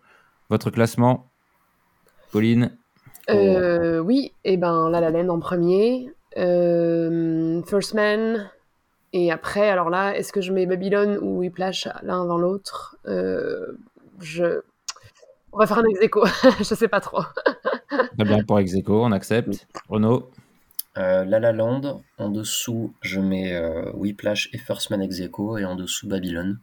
votre classement. Pauline? Euh, oui, et ben La La Land en premier, euh, First Man, et après, alors là, est-ce que je mets Babylone ou Whiplash l'un avant l'autre? Euh, Je... On va faire un ex aequo, je sais pas trop. Très bien pour Execo, on accepte. Renaud. Euh, La La Land, en dessous, je mets euh, Whiplash et First Man Ex Aequo, et en dessous Babylone,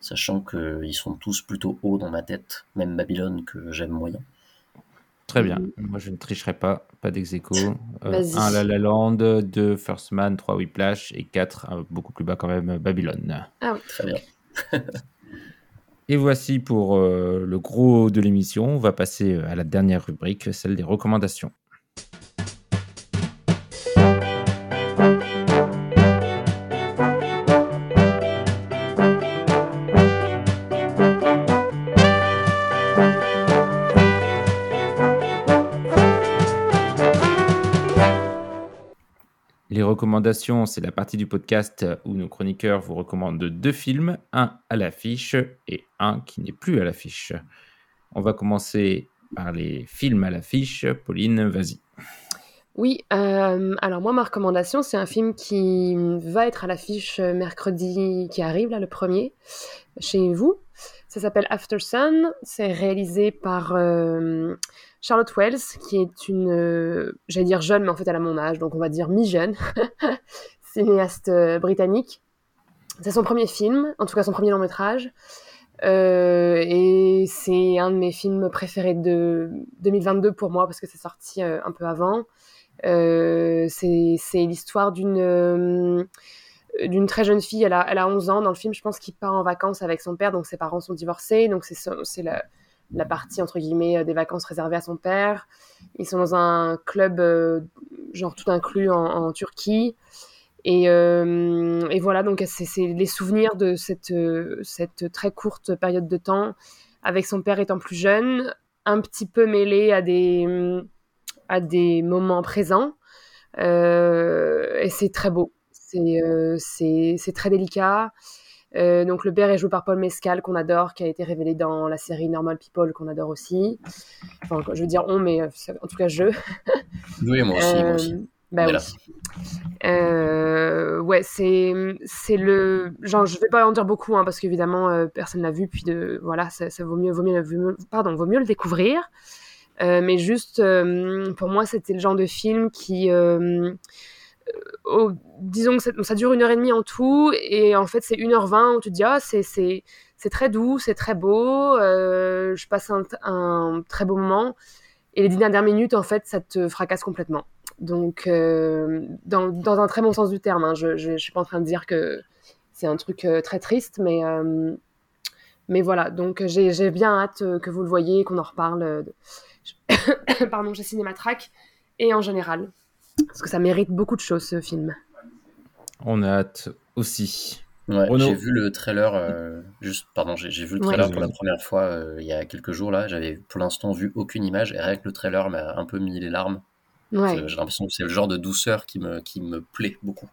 sachant qu'ils sont tous plutôt hauts dans ma tête, même Babylone que j'aime moyen. Très bien. Moi, je ne tricherai pas. Pas d'Execo. Euh. 1 La La Land, 2 First Man, 3 Whiplash et 4, beaucoup plus bas quand même, Babylone. Ah oui. Très bien. Et voici pour euh, le gros de l'émission. On va passer euh, à la dernière rubrique, celle des recommandations. C'est la partie du podcast où nos chroniqueurs vous recommandent deux films, un à l'affiche et un qui n'est plus à l'affiche. On va commencer par les films à l'affiche. Pauline, vas-y. Oui, euh, alors moi, ma recommandation, c'est un film qui va être à l'affiche mercredi qui arrive, là, le premier, chez vous. Ça s'appelle After Sun. C'est réalisé par euh, Charlotte Wells, qui est une, euh, j'allais dire jeune, mais en fait, elle a mon âge, donc on va dire mi-jeune, cinéaste euh, britannique. C'est son premier film, en tout cas son premier long métrage. Euh, et c'est un de mes films préférés de 2022 pour moi, parce que c'est sorti un peu avant. C'est l'histoire d'une très jeune fille, elle a, elle a 11 ans dans le film, je pense, qui part en vacances avec son père, donc ses parents sont divorcés, donc c'est la, la partie, entre guillemets, euh, des vacances réservées à son père. Ils sont dans un club, euh, genre tout inclus en, Turquie. Et, euh, et voilà, donc c'est les souvenirs de cette, cette très courte période de temps, avec son père étant plus jeune, un petit peu mêlé à des, à des moments présents. Et c'est très beau. C'est très délicat. Donc le père est joué par Paul Mescal qu'on adore, qui a été révélé dans la série Normal People qu'on adore aussi. Enfin, je veux dire on, mais en tout cas je. Oui, moi aussi. Moi aussi. Bah oui. Euh, ouais, c'est c'est le genre je vais pas en dire beaucoup hein, parce qu'évidemment euh, personne l'a vu puis de voilà ça, ça, vaut mieux vaut mieux pardon vaut mieux le découvrir. Euh, mais juste pour moi c'était le genre de film qui disons que ça, dure une heure et demie en tout et en fait c'est 1h20 où tu te dis ah c'est très doux c'est très beau je passe un, très beau moment et les dix dernières minutes en fait ça te fracasse complètement. Donc, euh, dans, dans, un très bon sens du terme, hein, je ne suis pas en train de dire que c'est un truc euh, très triste, mais, euh, mais voilà. Donc, j'ai bien hâte que vous le voyez, qu'on en reparle. Pardon, chez Cinématrack et en général. Parce que ça mérite beaucoup de choses, ce film. On a hâte aussi. Ouais, j'ai vu le trailer, juste, pardon, j'ai vu le trailer pour la première fois il y a quelques jours là. J'avais pour l'instant vu aucune image et rien que le trailer m'a un peu mis les larmes. J'ai l'impression que c'est le genre de douceur qui me, qui me plaît beaucoup.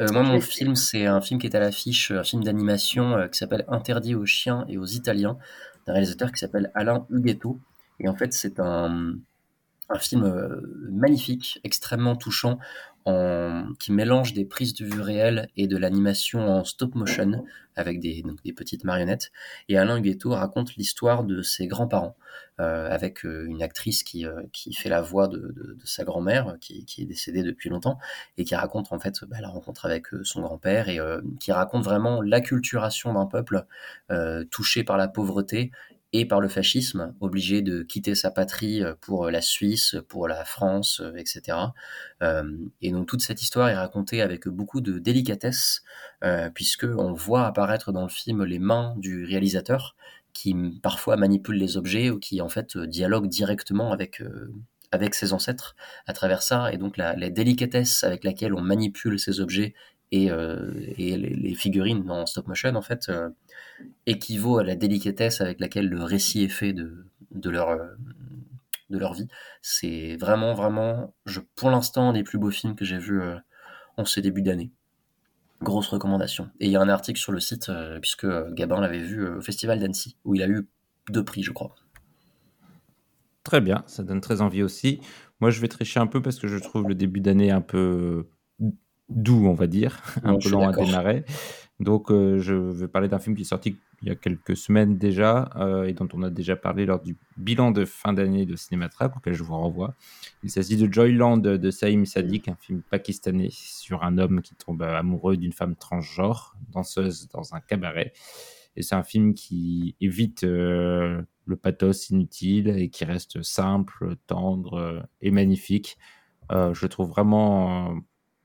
Euh, moi, mon film, c'est un film qui est à l'affiche, un film d'animation euh, qui s'appelle Interdit aux chiens et aux Italiens, d'un réalisateur qui s'appelle Alain Huguetto. Et en fait, c'est un, un film euh, magnifique, extrêmement touchant, qui mélange des prises de vue réelles et de l'animation en stop motion avec des, petites marionnettes. Et Alain Huguetto raconte l'histoire de ses grands-parents euh, avec euh, une actrice qui, fait la voix de, sa grand-mère qui, qui, est décédée depuis longtemps et qui raconte en fait bah, la rencontre avec son grand-père et qui raconte vraiment l'acculturation d'un peuple touché par la pauvreté et par le fascisme, obligé de quitter sa patrie euh, pour la Suisse, pour la France, euh, etc. Euh, et donc toute cette histoire est racontée avec beaucoup de délicatesse, puisque on voit apparaître dans le film les mains du réalisateur qui parfois manipule les objets ou qui en fait dialogue directement avec avec ses ancêtres à travers ça et donc la, délicatesse avec laquelle on manipule ces objets et, les, figurines en stop motion en fait équivaut à la délicatesse avec laquelle le récit est fait de, de, leur, euh, de leur vie. C'est vraiment, vraiment, je, pour l'instant, un des plus beaux films que j'ai vus euh, en ce début d'année. Grosse recommandation. Et il y a un article sur le site, euh, puisque Gabin l'avait vu au Festival d'Annecy, où il a eu deux prix, je crois. Très bien, ça donne très envie aussi. Moi, je vais tricher un peu parce que je trouve le début d'année un peu doux, on va dire, un peu lent à démarrer. Donc, euh, je vais parler d'un film qui est sorti il y a quelques semaines déjà euh, et dont on a déjà parlé lors du bilan de fin d'année de Cinématrack, auquel je vous renvoie. Il s'agit de Joyland de Saïm Sadiq, un film pakistanais sur un homme qui tombe amoureux d'une femme transgenre, danseuse dans un cabaret. Et c'est un film qui évite euh, le pathos inutile et qui reste simple, tendre et magnifique. je trouve vraiment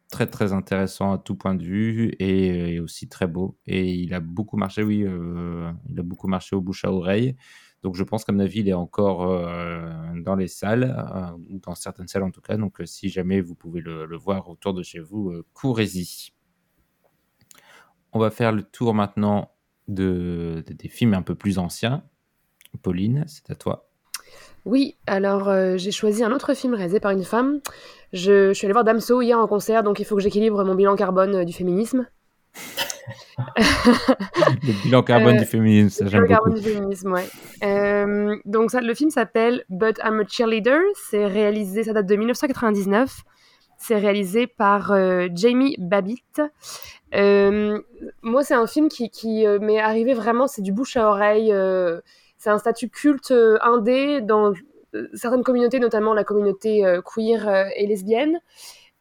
très très intéressant à tout point de vue et, aussi très beau. Et il a beaucoup marché, oui, euh, il a beaucoup marché au bouche à oreille. Donc je pense qu'à mon avis, il est encore euh, dans les salles, euh, ou dans certaines salles en tout cas. Donc si jamais vous pouvez le, voir autour de chez vous, courez-y. On va faire le tour maintenant de, des films un peu plus anciens. Pauline, c'est à toi. Oui, alors euh, j'ai choisi un autre film réalisé par une femme. Je, suis allée voir Damso hier en concert, donc il faut que j'équilibre mon bilan carbone euh, du féminisme. le bilan carbone du féminisme, ça j'aime beaucoup. carbone du féminisme, ouais. Euh, donc ça, le film s'appelle But I'm a Cheerleader. C'est réalisé, ça date de 1999. C'est réalisé par Jamie Babbitt. moi, c'est un film qui, qui m'est arrivé vraiment, c'est du bouche à oreille c'est un statut culte euh, indé dans euh, certaines communautés, notamment la communauté euh, queer et lesbienne.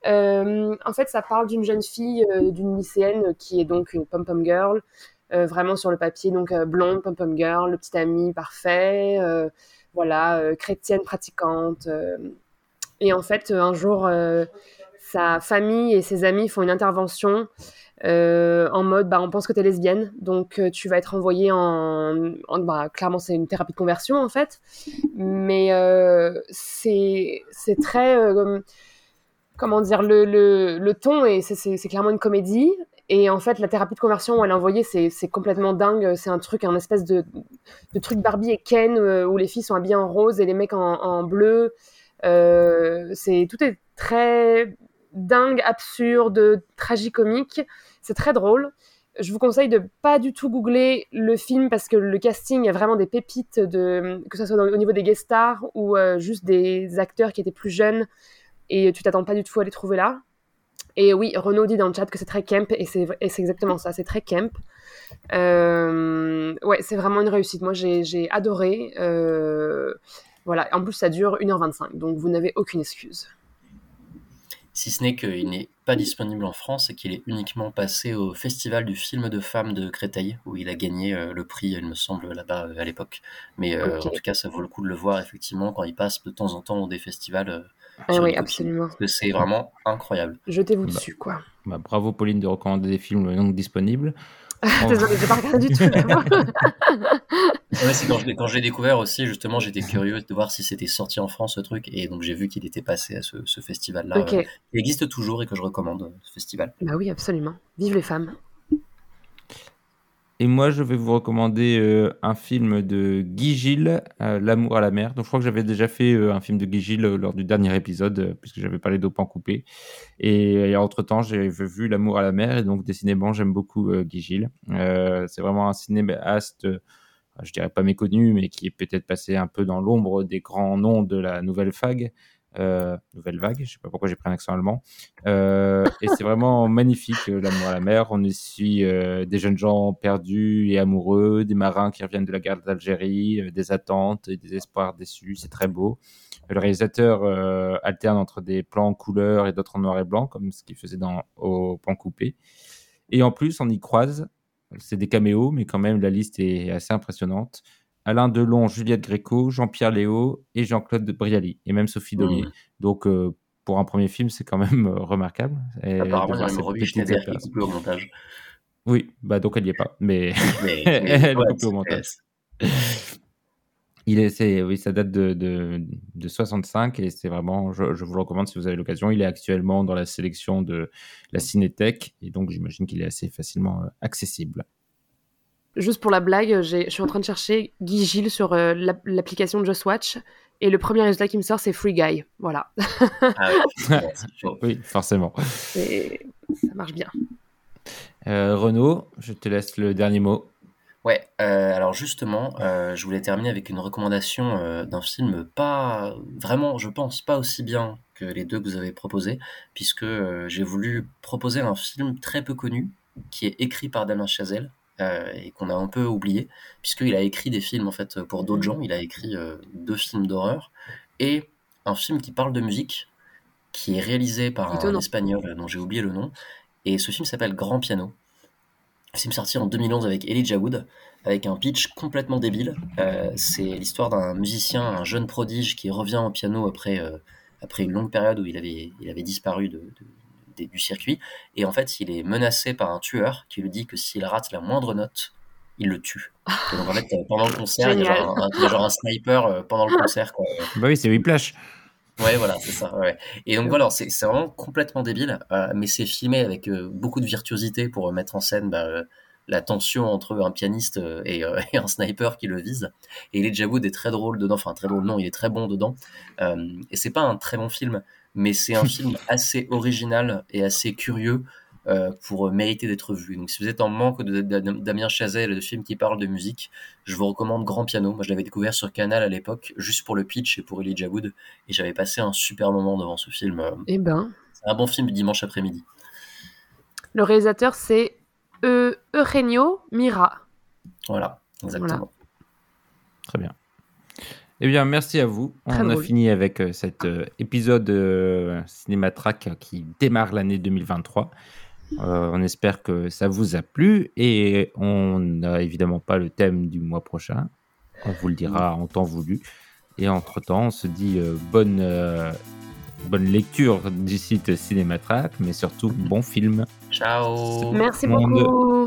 en fait, ça parle d'une jeune fille, d'une lycéenne qui est donc une pom-pom girl, vraiment sur le papier, donc blonde, pom-pom girl, le petit ami parfait, voilà, chrétienne pratiquante. et en fait, un jour, sa famille et ses amis font une intervention euh, en mode bah, on pense que tu es lesbienne, donc euh, tu vas être envoyée en. bah, clairement, c'est une thérapie de conversion en fait, mais euh, c'est très. comment dire, le, le, le ton, et c'est clairement une comédie. Et en fait, la thérapie de conversion où elle est envoyée, c'est complètement dingue. C'est un truc, un espèce de, de truc Barbie et Ken où les filles sont habillées en rose et les mecs en, en bleu. c'est tout est très dingue, absurde, tragicomique. C'est très drôle. Je vous conseille de pas du tout googler le film parce que le casting a vraiment des pépites, de, que ce soit au niveau des guest stars ou euh, juste des acteurs qui étaient plus jeunes et tu t'attends pas du tout à les trouver là. Et oui, Renaud dit dans le chat que c'est très camp et c'est exactement ça, c'est très camp. Euh, ouais, c'est vraiment une réussite. Moi, j'ai adoré. Euh, voilà, en plus, ça dure 1h25, donc vous n'avez aucune excuse. Si ce n'est qu'il n'est pas disponible en France et qu'il est uniquement passé au Festival du film de femmes de Créteil, où il a gagné euh, le prix, il me semble, là-bas à l'époque. Mais en tout cas, ça vaut le coup de le voir, effectivement, quand il passe de temps en temps au des festivals. Ah oui, absolument. Parce que c'est vraiment incroyable. Jetez-vous Bah. dessus, quoi. Bah, bravo Pauline de recommander des films non disponibles. Désolée, j'ai pas regardé du tout. Ouais, c'est quand je l'ai découvert aussi, justement, j'étais curieux de voir si c'était sorti en France ce truc, et donc j'ai vu qu'il était passé à ce, ce festival-là. Euh, qui existe toujours et que je recommande, euh, ce festival. bah oui, absolument. Vive les femmes. Et moi, je vais vous recommander euh, un film de Guy Gilles, euh, L'amour à la mer. Donc, je crois que j'avais déjà fait euh, un film de Guy Gilles euh, lors du dernier épisode, euh, puisque j'avais parlé d'Au pan coupé. Et, et entre-temps, j'ai vu L'amour à la mer. Et donc, décidément, j'aime beaucoup euh, Guy Gilles. C'est vraiment un cinéaste, je dirais pas méconnu, mais qui est peut-être passé un peu dans l'ombre des grands noms de la nouvelle vague. Euh, nouvelle vague, je sais pas pourquoi j'ai pris un accent allemand. Euh, et c'est vraiment magnifique, euh, l'amour à la mer. On suit euh, des jeunes gens perdus et amoureux, des marins qui reviennent de la guerre d'Algérie, des attentes et des espoirs déçus. C'est très beau. Le réalisateur alterne entre des plans en couleur et d'autres en noir et blanc, comme ce qu'il faisait dans Au pan coupé. Et en plus, on y croise, c'est des caméos, mais quand même, la liste est assez impressionnante. Alain Delon, Juliette Gréco, Jean-Pierre Léo et Jean-Claude Brialy, et même Sophie Dollier. Mmh. Donc, euh, pour un premier film, c'est quand même euh, remarquable. Et Apparemment, il y a Robbie Schneider qui au montage. Oui, bah donc elle n'y est pas, mais, Mais, elle mais, est ouais, au montage. Il est, oui, ça date de, de, de 65 et c'est vraiment, je, je vous le recommande si vous avez l'occasion. Il est actuellement dans la sélection de la Cinétech et donc j'imagine qu'il est assez facilement euh, accessible. Juste pour la blague, je suis en train de chercher Guy Gilles sur euh, l'app- l'application de Just Watch. Et le premier résultat qui me sort, c'est Free Guy. Voilà. Ah. Oui, forcément. Et ça marche bien. Euh, Renaud, je te laisse le dernier mot. Ouais, euh, alors justement, euh, je voulais terminer avec une recommandation euh, d'un film pas vraiment, je pense, pas aussi bien que les deux que vous avez proposés, puisque euh, j'ai voulu proposer un film très peu connu qui est écrit par Damien Chazelle euh, et qu'on a un peu oublié, puisqu'il a écrit des films en fait pour d'autres gens. Il a écrit euh, deux films d'horreur et un film qui parle de musique, qui est réalisé par un Étonnant. espagnol euh, dont j'ai oublié le nom. Et ce film s'appelle Grand Piano. Film sorti en 2011 avec Elijah Wood, avec un pitch complètement débile. Euh, c'est l'histoire d'un musicien, un jeune prodige qui revient au piano après, après une longue période où il avait, il avait disparu de, de- des- du circuit. Et en fait, il est menacé par un tueur qui lui dit que s'il rate la moindre note, il le tue. Et donc en fait, euh, pendant le concert, il y a genre un, un- il y a genre un sniper euh, pendant le concert. Quoi. Bah oui, c'est Whiplash. Ouais, voilà, c'est ça. Ouais. Et donc voilà, c'est c'est vraiment complètement débile, euh, mais c'est filmé avec euh, beaucoup de virtuosité pour euh, mettre en scène bah, euh, la tension entre un pianiste euh, et, euh, et un sniper qui le vise. Et Elijah Wood est très drôle dedans, enfin très drôle, non, il est très bon dedans. Euh, et c'est pas un très bon film, mais c'est un film assez original et assez curieux euh, pour mériter d'être vu. Donc si vous êtes en manque de, de- de- Damien Chazelle, de films qui parlent de musique, je vous recommande Grand Piano. Moi, je l'avais découvert sur Canal à l'époque, juste pour le pitch et pour Elijah Wood, et j'avais passé un super moment devant ce film. Euh, Eh ben, C'est un bon film du dimanche après-midi. le réalisateur, c'est Eugenio Mira. Voilà, exactement. Très bien. Eh bien, merci à vous. Très On a fini avec euh, cet euh, épisode euh, Cinématrack qui démarre l'année 2023. Euh, on espère que ça vous a plu et on n'a évidemment pas le thème du mois prochain. On vous le dira en temps voulu. Et entre-temps, on se dit euh, bonne, euh, bonne lecture du site Cinématrack, mais surtout bon film. Ciao Merci Monde. beaucoup.